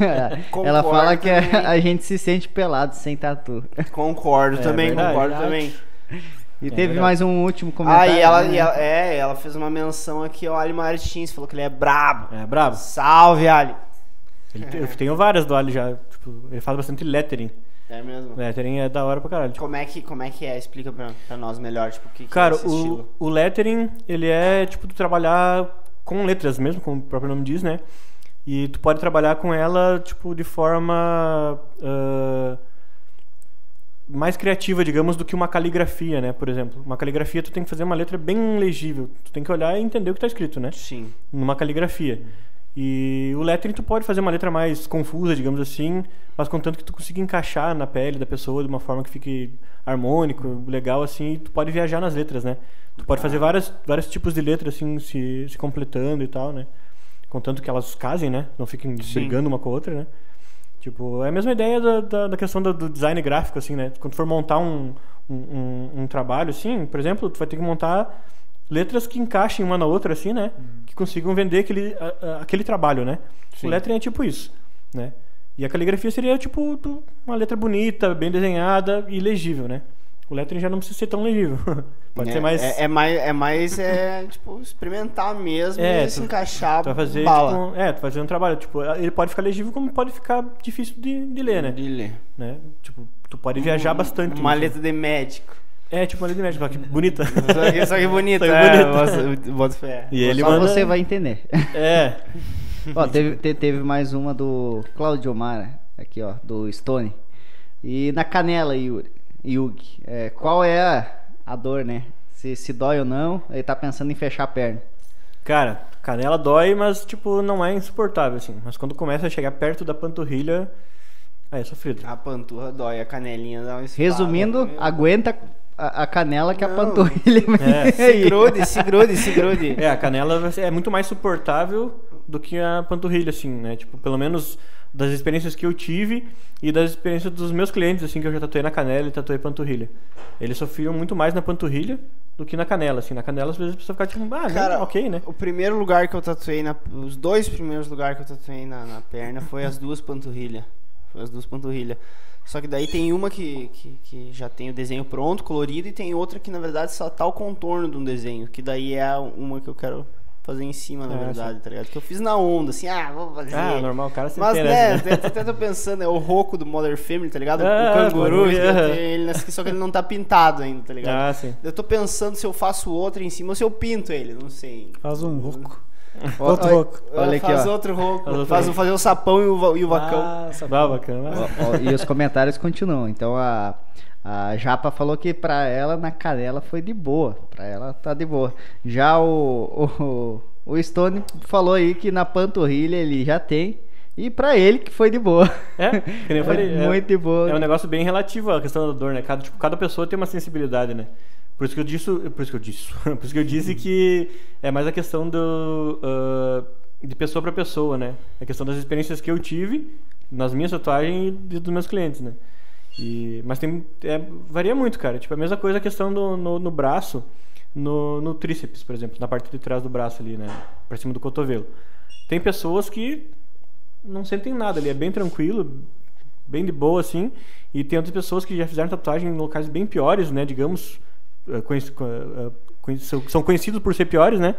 E: [LAUGHS] Ela fala que a,
B: também.
E: a gente se sente pelado sem tatu.
B: Concordo
C: É
B: também,
C: verdade,
B: concordo
C: verdade.
B: também.
E: E
C: É
E: teve
C: verdade.
E: mais um último
B: Ah,
E: comentário.
B: e ela,
E: né?
B: e ela- é, ela fez uma menção aqui ao Ali Martins, falou que ele é brabo.
C: É, brabo.
B: Salve, Ali.
C: Ele tem- eu tenho várias do Ali já. Tipo, ele fala bastante lettering.
B: É mesmo.
C: Lettering é da hora pra caralho. Tipo,
B: Como é que, como é que é? Explica pra, pra nós melhor, tipo, o que, que
C: Cara,
B: é esse
C: o,
B: estilo.
C: o lettering, ele é tipo tu trabalhar com letras mesmo, como o próprio nome diz, né? E tu pode trabalhar com ela, tipo, de forma ah, mais criativa, digamos, do que uma caligrafia, né? Por exemplo, uma caligrafia tu tem que fazer uma letra bem legível. Tu tem que olhar e entender o que tá escrito, né?
B: Sim.
C: numa caligrafia. E o lettering tu pode fazer uma letra mais confusa, digamos assim, mas contanto que tu consiga encaixar na pele da pessoa de uma forma que fique harmônico, legal assim, e tu pode viajar nas letras, né? Tu pode fazer várias, vários tipos de letras assim, se, se completando e tal, né? Contanto que elas casem, né? Não fiquem
B: Sim.
C: brigando uma com a outra, né? Tipo, é a mesma ideia da, da, da questão do, do design gráfico, assim, né? Quando tu for montar um, um, um, um trabalho, assim, por exemplo, tu vai ter que montar letras que encaixem uma na outra, assim, né? Que consigam vender aquele, a- a- aquele trabalho, né?
B: Sim.
C: O lettering é tipo isso, né? E a caligrafia seria, tipo, uma letra bonita, bem desenhada e legível, né? O lettering já não precisa ser tão legível. [LAUGHS] Pode
B: é,
C: ser mais...
B: É, é mais, é mais, é, tipo, experimentar mesmo
C: É,
B: e se
C: tu-
B: encaixar
C: Tu vai fazer,
B: bala.
C: tipo, é, tu fazer um trabalho, tipo, ele pode ficar legível como pode ficar difícil de, de ler, né?
B: De ler.
C: né? Tipo, tu pode viajar bastante.
B: Uma
C: nisso.
B: letra de médico.
C: É, tipo letra de médico, que bonita.
B: Só que, só que bonita,
C: Só que
B: é,
C: bonita.
B: boto- boto fé.
C: E ele
E: Só
C: manda...
E: você vai entender.
C: É, [LAUGHS]
E: Ó, teve, te- teve mais uma do Claudio Omar, aqui ó, do Stone. E na canela, Yuri, Yugi, é, qual é a, a dor, né? Se, se dói ou não, ele tá pensando em fechar a perna.
C: cara, canela dói, mas, tipo, não é insuportável, assim. Mas quando começa a chegar perto da panturrilha, aí é sofrido.
B: A panturra dói, a canelinha dá um.
E: Resumindo, aguenta a, a canela que a
B: Não.
E: panturrilha. [LAUGHS]
C: É.
B: Se grude, se grude, se grude.
C: É, a canela é muito mais suportável do que a panturrilha, assim, né? Tipo, pelo menos das experiências que eu tive e das experiências dos meus clientes, assim, que eu já tatuei na canela e tatuei panturrilha. Eles sofriam muito mais na panturrilha do que na canela, assim. Na canela, às vezes, a pessoa fica tipo, ah,
B: Cara,
C: ok, né?
B: O primeiro lugar que eu tatuei, na, os dois primeiros lugares que eu tatuei na, na perna foi as duas panturrilhas. Foi as duas panturrilhas. Só que daí tem uma que, que, que já tem o desenho pronto, colorido, e tem outra que na verdade só tá o contorno de um desenho. Que daí é uma que eu quero fazer em cima, na
C: Ah,
B: verdade, tá ligado? Que eu fiz na onda, assim, ah, vou fazer.
C: Ah, normal, o cara sempre
B: Mas, né,
C: né?
B: até, tô pensando, é o roco do Mother Family, tá ligado?
C: Ah,
B: o canguru, ele só que ele não tá pintado ainda, tá ligado?
C: Ah, sim.
B: Eu tô pensando se eu faço outro em cima ou se eu pinto ele, não sei.
A: Faz um roco. Outro
E: ó,
A: roco.
E: Olha aqui,
B: faz
E: ó.
B: outro roco.
C: Faz
B: fazer o sapão e o, e o vacão.
A: Ah.
C: Ah, bacana.
E: Ó, ó, e os comentários continuam. Então a, a Japa falou que pra ela na canela foi de boa. Pra ela tá de boa. Já o, o, o Stone falou aí que na panturrilha ele já tem. E pra ele que foi de boa.
C: É, que nem eu [LAUGHS] falei. é-
E: Muito de boa.
C: É um negócio bem relativo à questão da dor, né? Cada, tipo, cada pessoa tem uma sensibilidade, né? Por isso que eu disse, por isso que eu disse, [LAUGHS] por isso que eu disse que é mais a questão do ah, de pessoa para pessoa, né? A questão das experiências que eu tive nas minhas tatuagens e dos meus clientes, né? E, mas tem é, varia muito, cara. Tipo a mesma coisa a questão do, no, no braço, no, no tríceps, por exemplo, na parte de trás do braço ali, né? Pra cima do cotovelo. Tem pessoas que não sentem nada ali, é bem tranquilo, bem de boa assim. E tem outras pessoas que já fizeram tatuagem em locais bem piores, né? Digamos, eh, eh, são- conhecidos por ser piores, né?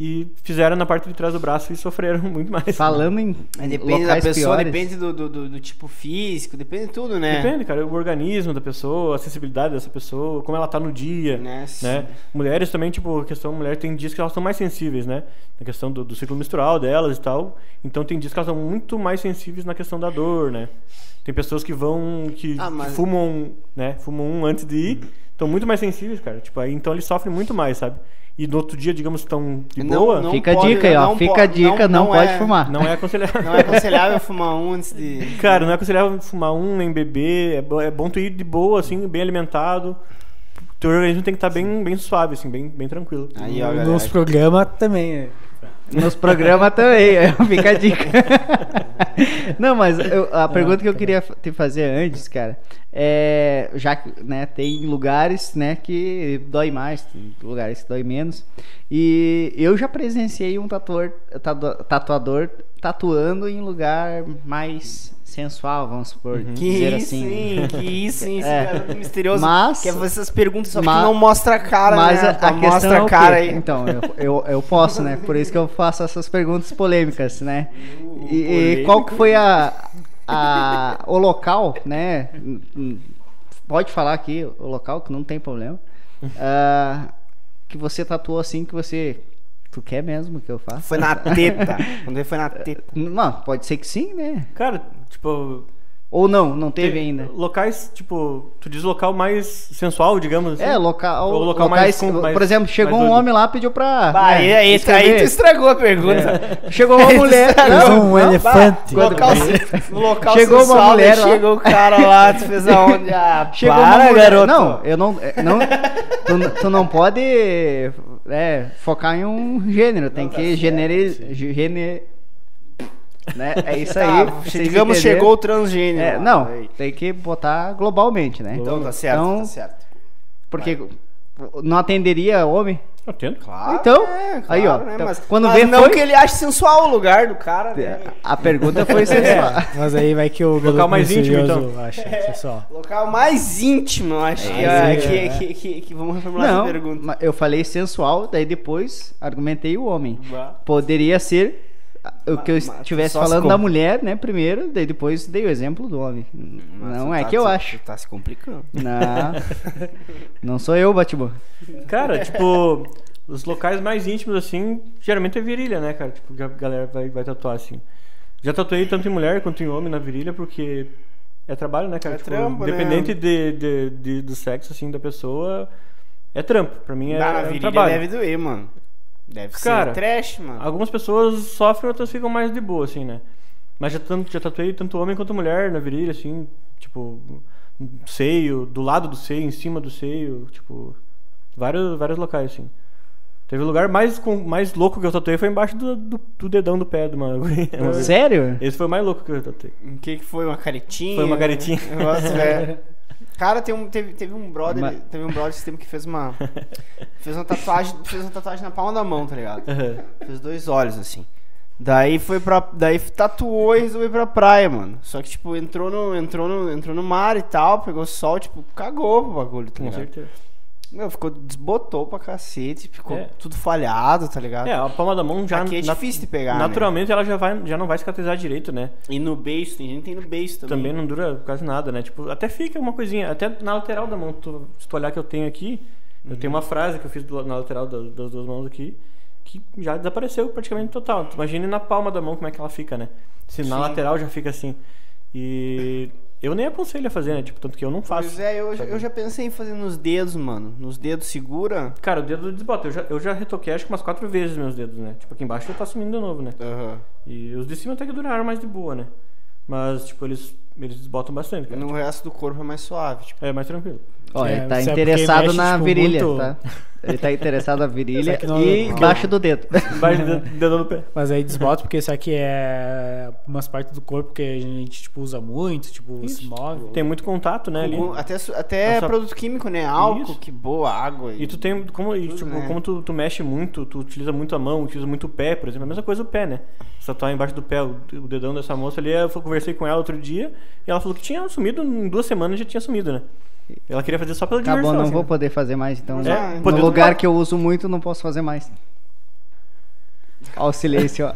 C: E fizeram na parte de trás do braço e sofreram [LAUGHS] muito mais.
E: Falando em
B: Mas depende da
E: locais
B: pessoa,
E: piores,
B: depende do, do, do- do tipo físico, depende de tudo, né?
C: Depende, cara, o organismo da pessoa, a sensibilidade dessa pessoa, como ela tá no dia,
B: Né,
C: né? Mulheres também, tipo, a questão mulher tem dias que elas são mais sensíveis, né? Na questão do, do ciclo menstrual delas e tal. Então tem dias que elas são muito mais sensíveis na questão da dor, né? Tem pessoas que vão que,
B: Ah, mas-
C: que fumam, né? Fumam um antes de ir, estão muito mais sensíveis, cara. Tipo, aí então eles sofrem muito mais, sabe? E no outro dia, digamos, estão de
B: Não-
C: boa,
B: não
E: Fica a
B: pode-
E: dica aí, ó.
B: não
E: Fica a dica, não,
B: não
E: pode
B: é-
E: fumar.
C: não é aconselhável.
B: Não é aconselhável fumar um antes de. [LAUGHS]
C: Cara, não é aconselhável fumar um nem beber. É, é bom tu ir de boa, assim, bem alimentado. Teu organismo tem que estar bem, bem suave, assim, bem, bem tranquilo.
B: Aí, ó,
A: Nos programas também.
E: Nos programas também, é, [LAUGHS] fica a dica. Não, mas eu- a pergunta que eu queria fa- te fazer antes, cara, é. Já que né, tem lugares né, que dói mais, tem lugares que dói menos. E eu já presenciei um tatuador, tatu- tatuador tatuando em lugar mais sensual, vamos supor.
B: Que
E: dizer
B: isso,
E: assim.
B: hein? Que isso, hein? Esse
E: É.
B: garoto misterioso.
E: Mas-
B: Que é essas perguntas, só que
E: mas-
B: não mostra a cara,
E: Mas
B: né?
E: a, a
B: mostra
E: questão é
B: a cara
E: quê?
B: aí.
E: Então, eu, eu, eu posso, né? Por isso que eu faço essas perguntas polêmicas, né? E, e qual que foi a, a, o local, né? Pode falar aqui o local, que não tem problema. Ah, que você tatuou assim, que você... Tu quer mesmo que eu faça?
B: Foi na [LAUGHS] teta. Quando ele foi na teta.
E: Não, pode ser que sim, né?
C: Cara, tipo.
E: Ou não, não teve
C: tem
E: ainda.
C: Locais, tipo, tu diz local mais sensual, digamos assim.
E: É, local,
C: Ou local
E: locais,
C: mais com- mais-
E: por exemplo, chegou um homem lá pediu pra.
B: Bah,
E: né,
B: aí, aí, aí tu estragou a pergunta.
E: Chegou uma [LAUGHS] mulher. Não,
A: um elefante.
B: Bah, local, no local
E: Chegou uma
B: sensual,
E: mulher
B: daí
E: lá.
B: Chegou o cara lá, tu fez aonde? Ah, [LAUGHS]
E: Chegou
B: para,
E: uma mulher.
B: garoto.
E: Não, eu não. é, não tu, tu não pode é, focar em um gênero, tem que genere, gene, né? [LAUGHS] É isso aí.
B: Tá,
E: vocês
B: digamos,
E: entenderam?
B: chegou o transgênero.
E: É,
B: lá,
E: não,
B: aí.
E: tem que botar globalmente, né?
B: Então tá certo,
E: Então,
B: tá certo.
E: Porque não atenderia homem.
C: Eu tento.
B: Claro,
E: Então,
B: é,
E: aí, ó,
B: né,
E: então,
B: mas,
E: quando
B: mas
E: vê
B: não
E: foi-
B: que ele ache sensual o lugar do cara, né?
E: A pergunta foi [LAUGHS] sensual.
A: É, mas aí vai que o garoto
C: mais íntimo, então.
A: acha, pessoal.
B: Local mais íntimo, eu acho que,
A: É,
B: é, que,
A: é.
B: que, que, que vamos reformular
E: Não,
B: essa pergunta.
E: eu falei sensual, daí depois argumentei o homem.
B: Bah.
E: Poderia ser o que eu
B: Mas-
E: estivesse falando
B: com-
E: da mulher, né? Primeiro, daí depois dei o exemplo do homem.
B: Mas
E: não é
B: tá-
E: que eu acho.
B: Tá se complicando.
E: Não. [LAUGHS] não sou eu, Batman.
C: Cara, tipo, os locais mais íntimos, assim, geralmente é virilha, né, cara? Tipo, a galera vai, vai tatuar, assim. Já tatuei tanto em mulher quanto em homem na virilha, porque é trabalho, né, cara?
B: É
C: tipo,
B: trampo, né?
C: independente de, de, de- do sexo, assim, da pessoa, é trampo. Pra mim é,
B: Ah, na
C: é um
B: virilha
C: trabalho.
B: deve doer, mano. Deve
C: Cara,
B: ser trash, mano.
C: Algumas pessoas sofrem, outras ficam mais de boa, assim, né? Mas já, tanto, já tatuei tanto homem quanto mulher na virilha, assim, tipo, seio, do lado do seio, em cima do seio, tipo, vários, vários locais, assim. Teve um lugar mais, com, mais louco que eu tatuei foi embaixo do, do, do dedão do pé de [LAUGHS] uma.
E: Sério?
C: Esse foi o mais louco que eu tatuei.
B: O que que foi? Uma caretinha?
C: Foi uma caretinha. [LAUGHS]
B: Negócio, é. [LAUGHS] Cara, tem um, teve, teve um brother,
E: Mas-
B: teve um brother esse tempo que fez uma [LAUGHS] fez uma tatuagem, fez uma tatuagem na palma da mão, tá ligado? Fez dois olhos assim. Daí foi pra. Daí tatuou e resolveu ir pra praia, mano. Só que, tipo, entrou no, entrou no, entrou no mar e tal, pegou sol, tipo, cagou pro bagulho, tá
C: Com
B: ligado?
C: certeza.
B: Meu, ficou, desbotou pra cacete, ficou
C: É.
B: tudo falhado, tá ligado?
C: É, a palma da mão já.
B: Aqui é difícil de pegar, né?
C: Naturalmente ela já, vai, já não vai cicatrizar direito, né?
B: E no beijo, tem gente que tem no beijo também.
C: Também não dura quase nada, né? Tipo, até fica uma coisinha, até na lateral da mão, tu, se tu olhar que eu tenho aqui, eu tenho uma frase que eu fiz do- na lateral das, das duas mãos aqui, que já desapareceu praticamente total. Tu imagine na palma da mão como é que ela fica, né? Se na
B: Sim.
C: lateral já fica assim. E eu nem aconselho a fazer, né? Tipo, tanto que eu não faço.
B: Pois é, eu, já- eu já pensei em fazer nos dedos, mano. Nos dedos segura.
C: Cara, o dedo desbota. Eu já, eu já retoquei acho que umas quatro vezes meus dedos, né? Tipo, aqui embaixo já tá sumindo de novo, né?
B: Aham.
C: E os de cima até que duraram mais de boa, né? Mas, tipo, eles, eles desbotam bastante, cara.
B: No resto do corpo é mais suave, tipo.
C: É mais tranquilo.
E: Ó,
A: É,
E: ele tá
A: isso é
E: interessado
A: mexe,
E: na virilha,
A: muito-
E: tá? Ele tá interessado na [LAUGHS] virilha
A: não-
E: e
A: não-
E: embaixo do dedo.
C: Embaixo do dedo no pé.
A: Mas aí desbota porque isso aqui é umas partes do corpo que a gente tipo, usa muito, tipo, se move.
C: Tem muito contato, né, ali.
B: Com- até até
C: Nossa.
B: produto químico, né? Álcool,
C: Isso.
B: que boa, água.
C: E tu tem, como, e,
B: Tudo,
C: tipo,
B: né?
C: como tu, tu mexe muito, tu utiliza muito a mão, utiliza muito o pé, por exemplo, a mesma coisa o pé, né? Tá embaixo do pé, o, o dedão dessa moça ali, eu conversei com ela outro dia, e ela falou que tinha sumido, em duas semanas já tinha sumido, né? Ela queria fazer só pela
E: Acabou,
C: diversão.
E: não
C: assim,
E: vou
C: né?
E: poder fazer mais, então.
B: É,
E: no lugar que eu uso muito, não posso fazer mais. Ó, o silêncio.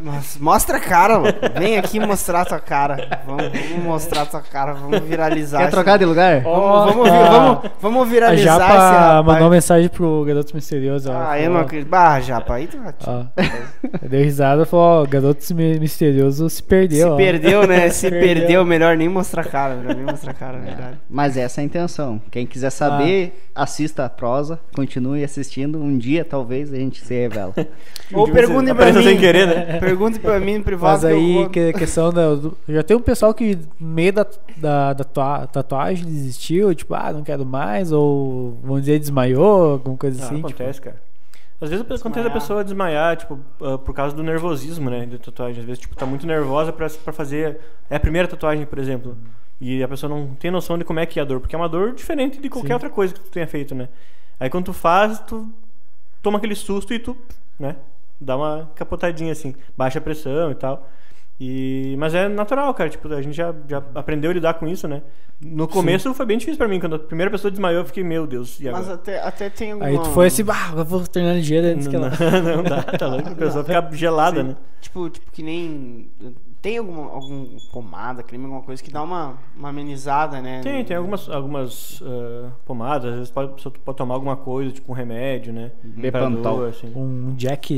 B: Mas [LAUGHS] mostra a cara, louco. Vem aqui mostrar tua cara. Vamos, vamos mostrar tua cara, vamos viralizar.
E: Quer trocar de lugar?
B: Vamos, vamos, vi-
A: Ah.
B: vamos, vamos
A: A
B: viralizar esse
A: Japa
B: rapaz.
A: mandou uma mensagem pro garoto misterioso. ó,
B: Ah, eu
A: falou-
B: não acredito. Bah, Japa, aí tu
A: Ó, deu risada e falou: ó, o garoto mi- misterioso se perdeu.
B: se
A: ó.
B: perdeu, né? [LAUGHS] Se
A: Perdeu.
B: perdeu, melhor nem mostrar a cara. Melhor nem mostrar a cara, é verdade.
E: Mas essa é a intenção. Quem quiser saber, assista a prosa, continue assistindo. Um dia, talvez, a gente se revela. [LAUGHS]
B: Ou
C: Tipo,
B: perguntem pra mim.
C: sem querer, né? [LAUGHS]
B: Pergunte pra mim no privado.
A: Mas
B: que eu
A: aí, que, questão da. do- já tem um pessoal que, no meio da, da, da tua- tatuagem, desistiu, tipo, ah, não quero mais, ou vamos dizer, desmaiou, alguma coisa
C: Ah,
A: assim. tipo.
C: acontece, cara. Às vezes acontece a
B: Desmaiar.
C: pessoa desmaiar, tipo, ah, por causa do nervosismo, né, de tatuagem. Às vezes, tipo, tá muito nervosa pra, pra fazer... É a primeira tatuagem, por exemplo. E a pessoa não tem noção de como é que é a dor. Porque é uma dor diferente de qualquer
A: Sim.
C: outra coisa que tu tenha feito, né. Aí quando tu faz, tu toma aquele susto e tu, né, dá uma capotadinha, assim. Baixa a pressão e tal. E... Mas é natural, cara. Tipo, a gente já, já aprendeu a lidar com isso, né. No começo foi bem difícil pra mim. Quando a primeira pessoa desmaiou, eu fiquei, meu Deus, e agora?
B: Mas até, até tem alguma...
A: Aí tu foi assim, bah, eu vou terminar ligeiro antes que
C: Não,
A: ela. [LAUGHS]
C: não dá, tá louco. A pessoa fica [LAUGHS] gelada,
B: Sim.
C: né?
B: Tipo, tipo, que nem... Tem alguma, algum pomada, creme, alguma coisa que dá uma, uma amenizada, né?
C: Tem, tem algumas, algumas ah, pomadas, às vezes pode, a pessoa pode tomar alguma coisa, tipo um remédio, né? Dor, assim.
A: Um Jack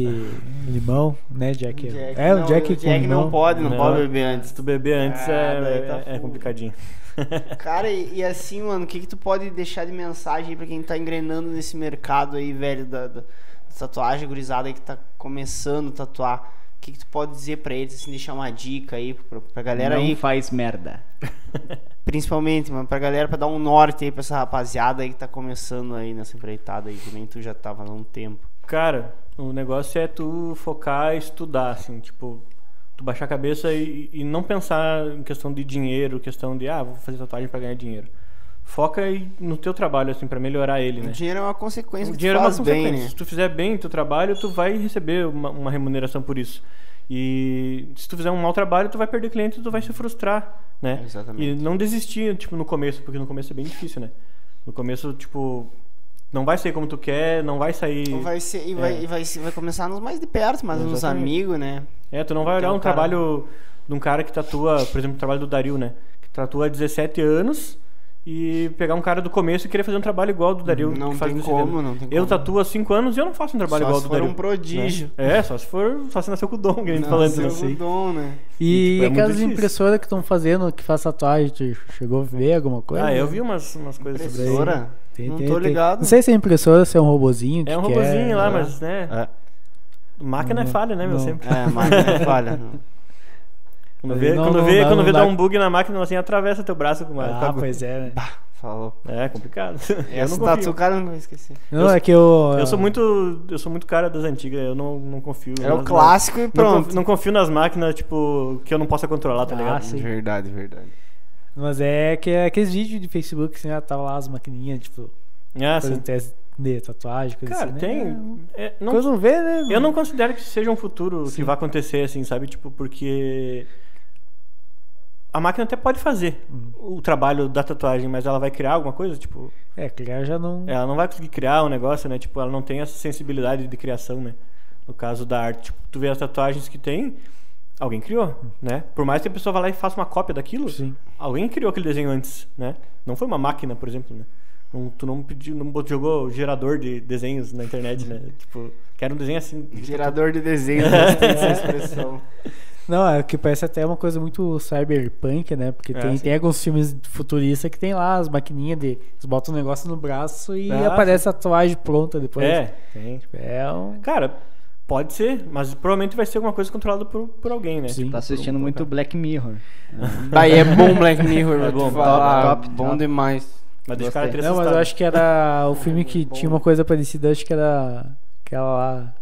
A: limão, né, Jack?
B: Jack,
A: é, um
B: não,
A: Jack
B: o
A: com
B: Jack
A: limão.
B: não pode, não,
C: Não.
B: pode beber antes.
C: Se tu beber antes
B: Ah,
C: é,
B: tá
C: é, é complicadinho. [LAUGHS]
B: Cara, e, e assim, mano, o que que tu pode deixar de mensagem aí pra quem tá engrenando nesse mercado aí, velho, da, da, da tatuagem gurizada aí que tá começando a tatuar? O que que tu pode dizer pra eles, assim, deixar uma dica aí pra, pra galera
E: não
B: aí,
E: faz merda. [LAUGHS]
B: principalmente, mano, pra galera, pra dar um norte aí pra essa rapaziada aí que tá começando aí nessa empreitada aí, que nem tu já tava há um tempo.
C: Cara, o negócio é tu focar e estudar, assim, tipo, tu baixar a cabeça e, e não pensar em questão de dinheiro, questão de, ah, vou fazer tatuagem pra ganhar dinheiro. Foca aí no teu trabalho, assim, pra melhorar ele,
B: O
C: né?
B: dinheiro é uma consequência
C: O dinheiro é uma
B: faz bem,
C: consequência.
B: né?
C: Se tu fizer bem o teu trabalho, tu vai receber uma, uma remuneração por isso. E se tu fizer um mau trabalho, tu vai perder cliente tu vai se frustrar, né?
B: Exatamente.
C: E não desistir, tipo, no começo, porque no começo é bem difícil, né? No começo, tipo, não vai sair como tu quer, não vai sair...
B: Então vai ser, e,
C: É.
B: vai, e vai, vai começar nos mais de perto, mas nos
C: Exatamente.
B: amigos, né?
C: É, tu não vai olhar
B: um
C: um
B: cara-
C: trabalho de um cara que tatua, por exemplo, o trabalho do Dario, né? Que tatua há 17 anos e pegar um cara do começo e querer fazer um trabalho igual ao do Dario.
B: Não
C: que faz
B: tem como, não tem
C: Eu
B: como.
C: tatuo há 5 anos e eu não faço um trabalho
B: Só
C: igual ao
B: se
C: do
B: for
C: Dario.
B: um prodígio.
C: né? É, só se for, só se nasceu com o dom, que a gente
B: Não,
C: falando,
B: seu
C: né? Sei.
B: dom, né?
A: E,
C: E, tipo, é
A: aquelas impressoras que estão fazendo, que faz tatuagem, tu chegou a ver alguma coisa?
C: Ah, eu vi umas, umas coisas sobre isso.
B: Impressora?
A: Tem-
B: não
A: tem-
B: tô
A: tem-
B: ligado.
A: Não sei se é impressora, se é um robozinho.
C: É um robozinho lá,
A: é.
C: mas, né?
E: É.
C: Máquina é
A: Não,
C: falha, né, meu?
A: não.
C: Sempre.
B: É, mas é falha. [LAUGHS]
C: Quando vê,
A: não-
C: quando
A: não
C: vê,
A: dá-
C: quando
A: não
C: vê dar um bug na máquina, assim, atravessa teu braço com uma. com
A: Ah,
C: agulha.
A: pois é, né?
B: Falou.
C: É complicado. [LAUGHS] eu
B: Essa
C: não
B: tatu,
C: confio.
B: cara, não vou esquecer.
A: Não,
C: Eu-
A: é que eu.
C: Eu sou muito. Eu sou muito cara das antigas, eu não, não confio.
B: É o
C: nas-
B: clássico e
C: Não,
B: pronto.
C: confio, não confio nas máquinas, tipo, que eu não possa controlar, tá
A: Ah,
C: ligado?
A: sim.
B: Verdade, verdade.
A: Mas é que é aqueles vídeos de Facebook, assim, ah, tava lá as maquininhas, tipo,
C: Ah,
A: fazendo
C: sim.
A: teste de tatuagem, coisa
C: Cara,
A: assim.
C: tem.
A: Né?
C: é, não-
A: Coisa não vê, né?
C: eu não considero que seja um futuro que
A: Sim.
C: vai acontecer, assim, sabe? Tipo, porque. A máquina até pode fazer o trabalho da tatuagem, mas ela vai criar alguma coisa, tipo.
A: É, criar já não.
C: Ela não vai conseguir criar um negócio, né? Tipo, ela não tem essa sensibilidade de criação, né? No caso da arte. Tipo, tu vê as tatuagens que tem, alguém criou, né? Por mais que a pessoa vá lá e faça uma cópia daquilo,
A: Sim.
C: alguém criou aquele desenho antes, né? Não foi uma máquina, por exemplo, né? Não- tu não pediu, não jogou gerador de desenhos na internet, né? Tipo, quero um desenho assim.
B: Gerador de desenho, gostei [LAUGHS] dessa expressão.
A: Não, é que parece até uma coisa muito cyberpunk, né? Porque
C: É,
A: tem,
C: sim.
A: tem alguns filmes futuristas que tem lá as maquininhas de. Eles botam um negócio no braço e
C: Ah,
A: aparece a tatuagem pronta depois.
C: É, tem.
A: É um.
C: Cara, pode ser, mas provavelmente vai ser alguma coisa controlada por, por alguém, né?
A: Sim.
E: Tá assistindo muito Black Mirror. [LAUGHS]
B: Daí é bom Black Mirror,
C: É bom,
B: falar.
E: top, top,
B: bom
E: top.
B: demais.
C: Mas deixa o cara
A: Não, mas eu acho que era o filme que
B: bom.
A: tinha uma coisa parecida, acho que era aquela lá.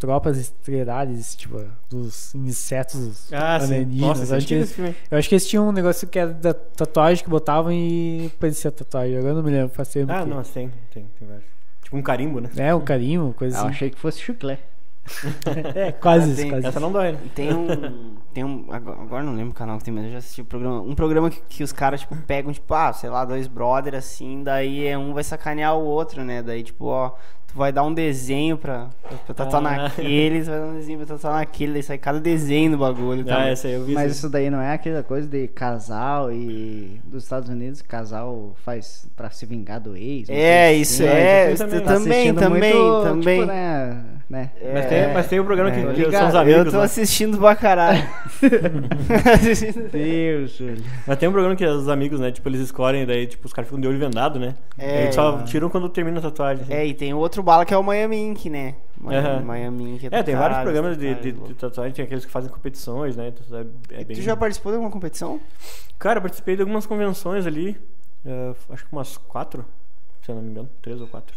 A: Tropas Estelares, tipo, dos insetos
C: Ah, sim.
A: alienígenas.
C: Nossa, esse
A: acho que eles, eu acho que eles tinham um negócio que era da tatuagem que botavam e parecia tatuagem. Agora eu não me lembro, faz tempo
C: Ah,
A: que-
C: não, tem, tem, tem vários. Tipo um carimbo, né?
A: É, um carinho, coisa
E: Eu
A: assim.
E: achei que fosse chiclete. [LAUGHS]
A: É, quase
B: Ah,
A: isso,
B: tem-
A: quase
C: Essa não dói, né?
B: E Tem um. Tem um. Agora, não lembro o canal que tem, mas eu já assisti o programa. Um programa que, que os caras, tipo, pegam, tipo, ah, sei lá, dois brother assim, daí é um vai sacanear o outro, né? Daí, tipo, ó, tu vai dar um desenho pra, pra tatuar
C: Ah.
B: naquele, tu vai dar um desenho pra tatuar naquele, daí sai cada desenho do bagulho, tá?
C: Ah, essa aí eu vi.
E: Mas isso daí não é aquela coisa de casal e dos Estados Unidos, casal faz pra se vingar do ex.
B: É,
E: coisa
B: isso
E: assim.
B: é,
C: isso
B: isso
C: também.
E: Tá
B: também, também,
E: muito,
B: também.
E: Tipo, né, né?
C: Mas, tem, mas tem um programa que,
B: É,
C: que são os amigos.
B: Eu tô
C: lá.
B: assistindo pra caralho. [LAUGHS]
E: Deus, Júlio.
C: Mas tem um programa que os amigos, né? Tipo, eles escolhem, daí, tipo, os caras ficam de olho vendado, né?
B: É.
C: Eles só tiram quando termina a tatuagem. assim.
B: é, e tem outro bala que é o Miami Ink, né? Miami. Miami Ink
C: É,
B: do
C: tem vários programas de, de, de tatuagem, tem aqueles que fazem competições, né? Então, é, é bem...
B: Tu já participou de alguma competição?
C: Cara, eu participei de algumas convenções ali, é, acho que umas quatro, se eu não me engano, três ou quatro.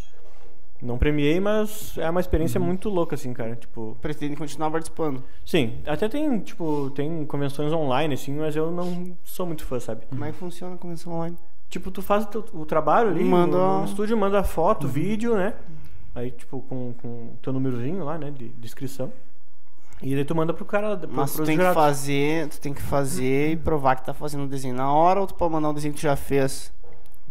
C: Não premiei, mas é uma experiência muito louca, assim, cara. Tipo,
B: Pretende continuar participando.
C: sim, até tem, tipo, tem convenções online, assim, mas eu não sou muito fã, sabe?
B: Como é que funciona a convenção online?
C: Tipo, tu faz o, teu- o trabalho ali
B: Manda-
C: no, no estúdio, manda foto, vídeo, né? Aí, tipo, com, com teu númerozinho lá, né, de, de inscrição. E daí tu manda pro cara, pro,
B: Mas tu tem que fazer, tu tem que fazer e provar que tá fazendo o desenho na hora ou tu pode mandar um desenho que tu já fez.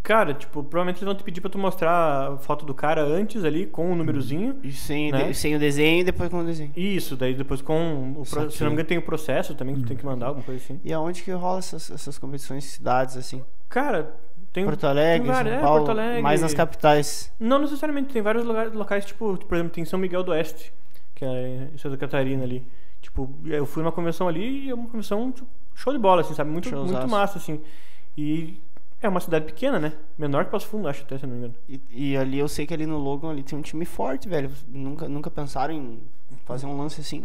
C: Cara, tipo, provavelmente eles vão te pedir pra tu mostrar a foto do cara antes ali, com o númerozinho.
B: E sem,
C: Né?
B: de- sem o desenho e depois com o desenho.
C: Isso, daí depois com o... pro-. Se não me engano tem o processo também, que tu tem que mandar, alguma coisa assim.
B: E aonde que rola essas, essas competições em cidades assim?
C: Cara, tem...
B: Porto Alegre,
C: tem várias-
B: São
C: é,
B: Paulo,
C: Porto Alegre.
B: mais nas capitais.
C: Não necessariamente, tem vários lugares, locais, tipo, por exemplo, tem São Miguel do Oeste, que é em Santa Catarina ali. Tipo, eu fui numa convenção ali e é uma convenção tipo, show de bola, assim, sabe? Muito,
B: Showzaço.
C: muito massa, assim. E é uma cidade pequena, né? Menor que Passo Fundo, acho até, se não me engano.
B: E, e ali eu sei que ali no Logan ali tem um time forte, velho. Nunca, nunca pensaram em fazer um lance assim.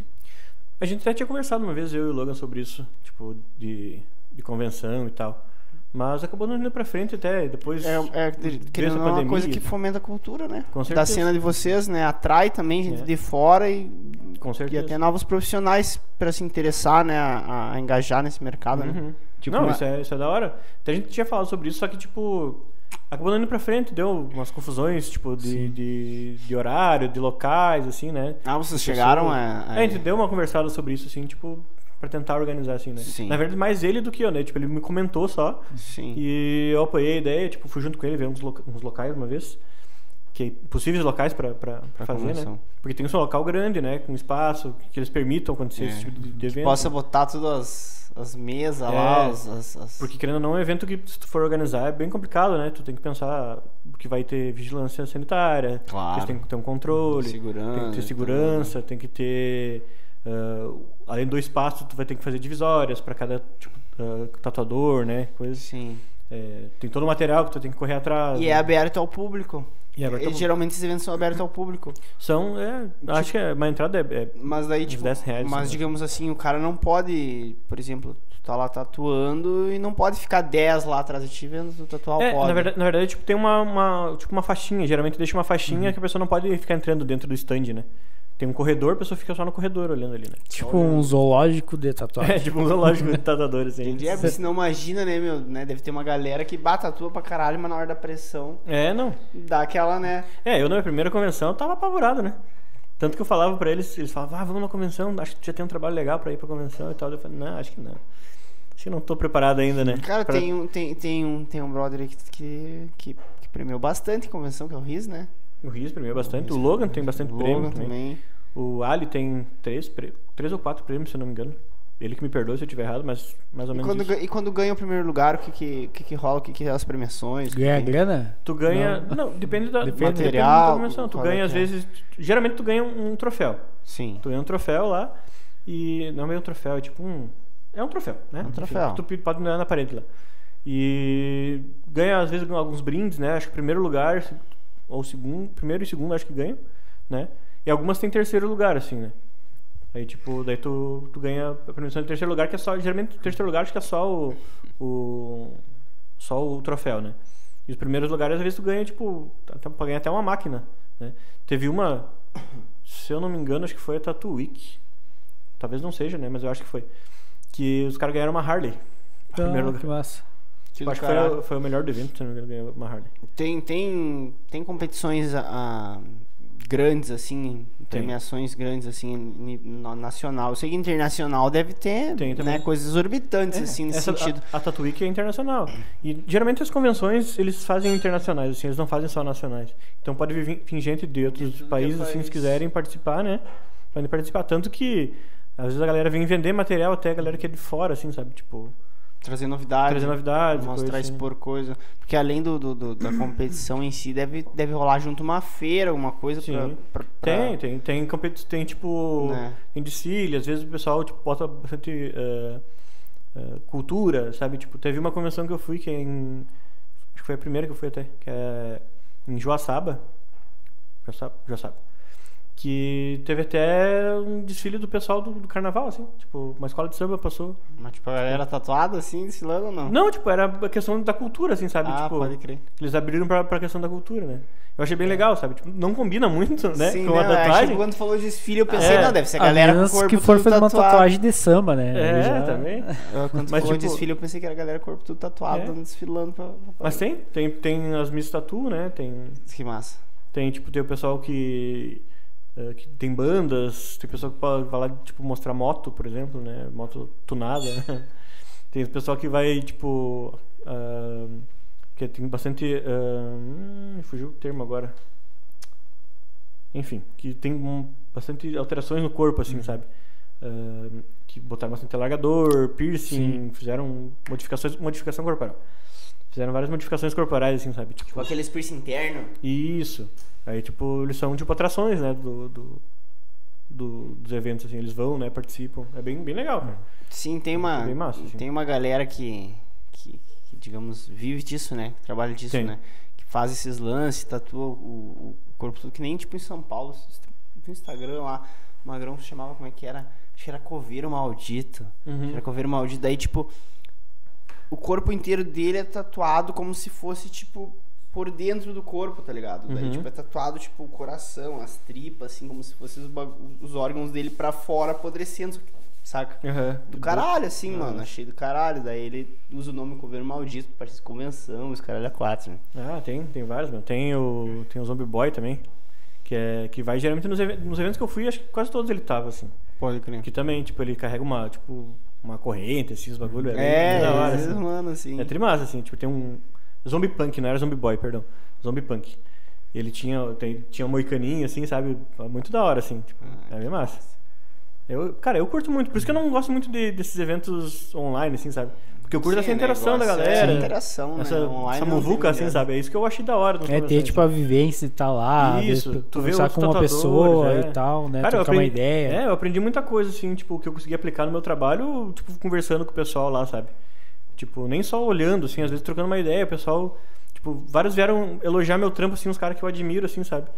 C: A gente até tinha conversado uma vez, eu e o Logan, sobre isso, tipo, de, de convenção e tal. Mas acabou não indo pra frente até, depois...
B: É, é querendo não, é uma coisa que fomenta a cultura, né?
C: Com
B: Da
C: certeza.
B: cena de vocês, né? Atrai também gente
C: É.
B: de fora e,
C: Com
B: e
C: certeza.
B: até novos profissionais pra se interessar, né? A, a engajar nesse mercado, né?
C: Uhum.
E: Tipo
C: não,
E: uma-
C: isso, é, isso é da hora. Até a gente tinha falado sobre isso, só que, tipo, acabou não indo pra frente, deu umas confusões, tipo, de, de, de horário, de locais, assim, né?
B: Ah, vocês chegaram a-
C: É, a gente deu uma conversada sobre isso, assim, tipo, pra tentar organizar, assim, né?
B: Sim.
C: Na verdade, mais ele do que eu, né? Tipo, ele me comentou só.
B: Sim.
C: E eu apoiei a ideia, tipo, fui junto com ele ver uns, loca- uns locais uma vez. Que, possíveis locais Pra fazer,
B: convenção.
C: né? Porque tem um local grande, né? Com espaço, que eles permitam acontecer
B: É.
C: esse tipo de, de evento.
B: Possa botar todas as, as mesas
C: É.
B: lá, as, as- as-
C: Porque querendo ou não, é um evento que se tu for organizar é bem complicado, né? Tu tem que pensar que vai ter vigilância sanitária,
B: Claro.
C: que tem que ter um controle,
B: Segurança,
C: tem que ter segurança, tem que ter ah, além do espaço, tu vai ter que fazer divisórias para cada tipo, ah, tatuador, né? Coisa.
B: Sim.
C: É, tem todo o material que tu tem que correr atrás.
B: E
C: né?
B: é aberto ao público.
C: E é aberto ao
B: geralmente esses eventos são abertos ao público.
C: São, é, acho que é, uma entrada é, é-
B: Mas daí, tipo,
C: 10 reais,
B: mas
C: né?
B: digamos assim, o cara não pode, por exemplo, tu tá lá tatuando e não pode ficar 10 lá atrás de ti vendo tu tatuar
C: É, na verdade, na verdade, tipo, tem uma, uma, tipo, uma faixinha. Geralmente deixa uma faixinha que a pessoa não pode ficar entrando dentro do stand, né? Tem um corredor, a pessoa fica só no corredor olhando ali, né?
A: Tipo um zoológico de tatuagem. [LAUGHS]
C: É, tipo um zoológico de tatuadores, assim.
B: Entendi. É, porque senão imagina, né, meu, né? Deve ter uma galera que bate a tua pra caralho, mas na hora da pressão
C: É, não.
B: dá aquela, né?
C: É, eu na minha primeira convenção eu tava apavorado, né? Tanto que eu falava pra eles, eles falavam, ah, vamos na convenção, acho que tu já tem um trabalho legal pra ir pra convenção e tal. Eu falei, não, acho que não. Acho que não tô preparado ainda, né?
B: Cara,
C: Pra-
B: tem, um, tem, tem, um, tem um brother aí que, que, que, que premiou bastante em convenção, que é o Riz, né?
C: O Riz premiou bastante, o Logan tem bastante
B: o
C: prêmio
B: Logan
C: também.
B: também.
C: O Ali tem três, três ou quatro prêmios, se eu não me engano. Ele que me perdoe se eu estiver errado, mas mais ou
B: E
C: menos
B: quando,
C: isso.
B: e quando ganha o primeiro lugar, o que que, o que, que rola? O que, que é as premiações? O
A: Ganha
B: que-
A: grana?
C: Tu ganha. Não, depende da
A: Depende.
C: depende
B: Material,
C: da convenção. Tu
B: é
C: ganha, às
B: é?
C: vezes. Geralmente tu ganha um, um troféu.
B: Sim.
C: Tu ganha um troféu lá e. Não é meio um troféu, é tipo um. É um troféu, né?
B: Um troféu.
C: Tu pode ganhar na parede lá. E ganha, às vezes, alguns brindes, né? Acho que primeiro lugar, ou segundo. Primeiro e segundo, acho que ganham, né? E algumas tem terceiro lugar, assim, né? Aí, tipo, daí tu, tu ganha a premiação de terceiro lugar, que é só. Geralmente, terceiro lugar acho que é só o. o só o troféu, né? E os primeiros lugares, às vezes, tu ganha, tipo, até- pra ganhar até uma máquina, né? Teve uma, se eu não me engano, acho que foi a Tattoo Week. Talvez não seja, né? Mas eu acho que foi. Que os caras ganharam uma Harley. em primeiro
A: Ah,
C: lugar.
A: que massa.
C: Acho que foi, o- foi o melhor do evento, se não me engano, ganhou uma Harley.
B: Tem, tem, tem competições ah, grandes, assim, premiações grandes, assim, nacional. Eu sei que internacional deve ter
C: Tem
B: né, coisas exorbitantes, assim, nesse
C: Essa-
B: sentido.
C: A, a Tattoo Week é internacional. E geralmente as convenções eles fazem internacionais, assim, eles não fazem só nacionais. Então pode vir, vir gente de outros
B: é
C: países, assim, se
B: país.
C: quiserem participar, né? Podem participar. Tanto que às vezes a galera vem vender material até a galera que é de fora, assim, sabe? Tipo,
B: Trazer novidades.
C: trazer novidades.
B: Mostrar,
C: coisa
B: expor coisa. Porque além do, do- do- da competição em si, deve, deve rolar junto uma feira, alguma coisa pra,
C: Sim.
B: pra- pra-
C: Tem, tem, tem, competi- tem tipo,
B: Né.
C: tem desfile, às vezes o pessoal tipo, bota bastante eh, eh, cultura, sabe? Tipo, teve uma convenção que eu fui que é em. Acho que foi a primeira que eu fui até, que é em Joaçaba. Joaçaba? Joaçaba. Que teve até um desfile do pessoal do, do carnaval, assim. Tipo, uma escola de samba passou.
B: Mas, tipo, a galera tatuada assim, desfilando ou não?
C: Não, tipo, era a questão da cultura, assim, sabe?
B: Ah,
C: tipo,
B: pode crer.
C: eles abriram pra, pra questão da cultura, né? Eu achei bem legal, sabe? Tipo, não combina muito, né?
B: Sim,
C: com a
B: né? Eu achei
C: tatuagem.
B: que quando tu falou desfile, eu pensei,
C: É.
B: não, deve ser a
A: A
B: galera com corpo
A: que for fazer uma tatuagem de samba, né?
C: É,
A: já-
B: Eu,
C: também.
B: Quando tu [LAUGHS]
C: Mas,
B: falou
C: tipo-
B: desfile, eu pensei que era a galera com o corpo tudo tatuado,
C: É.
B: desfilando pra... pra-
C: Mas tem, tem, tem as Miss Tatu, né? Tem,
B: Que massa.
C: tem, tipo, tem o pessoal que, eh, que tem bandas, tem pessoal que vai lá, tipo, mostrar moto, por exemplo, né? Moto tunada. [LAUGHS] tem o pessoal que vai, tipo... ah, que tem bastante... hum, fugiu o termo agora. Enfim, que tem um- bastante alterações no corpo, assim, sabe? Ah, que botaram bastante alargador, piercing, fizeram modificações, modificação corporal. Fizeram várias modificações corporais, assim, sabe? Tipo,
B: Com aqueles piercing interno.
C: isso. Aí, tipo, eles são, tipo, atrações, né? Do, do, do- dos eventos, assim. Eles vão, né? Participam. É bem, bem legal, cara.
B: Sim, tem uma,
C: Bem massa, sim.
B: tem uma galera que, que, que, digamos, vive disso, né? Que trabalha disso,
C: Tem.
B: né? Que faz esses lances, tatua o, o corpo todo, que nem tipo em São Paulo. No Instagram lá, o Magrão se chamava, como é que era? Acho que era Coveiro Maldito.
C: Uhum.
B: Acho que Era Coveiro Maldito. Daí, tipo, o corpo inteiro dele é tatuado como se fosse, tipo, por dentro do corpo, tá ligado? Daí,
C: Uhum.
B: tipo, é tatuado, tipo, o coração, as tripas, assim, como se fossem os, os órgãos dele pra fora apodrecendo, saca?
C: Aham.
B: Do caralho, assim,
C: Ah.
B: mano. Achei do caralho. Daí ele usa o nome Coveiro Maldito pra participar de convenção, os caralho a quatro, né?
C: Ah, tem, tem vários, meu. Tem o, tem o Zombie Boy também. Que, é, que vai geralmente nos, even- nos eventos que eu fui, acho que quase todos ele tava, assim.
B: Pode crer.
C: Que também, tipo, ele carrega uma, tipo, uma corrente, assim, os bagulho. É,
B: É,
C: da hora, assim.
B: mano, assim.
C: É trimassa, assim, tipo, tem um. Zombie Punk, não era Zombie Boy, perdão. Zombie Punk. Ele tinha, tem, tinha um moicaninho, assim, sabe? Muito da hora, assim. Tipo,
B: Ah,
C: é bem massa. Eu, cara, eu curto muito, por isso que eu não gosto muito de- desses eventos online, assim, sabe? Porque eu curto
B: Sim,
C: essa
B: o
C: interação da
B: negócio é
C: galera.
B: a interação, né?
C: Essa,
B: Online
C: essa
B: tem
C: muvuca, assim, sabe? É isso que eu achei da hora.
A: É ter tipo a vivência e tal lá,
C: Isso,
A: ver-
C: tu vê
A: com uma pessoa
C: é.
A: e tal, né?
C: Cara, eu
A: trocar uma
C: aprendi,
A: ideia.
C: É, eu aprendi muita coisa, assim, tipo, que eu consegui aplicar no meu trabalho, tipo, conversando com o pessoal lá, sabe? Tipo, nem só olhando, assim, às vezes trocando uma ideia, o pessoal, tipo, vários vieram elogiar meu trampo, assim, uns caras que eu admiro, assim, sabe?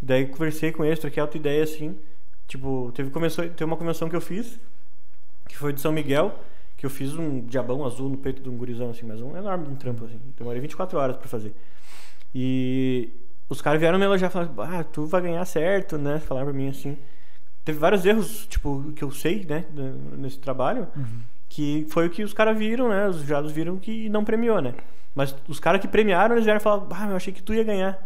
C: Daí conversei com eles, troquei alta ideia, assim, tipo, teve, convenção, teve uma convenção que eu fiz, que foi de São Miguel, que eu fiz um diabão azul no peito de um gurizão, assim, mas um enorme de um trampo, assim. Demorei 24 horas pra fazer. E os caras vieram me elogiar, falando, ah, tu vai ganhar certo, né? Falaram pra mim assim. Teve vários erros, tipo, que eu sei, né, nesse trabalho, que foi o que os caras viram, né? Os jurados viram que não premiou, né? Mas os caras que premiaram, eles vieram falar, ah, eu achei que tu ia ganhar.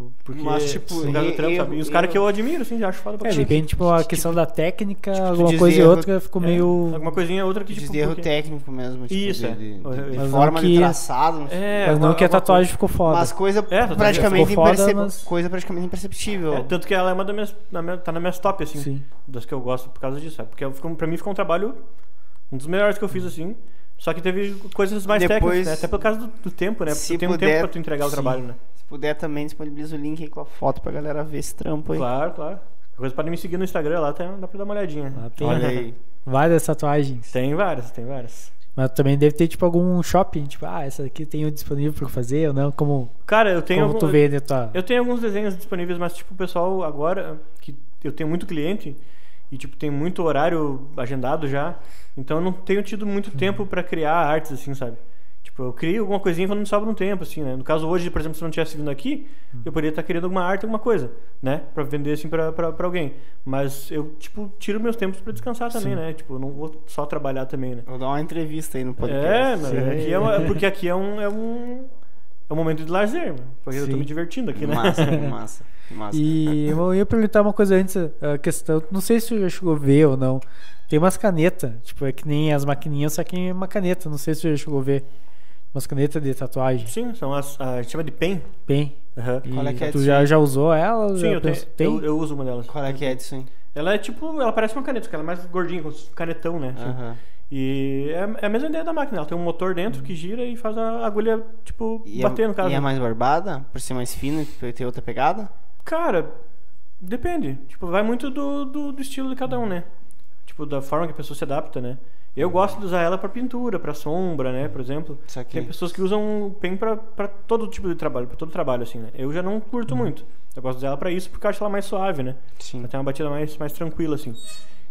C: Tipo, porque
B: Mas, tipo,
C: causa do
B: e-
C: trampo,
B: e-
C: sabe? E os caras que eu admiro, assim, já acho foda pra
A: É, de repente, tipo, a questão da técnica,
B: tu
A: alguma coisa e outra ficou
C: É,
A: meio.
C: Alguma coisinha outra que,
B: De
C: tipo.
B: erro
C: porque-
B: técnico mesmo, tipo,
C: Isso,
B: de,
C: é.
B: de, de- de
A: não
B: forma de
A: que-
B: traçado, não sei.
C: É,
A: Mas não
C: alguma-
A: que a
C: alguma
A: tatuagem
C: coisa-
A: ficou foda.
B: Mas coisa
C: É,
B: praticamente,
A: foda,
B: impercep-
A: mas-
B: coisa praticamente imperceptível.
C: É, tanto que ela é uma das minhas, na minha- tá nas minhas top, assim,
A: Sim.
C: das que eu gosto por causa disso, sabe? Porque ficou, pra mim ficou um trabalho, um dos melhores que eu fiz, assim, só que teve coisas mais
B: Depois,
C: técnicas, né? Até por causa do, do tempo, né? Porque tem um tempo pra tu entregar o
B: sim.
C: trabalho, né?
B: Se puder também, disponibiliza o link aí com a foto pra galera ver esse trampo aí.
C: Claro, claro. Coisa pra me seguir no Instagram lá, tá, dá pra dar uma olhadinha.
A: Lá tem
B: Olha aí.
A: várias tatuagens.
C: Tem várias, tem várias.
A: Mas também deve ter, tipo, algum shopping, tipo, ah, essa aqui tem disponível pra fazer ou não? Como,
C: Cara, eu tenho
A: como tu
C: algum-
A: vê né, tua...
C: Eu tenho alguns desenhos disponíveis, mas tipo, o pessoal agora, que eu tenho muito cliente e tipo, tem muito horário agendado já, então eu não tenho tido muito tempo pra criar artes, assim, sabe? Tipo, eu crio alguma coisinha quando me sobra um tempo, assim, né? No caso hoje, por exemplo, se eu não tivesse vindo aqui, eu poderia estar criando alguma arte, alguma coisa, né? Pra vender, assim, pra, pra, pra alguém. Mas eu, tipo, tiro meus tempos pra descansar também, né? Tipo, eu não vou só trabalhar também, né?
B: Vou dar uma entrevista aí no podcast.
C: É, mas
A: Sim.
C: aqui é uma- porque aqui é um, é um, é um momento de lazer, mano. Porque eu tô
A: Sim.
C: me divertindo aqui, né?
B: Massa, [LAUGHS] massa, massa.
A: E eu ia perguntar uma coisa antes, a questão, não sei se já chegou a ver ou não. Tem umas canetas, tipo, é que nem as maquininhas, só que é uma caneta, não sei se já chegou a ver. Umas canetas de tatuagem.
C: Sim, são as. A gente chama de pen. Aham.
A: E
B: Qual é que é
A: tu já, já usou ela?
C: Sim, eu, tenho,
A: pensou- tem?
C: eu, eu uso uma delas.
B: Qual é que é disso aí?
C: Ela é tipo. Ela parece uma caneta, só que ela é mais gordinha, com canetão, né? assim.
B: Aham.
C: E é, é a mesma ideia da máquina. Ela tem um motor dentro que gira e faz a agulha, tipo,
B: E,
C: bater no
B: é,
C: caso.
B: e é mais barbada? Por ser mais fina e ter outra pegada?
C: Cara, depende. Tipo, vai muito do, do, do estilo de cada um, né? Tipo, da forma que a pessoa se adapta, né? Eu gosto de usar ela pra pintura, pra sombra, né, por exemplo. Tem pessoas que usam o pen pra, pra todo tipo de trabalho, pra todo trabalho, assim, né. Eu já não curto muito. Eu gosto de usar ela pra isso porque eu acho ela mais suave, né.
B: Sim.
C: Ela tem uma batida mais, mais tranquila, assim.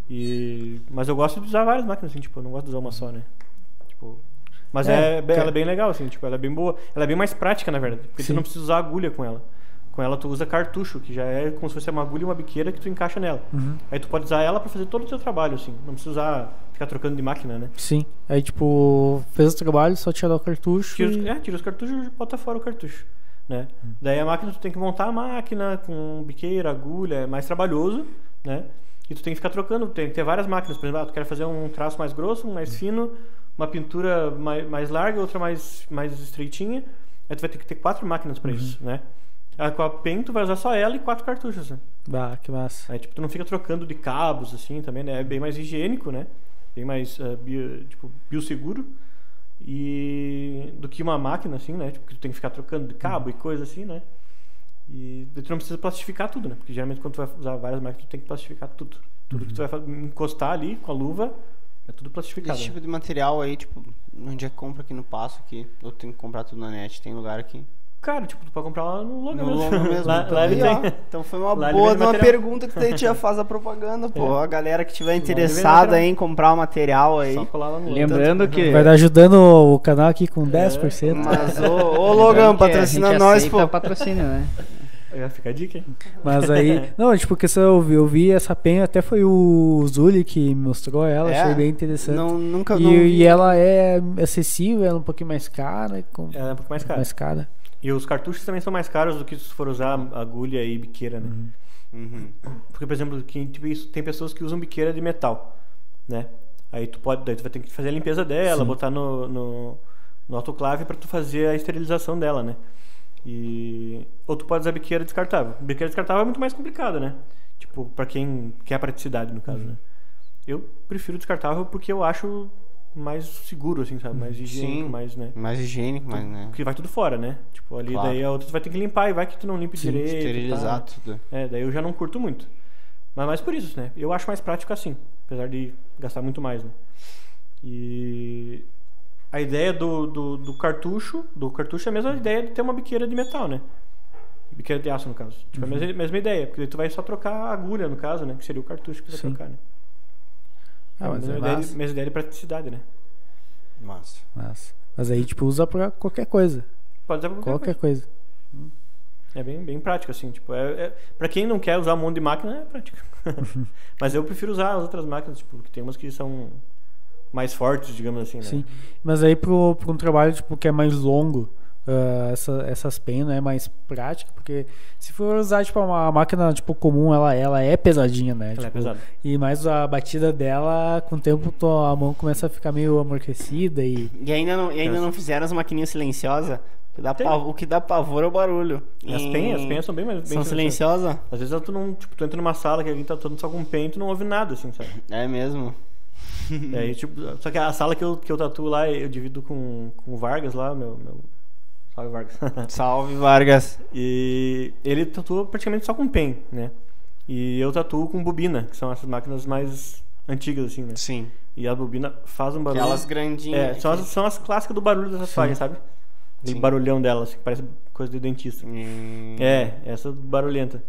C: E... Mas eu gosto de usar várias máquinas, assim, tipo, eu não gosto de usar uma só, né. Tipo... Mas
A: É,
C: é,
A: que-
C: ela é bem legal, assim, tipo, ela é bem boa. Ela é bem mais prática, na verdade. Porque
A: Sim.
C: tu não precisa usar agulha com ela. Com ela tu usa cartucho, que já é como se fosse uma agulha e uma biqueira que tu encaixa nela.
A: Uhum.
C: Aí tu pode usar ela pra fazer todo o teu trabalho, assim. Não precisa usar, ficar trocando de máquina, né?
A: Sim. Aí, tipo, fez o trabalho, só tirar o cartucho.
C: Tira, os-
A: e-
C: é, tira os cartuchos e bota fora o cartucho, né? Daí a máquina tu tem que montar a máquina com biqueira, agulha, é mais trabalhoso, né? E tu tem que ficar trocando, tem que ter várias máquinas. Por exemplo, ah, tu quer fazer um traço mais grosso, um mais fino, uma pintura mais, mais larga, outra mais, mais estreitinha. Aí tu vai ter que ter quatro máquinas pra isso, né? Aí com a pen tu vai usar só ela e quatro cartuchos, né?
A: Bah, que massa.
C: Aí, tipo, tu não fica trocando de cabos, assim, também, né? É bem mais higiênico, né? Bem mais, eh, bio, tipo, bioseguro. E... Do que uma máquina, assim, né? Tipo, que tu tem que ficar trocando de cabo e coisa assim, né? E tu não precisa plastificar tudo, né? Porque geralmente quando tu vai usar várias máquinas, tu tem que plastificar tudo. Tudo que tu vai fa- encostar ali com a luva, é tudo plastificado.
B: Esse
C: né?
B: tipo de material aí, tipo, onde é que compra aqui no Passo aqui? Ou tem que comprar tudo na net? Tem lugar aqui.
C: Cara, tipo, tu pode comprar lá no Logan
B: No
C: mesmo.
B: Mesmo. [LAUGHS]
C: lá,
B: então,
C: lá
B: ó.
C: tem.
B: Então foi uma
C: Lá
B: boa uma pergunta que daí a gente já faz a propaganda, pô.
C: É.
B: A galera que tiver interessada em comprar o material aí.
C: Só colar lá no Logan.
E: Lembrando que.
A: Vai dar ajudando o canal aqui com 10%.
B: Mas, ô, ô [LAUGHS] Logan, patrocina
E: gente
B: nós, pô.
E: patrocínio, né? [LAUGHS]
C: É, fica a dica, hein?
A: Mas aí. Não, tipo, porque se eu vi, eu vi essa penha, até foi o Zuli que me mostrou ela,
B: É?
A: achei bem interessante.
B: Não, nunca
A: e,
B: não vi.
A: e ela é acessível, ela é um pouquinho mais cara. Com,
C: É um pouco mais caro.
A: mais cara.
C: E os cartuchos também são mais caros do que se for usar agulha e biqueira, né?
B: Uhum.
C: Porque, por exemplo, tem pessoas que usam biqueira de metal, né? Aí tu pode, daí tu vai ter que fazer a limpeza dela,
A: Sim.
C: botar no, no, no autoclave para tu fazer a esterilização dela, né? E ou tu pode usar biqueira descartável. Biqueira descartável é muito mais complicado, né? Tipo, para quem quer praticidade no caso, né? Eu prefiro descartável porque eu acho mais seguro, assim, sabe? Mais higiênico,
B: Sim.
C: mais, né?
B: Mais higiênico, mas né?
C: Porque vai tudo fora, né? Tipo, ali
B: Claro.
C: daí a outra tu vai ter que limpar e vai que tu não limpa
A: Sim,
C: direito.
B: Esterilizar
C: tal.
B: tudo.
C: É, daí eu já não curto muito. Mas mais por isso, né? Eu acho mais prático assim, apesar de gastar muito mais, né? E a ideia do, do, do cartucho, do cartucho é a mesma ideia de ter uma biqueira de metal, né? Biqueira de aço, no caso. Tipo,
A: Uhum.
C: a mesma, mesma ideia, porque daí tu vai só trocar a agulha, no caso, né? Que seria o cartucho que tu vai trocar, né?
A: Ah, mas
C: mesma,
A: é
C: ideia de,
A: massa.
C: mesma ideia de praticidade, né?
B: Massa.
A: Mas, mas aí, tipo, usa pra qualquer coisa.
C: Pode usar pra qualquer,
A: Qualquer coisa.
C: É bem, bem prático, assim, tipo, é, é, pra quem não quer usar um monte de máquina, é prático. [LAUGHS] Mas eu prefiro usar as outras máquinas, tipo, porque tem umas que são mais fortes, digamos assim, né?
A: Sim. Mas aí pro, pro um trabalho tipo, que é mais longo, ah, essa, essas penas é mais prática, porque se for usar tipo, uma máquina tipo, comum, ela, ela é pesadinha, né?
C: Ela é
A: Tipo,
C: pesada.
A: E mais a batida dela, com o tempo tua mão começa a ficar meio amortecida e.
B: E ainda não, e ainda não fizeram as maquininhas silenciosas? O que dá O que dá pavor é o barulho.
C: As
B: Em-
C: penhas, as penhas são bem mais bem
B: São
C: silenciosas. Às vezes tu não, tipo, tu entra numa sala que alguém tá todo só com pen e tu não ouve nada, assim, sabe?
B: É mesmo.
C: E aí, tipo, só que a sala que eu, que eu tatuo lá, eu divido com, com o Vargas lá, meu, meu... Salve, Vargas. [LAUGHS]
B: Salve, Vargas.
C: E ele tatua praticamente só com pen, né? E eu tatuo com bobina, que são essas máquinas mais antigas, assim, né?
B: Sim.
C: E a bobina faz um barulho.
B: Aquelas grandinhas.
C: É, são as, são as clássicas do barulho dessa tatuagem, sabe?
B: Sim.
C: barulhão dela, assim, que parece coisa de dentista.
B: Hum.
C: É, essa barulhenta.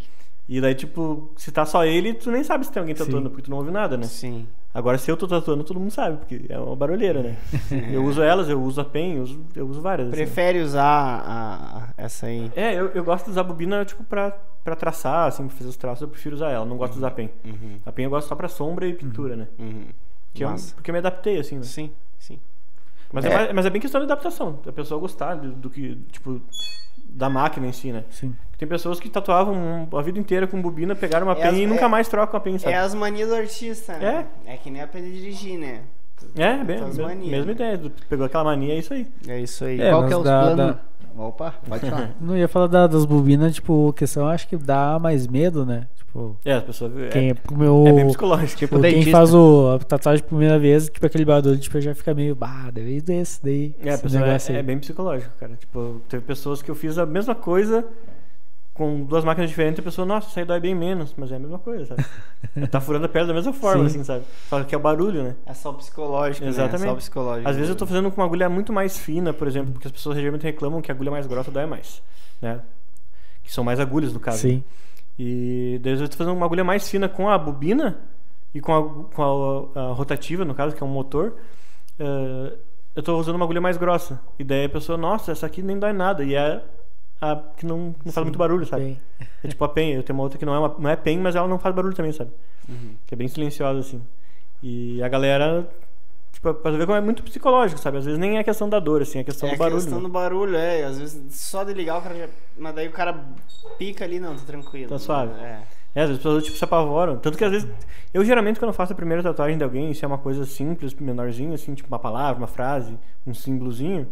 C: E daí, tipo, se tá só ele, tu nem sabe se tem alguém tatuando, porque tu não ouve nada, né?
B: Sim.
C: Agora, se eu tô tatuando, todo mundo sabe, porque é uma barulheira, né? [LAUGHS] eu uso elas, eu uso a pen, eu uso, eu uso várias. assim.
B: Prefere usar a, a- essa aí?
C: É, eu, eu gosto de usar a bobina, tipo, pra, pra traçar, assim, pra fazer os traços, eu prefiro usar ela, não gosto de usar a pen.
B: Uhum.
C: A pen eu gosto só pra sombra e pintura, né?
B: Uhum.
C: Que eu, porque eu me adaptei, assim, né?
B: Sim, sim.
C: Mas é.
B: É.
C: mas é bem questão de adaptação, da pessoa gostar do, do que, tipo, da máquina em si, né?
A: Sim.
C: Tem pessoas que tatuavam a vida inteira com bobina, pegaram uma
B: É
C: pen
B: as-
C: e
B: é-
C: nunca mais trocam a pen, sabe?
B: É as manias do artista, né? É. que nem aprender a dirigir, né?
C: É, bem,
B: manias,
C: mesma
B: né?
C: ideia. tu Pegou aquela mania, é isso aí.
B: É isso aí.
A: É,
E: Qual que é os
A: dá-
E: planos? Opa, pode falar. [LAUGHS]
A: Não ia falar da- das bobinas, tipo, questão acho que dá mais medo, né? Tipo,
C: É, as pessoas. É,
A: quem, pro meu,
C: é bem psicológico.
A: Tipo, quem
E: dentista.
A: faz o, a tatuagem pela primeira vez, tipo, aquele barulho, tipo, já fica meio, bah, deve desse, daí.
C: É,
A: esse
C: pessoa é, é bem psicológico, cara. Tipo, teve pessoas que eu fiz a mesma coisa com duas máquinas diferentes, a pessoa, nossa, isso aí dói bem menos, mas é a mesma coisa, sabe? tá furando a pele da mesma forma,
A: Sim.
C: assim, sabe? Só que é o barulho, né?
B: É só psicológico,
C: Exatamente.
B: né? É só psicológico.
C: Às vezes eu tô fazendo com uma agulha muito mais fina, por exemplo, porque as pessoas geralmente reclamam que a agulha mais grossa dói mais, né? Que são mais agulhas, no caso.
A: Sim.
C: né? E daí às vezes eu tô fazendo uma agulha mais fina com a bobina e com a, com a- a rotativa, no caso, que é um motor. eh, eu tô usando uma agulha mais grossa. E daí a pessoa, nossa, essa aqui nem dói nada. E é a que não, não faz muito barulho, sabe?
A: Bem.
C: É tipo a PEN. Eu tenho uma outra que não é, uma, não é PEN, mas ela não faz barulho também, sabe?
B: Uhum.
C: Que é bem silenciosa, assim. E a galera, tipo, pra ver como é muito psicológico, sabe? Às vezes nem é questão da dor, assim, é questão
B: É
C: do barulho.
B: questão
C: né?
B: do barulho, é. Às vezes só de ligar o cara já. Mas daí o cara pica ali, não, tá tranquilo.
C: Tá suave.
B: É.
C: É, às vezes as pessoas tipo, se apavoram. Tanto que às vezes. Eu geralmente, quando eu faço a primeira tatuagem de alguém, se é uma coisa simples, menorzinha, assim, tipo uma palavra, uma frase, um símbolozinho,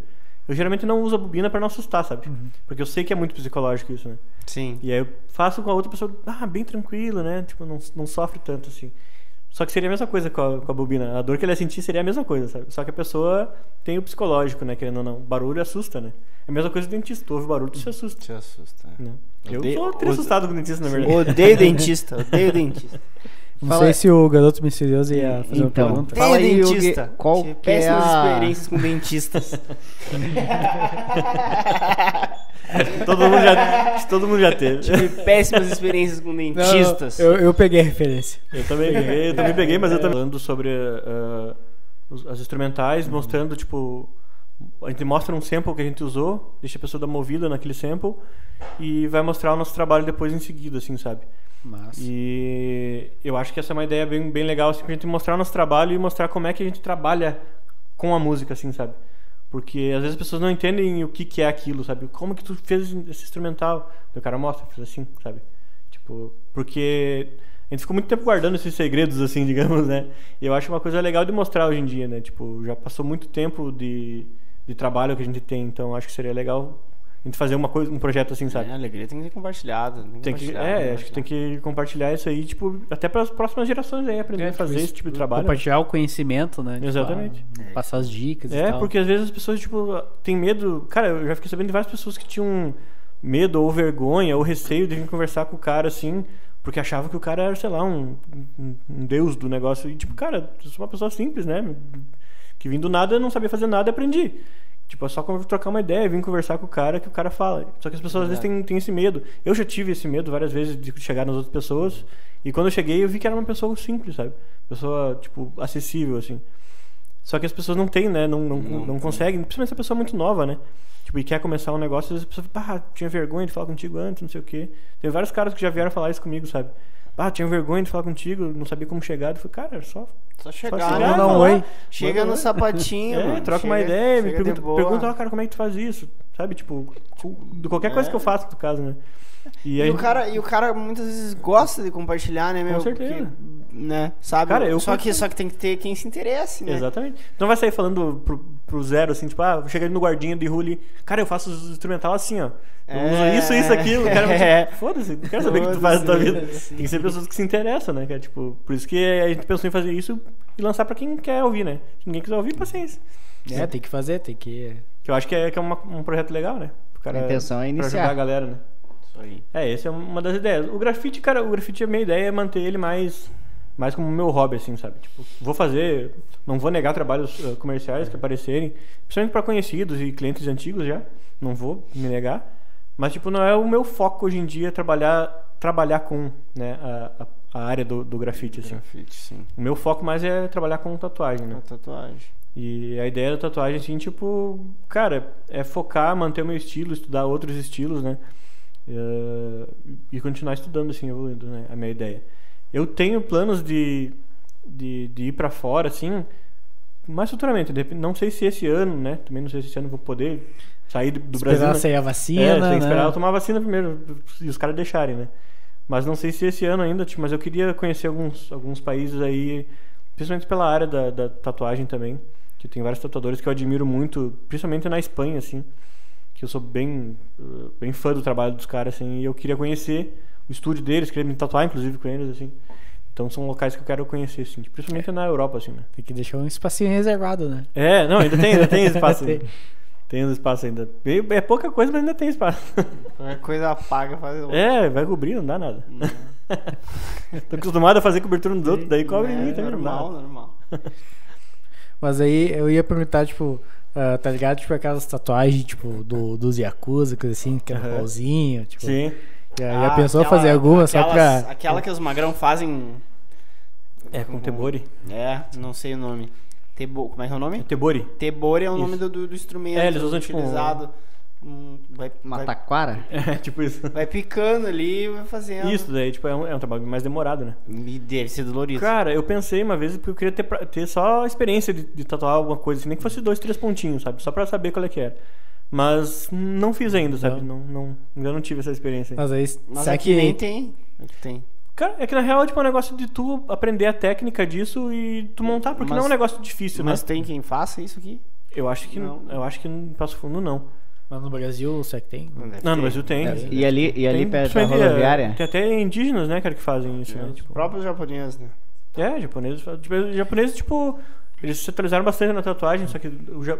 C: eu geralmente não uso a bobina pra não assustar, sabe? Porque eu sei que é muito psicológico isso, né?
B: Sim.
C: E aí eu faço com a outra pessoa, ah, bem tranquilo, né? Tipo, não, não sofre tanto assim. Só que seria a mesma coisa com a, com a bobina. A dor que ele ia sentir seria a mesma coisa, sabe? Só que a pessoa tem o psicológico, né? Querendo ou não. O barulho assusta, né? É a mesma coisa do dentista. Tu ouve barulho, tu se assusta.
B: Te assusta.
C: Né? Eu
B: Odeio-
C: sou
B: ode-
C: assustado com o dentista, na verdade.
B: Odeio [LAUGHS] dentista, odeio dentista.
A: Não
E: Fala
A: sei
E: aí.
A: se o garoto misterioso ia fazer uma
E: Então.
A: pergunta.
E: Fala aí,
B: dentista.
E: qual
B: Tive
E: que é
B: péssimas
E: a-
B: experiências com dentistas. [LAUGHS]
C: todo, mundo já, todo mundo já teve.
B: Tive péssimas experiências com
A: Não,
B: dentistas.
A: eu, eu peguei a referência.
C: Eu também peguei, eu também peguei, mas eu também falando sobre os- as instrumentais, mostrando, tipo, a gente mostra um sample que a gente usou, deixa a pessoa dar movida naquele sample e vai mostrar o nosso trabalho depois em seguida, assim, sabe?
A: Mas.
C: E eu acho que essa é uma ideia bem, bem legal, assim, pra gente mostrar o nosso trabalho e mostrar como é que a gente trabalha com a música, assim, sabe? Porque às vezes as pessoas não entendem o que, que é aquilo, sabe? Como que tu fez esse instrumental? O cara mostra, fez assim, sabe? Tipo, porque a gente ficou muito tempo guardando esses segredos, assim, [LAUGHS] digamos, né? E eu acho uma coisa legal de mostrar hoje em dia, né? Tipo, já passou muito tempo de, de trabalho que a gente tem, então acho que seria legal a gente fazer uma coisa, um projeto assim, sabe?
B: É, a alegria tem que ser compartilhada.
C: Tem que,
B: compartilhar,
C: é, acho que tem que compartilhar isso aí, tipo, até para as próximas gerações aí, aprender a fazer esse tipo de trabalho.
A: Compartilhar o conhecimento, né? Tipo,
C: Exatamente.
A: ah, passar as dicas e
C: É, porque às vezes as pessoas, tipo, têm medo. Cara, eu já fiquei sabendo de várias pessoas que tinham medo ou vergonha ou receio de vir conversar com o cara assim, porque achavam que o cara era, sei lá, um, um, um deus do negócio. E, tipo, cara, eu sou uma pessoa simples, né? Que vim do nada, não sabia fazer nada e aprendi. Tipo, é só trocar uma ideia, vir conversar com o cara que o cara fala. Só que as pessoas às vezes têm, têm esse medo. Eu já tive esse medo várias vezes de chegar nas outras pessoas. E quando eu cheguei, eu vi que era uma pessoa simples, sabe? Pessoa, tipo, acessível, assim. Só que as pessoas não têm, né? Não, não, não,
B: Não
C: conseguem. Principalmente se a pessoa é muito nova, né? Tipo, e quer começar um negócio, às vezes a pessoa fala, ah, tinha vergonha de falar contigo antes, não sei o quê. Tem vários caras que já vieram falar isso comigo, sabe? Ah, tinha vergonha de falar contigo, não sabia como chegar. Eu falei, cara, é só.
B: Só
C: chegar,
B: chegar,
C: né?
A: um oi.
B: Chega no sapatinho. [LAUGHS]
C: É,
B: mano.
C: troca uma
B: Chega-
C: ideia, me pergunta, pergunta, ó, cara, como é que tu faz isso? Sabe, tipo, de qualquer coisa
B: É.
C: que eu faço, no caso, né?
B: E,
C: aí-
B: o cara, e o cara muitas vezes gosta de compartilhar, né, meu?
C: certeza.
B: Porque, né, sabe?
C: Cara, eu
B: só, que, só que tem que ter quem se interesse, né?
C: Exatamente. Tu não vai sair falando pro, pro zero, assim, tipo, ah, chega ali no guardinha de rua ali, cara, eu faço os instrumental assim, ó. Eu
B: É.
C: uso isso, isso, aquilo. O cara vai
B: É.
C: tipo, foda-se, não quero saber o que tu faz na tua vida.
B: Foda-se.
C: Tem que ser pessoas que se interessam, né? Que é, tipo, por isso que a gente pensou em fazer isso e lançar pra quem quer ouvir, né? Se ninguém quiser ouvir, paciência.
A: É, tem que fazer, tem que.
C: Que eu acho que é, que é uma- um projeto legal, né? Cara,
E: A intenção é
C: Pra
E: iniciar.
C: ajudar a galera, né?
B: Isso aí.
C: É, essa é uma das ideias. O grafite, cara, o grafite, a minha ideia é manter ele mais, mais como meu hobby, assim, sabe? Tipo, vou fazer, não vou negar trabalhos eh, comerciais que aparecerem, principalmente para conhecidos e clientes antigos já, não vou me negar. Mas, tipo, não é o meu foco hoje em dia trabalhar, trabalhar com né, a, a, área do, do grafite, assim.
B: Grafite, sim.
C: O meu foco mais é trabalhar com tatuagem, né?
B: Tatuagem.
C: E a ideia da tatuagem, assim, tipo, cara, é focar, manter o meu estilo, estudar outros estilos, né? Eh, e continuar estudando, assim, evoluindo, né? A minha ideia. Eu tenho planos de, de, de ir pra fora, assim, mais futuramente. Não sei se esse ano, né? Também não sei se esse ano eu vou poder sair do do Brasil.
A: Esperar
C: né?
A: sair a vacina,
C: É, tem
A: né?
C: que esperar eu tomar a vacina primeiro e os caras deixarem, né? Mas não sei se esse ano ainda, tipo, mas eu queria conhecer alguns, alguns países aí, principalmente pela área da, da tatuagem também, que tem vários tatuadores que eu admiro muito, principalmente na Espanha, assim, que eu sou bem, uh, bem fã do trabalho dos caras, assim, e eu queria conhecer o estúdio deles, queria me tatuar, inclusive, com eles, assim. Então são locais que eu quero conhecer, assim, principalmente na Europa, assim, né?
A: Tem que deixar um espacinho reservado, né?
C: É, não, ainda tem, ainda tem [LAUGHS] espaço
A: Tem.
C: ainda. Tem uns espaço ainda. É é pouca coisa, mas ainda tem espaço. [LAUGHS]
B: Qualquer coisa apaga, faz o.
C: É, vai cobrir, não dá nada. [LAUGHS] Tô acostumado a fazer cobertura nos outros, daí cobre em mim também. não dá.
B: normal, normal.
A: Mas aí eu ia perguntar, tipo, ah, tá ligado? Tipo, aquelas tatuagens, tipo, do, dos Yakuza, coisa assim, que é um
C: Aham.
A: pauzinho, tipo.
C: Sim.
A: Já, já
B: Ah,
A: pensou
B: aquela-
A: fazer alguma só
B: aquelas-
A: pra.
B: Aquela que os magrão fazem.
C: É, com Tebori.
B: É, não sei o nome. Tebo, como é que é o nome?
C: Tebori.
B: Tebori é o
C: Isso.
B: nome do, do, do instrumento.
C: É, eles usam, tipo,
B: vai,
E: Uma
B: vai,
E: taquara? [LAUGHS]
C: É, tipo isso.
B: vai picando ali e vai fazendo.
C: Isso, daí, tipo, é um, é um trabalho mais demorado, né?
B: E deve ser dolorido.
C: Cara, eu pensei uma vez porque eu queria ter, pra- ter só a experiência de, de tatuar alguma coisa, assim, nem que fosse dois, três pontinhos, sabe? Só pra saber qual é que era. Mas não fiz ainda, sabe? Não, não, ainda não tive essa experiência. ainda.
A: Mas aí,
B: Mas
A: será que.
B: nem tem. Tem.
C: Cara, é que na real é tipo um negócio de tu aprender a técnica disso e tu montar, porque
B: Mas-
C: não é um negócio difícil,
B: Mas
C: né?
B: tem quem faça isso aqui?
C: Eu acho que
B: Não.
C: eu acho que em Passo Fundo não.
A: Mas no Brasil, será que tem?
B: Deve
C: Não, no. Brasil tem.
E: É, E ali, e ali
C: Tem,
E: perto da rodoviária?
C: Tem até indígenas, né, cara, que fazem isso, né?
B: Os
C: Tipo,
B: próprios japoneses, né?
C: é, japoneses. fazem- Tipo, os japoneses, tipo, eles se atualizaram bastante na tatuagem, só que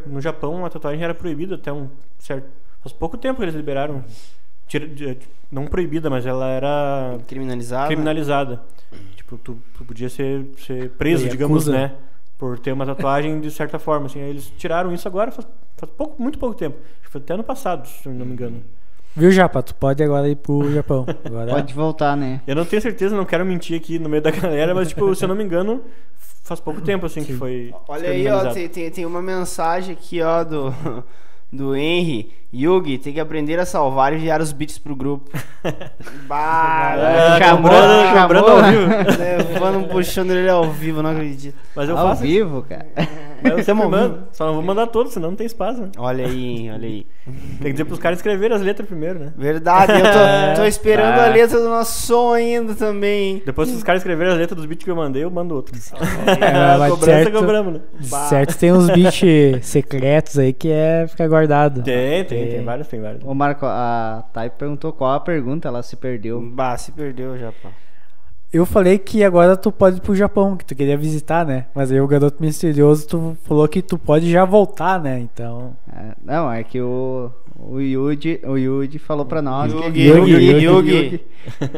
C: no Japão a tatuagem era proibida até um certo. Faz pouco tempo que eles liberaram. não proibida, mas ela era
B: Criminalizado.
C: criminalizada. Tipo, tu, tu podia ser, ser preso, digamos, né? Por ter uma tatuagem de certa forma. Assim. Eles tiraram isso agora faz, faz pouco, muito pouco tempo. Acho que foi até ano passado, se eu não me engano.
A: Viu, Japa? Tu pode agora ir pro Japão. Agora
E: Pode voltar, né?
C: Eu não tenho certeza, não quero mentir aqui no meio da galera, mas, tipo, se eu não me engano, faz pouco tempo, assim, que foi.
B: Olha aí, ó, tem, tem, tem uma mensagem aqui, ó, do, do Henry. Yugi, tem que aprender a salvar e enviar os beats pro grupo. [LAUGHS] bah,
C: É,
B: chamou, chamou,
C: vivo. [LAUGHS]
B: Levando, puxando ele ao vivo, não acredito.
C: Mas eu
E: Ao
C: faço.
E: vivo, cara. [LAUGHS]
C: Mas eu sempre
E: ao
C: mando. Só não vou mandar todos, senão não tem espaço, né?
B: Olha aí, olha aí. [LAUGHS]
C: Tem que dizer pros caras escreverem as letras primeiro, né?
B: Verdade, eu tô, [LAUGHS] tô esperando
E: tá.
B: a letra do nosso som ainda também.
C: Depois, se os caras escreverem as letras dos beats que eu mandei, eu mando outros. [LAUGHS]
A: É, mas
C: Cobrança,
A: certo.
C: cobramos, né?
A: certo tem uns beats secretos aí que é ficar guardado.
C: Tem, tem,
A: Tem.
C: tem vários, tem vários.
E: Ô Marco, a Thay perguntou qual a pergunta, ela se perdeu.
B: Bah, se perdeu já, pô.
A: Eu falei que agora tu pode ir pro Japão, que tu queria visitar, né? Mas aí o garoto misterioso tu falou que tu pode já voltar, né? Então.
E: É, não, é que o, o Yuji, o Yuji falou pra nós
B: Yugi,
E: que
A: Yugi,
B: Yugi,
E: Yugi,
B: Yugi.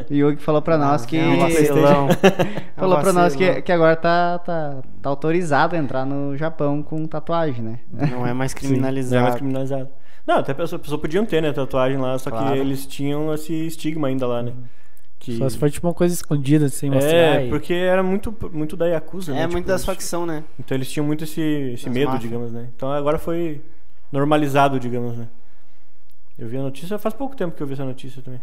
E: o [LAUGHS] Yugi falou pra nós que
B: É um vacilão. [LAUGHS]
E: falou pra nós que, que agora tá, tá, tá autorizado a entrar no Japão com tatuagem, né?
B: Não é mais [LAUGHS]
C: Não é
B: criminalizado.
C: mais criminalizado. Não, até a pessoa, a pessoa podiam ter, né, tatuagem lá, só
B: Claro.
C: que eles tinham esse estigma ainda lá, né? Que...
A: Só se for tipo uma coisa escondida, sem mostrar.
C: É,
A: e-
C: porque era muito, muito da Yakuza, né?
B: É
C: tipo,
B: muito das
C: eles-
B: facção, né?
C: Então eles tinham muito esse, esse medo,
B: máfias.
C: digamos, né? Então agora foi normalizado, digamos, né? Eu vi a notícia, faz pouco tempo que eu vi essa notícia também.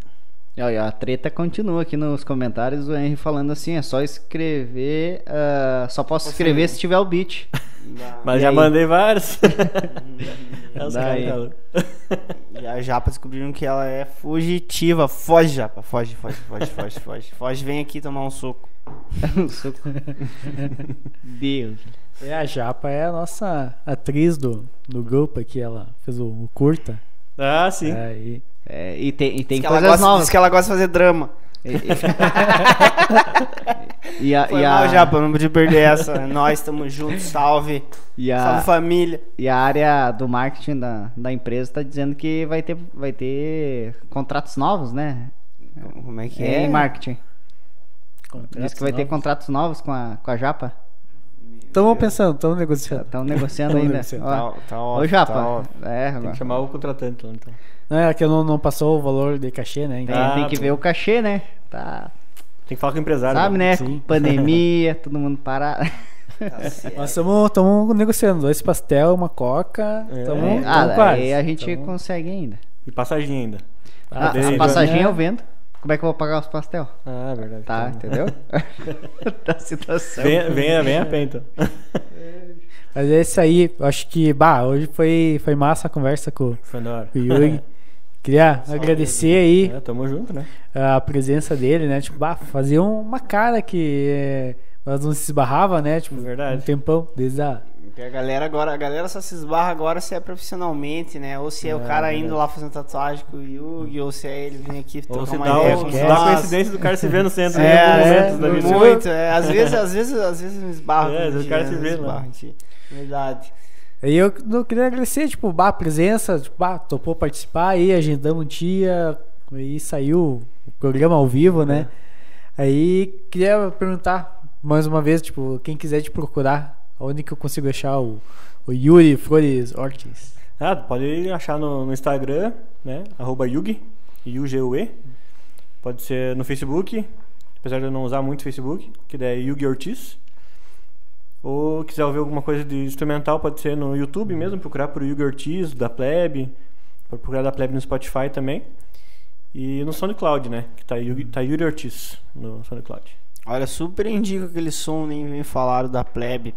E: E olha, a treta continua aqui nos comentários, o Henry falando assim, é só escrever, ah, só posso escrever se tiver o beat. [LAUGHS]
C: Mas
E: E
C: já
E: aí?
C: mandei vários. [LAUGHS] é os
E: Daí.
C: caras,
B: E a Japa descobriram que ela é fugitiva. Foge, Japa. Foge, foge, foge, foge, foge. Foge, vem aqui tomar um soco. [LAUGHS]
E: Um soco. Deus.
A: É, a Japa é a nossa atriz do, do grupo aqui, ela fez o, o curta.
C: Ah, sim.
A: É, e
E: É, e tem, e tem
B: Diz que, ela
E: coisas
B: gosta,
E: novas.
B: diz que ela gosta de fazer drama.
E: E, e- [LAUGHS] e a,
B: Foi
E: e a-
B: mal, Japa, não podia perder essa. [LAUGHS] Nós estamos juntos, salve.
E: e a-
B: Salve família.
E: E a área do marketing da, da empresa está dizendo que vai ter, vai ter contratos novos, né?
B: Como é que
E: Em
B: é?
E: marketing.
A: contratos
E: Diz que vai ter
A: novos.
E: contratos novos com a, com a Japa.
A: Tamo pensando, tamo negociando.
E: Estão negociando ainda.
A: negociando.
E: Ó,
B: Tá, tá
E: Ô, Japa.
B: tá
E: é,
C: Tem que chamar o contratante lá, então.
A: Não, é que não, não passou o valor de cachê, né?
E: Tem,
A: Então,
C: Ah,
E: tem que
C: pô.
E: ver o cachê, né? Tá,
C: Tem que falar com o empresário.
E: sabe, né?
A: Sim. [LAUGHS]
E: Pandemia, todo mundo parado. [LAUGHS]
B: Tá
A: nós estamos negociando dois pastel, uma coca.
C: É.
A: Tamo,
E: É,
A: tamo
E: ah,
A: quase.
E: aí a gente
A: Tamo-
E: consegue ainda.
C: E passagem ainda.
E: Ah,
C: daí-
E: a passagem
A: né?
E: eu vendo. Como é que eu vou pagar os pastel?
C: Ah, é verdade.
E: Tá,
C: Então,
E: entendeu? [LAUGHS] da situação.
C: Venha, venha, venha pé, então. [LAUGHS]
A: Mas é isso aí. Eu acho que, bah, hoje foi, foi massa a conversa com,
C: Foi da hora.
A: com o Yuri. Queria [LAUGHS] agradecer aí
C: É, tamo junto, né?
A: a presença dele, né? Tipo, bah, fazia uma cara que é, nós não se esbarrava, né? Tipo,
C: Verdade.
A: um tempão, desde a.
B: Porque a galera agora, a galera só se esbarra agora se é profissionalmente, né? Ou se é, o
C: É,
B: cara
C: verdade.
B: indo lá fazendo tatuagem com o Yugi, ou se é ele vir aqui
C: Ou
B: trocar
C: se
B: uma
C: dá,
B: ideia
C: o,
B: com
C: dá a coincidência do cara se ver no centro [LAUGHS]
B: É,
C: algum
B: é,
C: momento da vida.
B: muito, é. Às vezes, às vezes, às vezes me esbarra.
C: É,
B: com
C: às vezes o cara
B: né?
C: se vê
B: gente. Verdade.
A: Aí eu não queria agradecer, tipo, bah, a presença, tipo, bah, topou participar aí, agendamos um dia, Aí saiu o programa ao vivo, né? Aí queria perguntar mais uma vez, tipo, quem quiser te procurar, onde que eu consigo achar o, o Yuri Flores Ortiz?
C: Ah, pode achar no, no Instagram, né? Arroba Yugi, U-G-U-E. Pode ser no Facebook, apesar de eu não usar muito Facebook, que é Yugi Ortiz. Ou quiser ouvir alguma coisa de instrumental, pode ser no YouTube mesmo, procurar por Yugi Ortiz, da Plebe. Pode procurar da Plebe no Spotify também. E no SoundCloud, né? Que tá, Yugi, tá Yuri Ortiz no SoundCloud.
B: Olha, super indico aquele som, nem me falaram da plebe.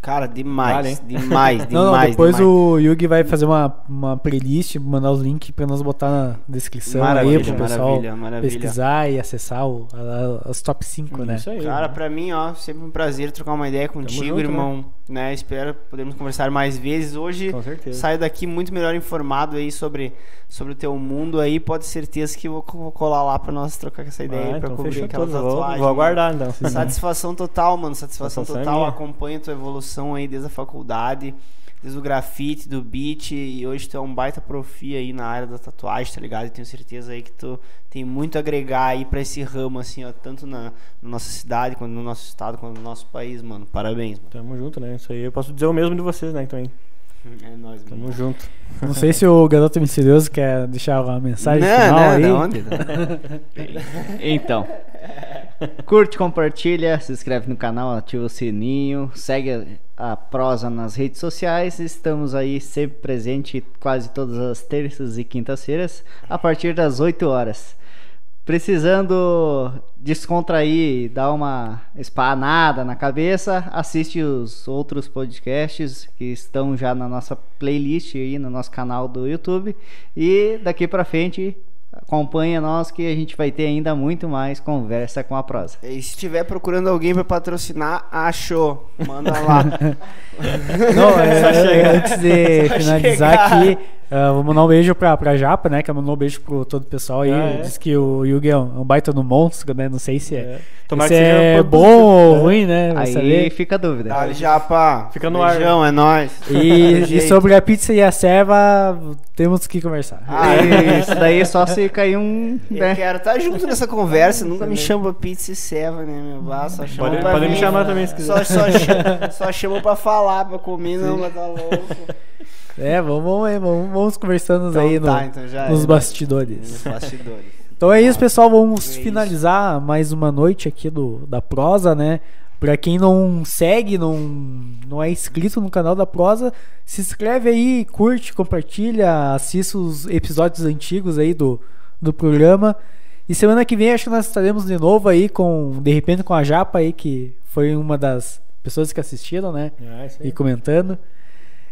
B: Cara, demais,
C: Vale,
B: demais, demais, [LAUGHS]
A: Não, não, depois
B: demais.
A: o Yugi vai fazer uma, uma playlist, mandar os links pra nós botar na descrição aí
B: Maravilha,
A: pro pessoal
B: maravilha, maravilha.
A: pesquisar e acessar o, a- as top 5, né?
C: Isso aí.
B: Cara,
C: né?
B: pra mim, ó, sempre um prazer trocar uma ideia contigo,
C: junto,
B: irmão. Né? Espero podermos conversar mais vezes. Hoje
C: Com certeza.
B: saio daqui muito melhor informado aí sobre, sobre o teu mundo aí. Pode ter certeza que eu vou, vou colar lá pra nós trocar essa ideia
C: Ah,
B: aí, pra
C: então
B: cobrir aquelas
C: tudo. Vou, vou aguardar então.
B: Satisfação total, mano. Satisfação
C: Satisfação é
B: total.
C: minha.
B: Acompanho tua evolução aí desde a faculdade, desde o grafite, do beat. E hoje tu é um baita profi aí na área da tatuagem, tá ligado? E tenho certeza aí que tu tem muito a agregar aí pra esse ramo, assim, ó. Tanto na, na nossa cidade, quanto no nosso estado, quanto no nosso país, mano. Parabéns, mano.
C: Tamo junto, né? Isso aí eu posso dizer o mesmo de vocês, né? Então, aí. [LAUGHS]
B: É nóis, mano.
C: Tamo junto.
A: Não sei se o garoto misterioso quer deixar uma mensagem
B: Não,
A: final
B: não,
A: aí.
B: da onde? [LAUGHS]
E: Então, curte, compartilha, se inscreve no canal, ativa o sininho, segue a prosa nas redes sociais. Estamos aí sempre presente quase todas as terças e quintas-feiras, a partir das 8 horas. Precisando descontrair, dar uma espanada na cabeça, assiste os outros podcasts que estão já na nossa playlist aí no nosso canal do YouTube e daqui pra frente acompanha nós que a gente vai ter ainda muito mais conversa com a prosa.
B: E se tiver procurando alguém pra patrocinar, achou. Manda lá. [LAUGHS]
A: Não, é, [LAUGHS] antes de
B: Só
A: finalizar
B: chegar.
A: aqui, ah, vou mandar um beijo pra, pra Japa, né? Que mandou um beijo pro todo o pessoal aí.
C: Ah, é?
A: Diz que o Yugi é um, um baita no monstro, né? Não sei se é,
C: É.
A: se
C: Tomara que
A: é
C: seja
A: bom
C: produzido,
A: ou
C: né?
A: ruim, né? Vai
E: Aí
A: saber.
E: fica a dúvida.
B: Dale, Japa.
C: Fica no ar.
B: Beijão, é nóis.
A: E, [LAUGHS] e sobre a pizza e a serva, temos que conversar.
B: Ah,
E: E isso daí é só se cair um.
B: Eu
E: Né?
B: quero estar junto nessa conversa. Nunca me chama pizza e ceva, né, meu? Bah, só chama
C: Pode,
B: pra
C: pode me
B: vir.
C: chamar também se quiser.
B: Só, só, [LAUGHS] chama, só chama pra falar, pra comer, não, mas tá louco.
A: É, vamos, vamos, aí, vamos, vamos conversando
B: Então
A: aí no-
B: tá, então
A: nos
B: é.
A: bastidores.
B: Nos bastidores. [LAUGHS]
A: Então é isso, pessoal. Vamos
B: É isso.
A: finalizar mais uma noite aqui do, da Prosa, né? Pra quem não segue, não, não é inscrito no canal da Prosa, se inscreve aí, curte, compartilha, assista os episódios antigos aí do, do programa. E semana que vem acho que nós estaremos de novo aí com, de repente, com a Japa aí, que foi uma das pessoas que assistiram, né?
C: Ah, isso
A: E comentando.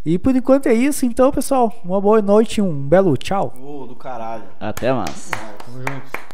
A: E por enquanto é isso, então, pessoal. Uma boa noite, um belo tchau.
B: Ô, do caralho.
E: Até mais.
C: Tamo junto.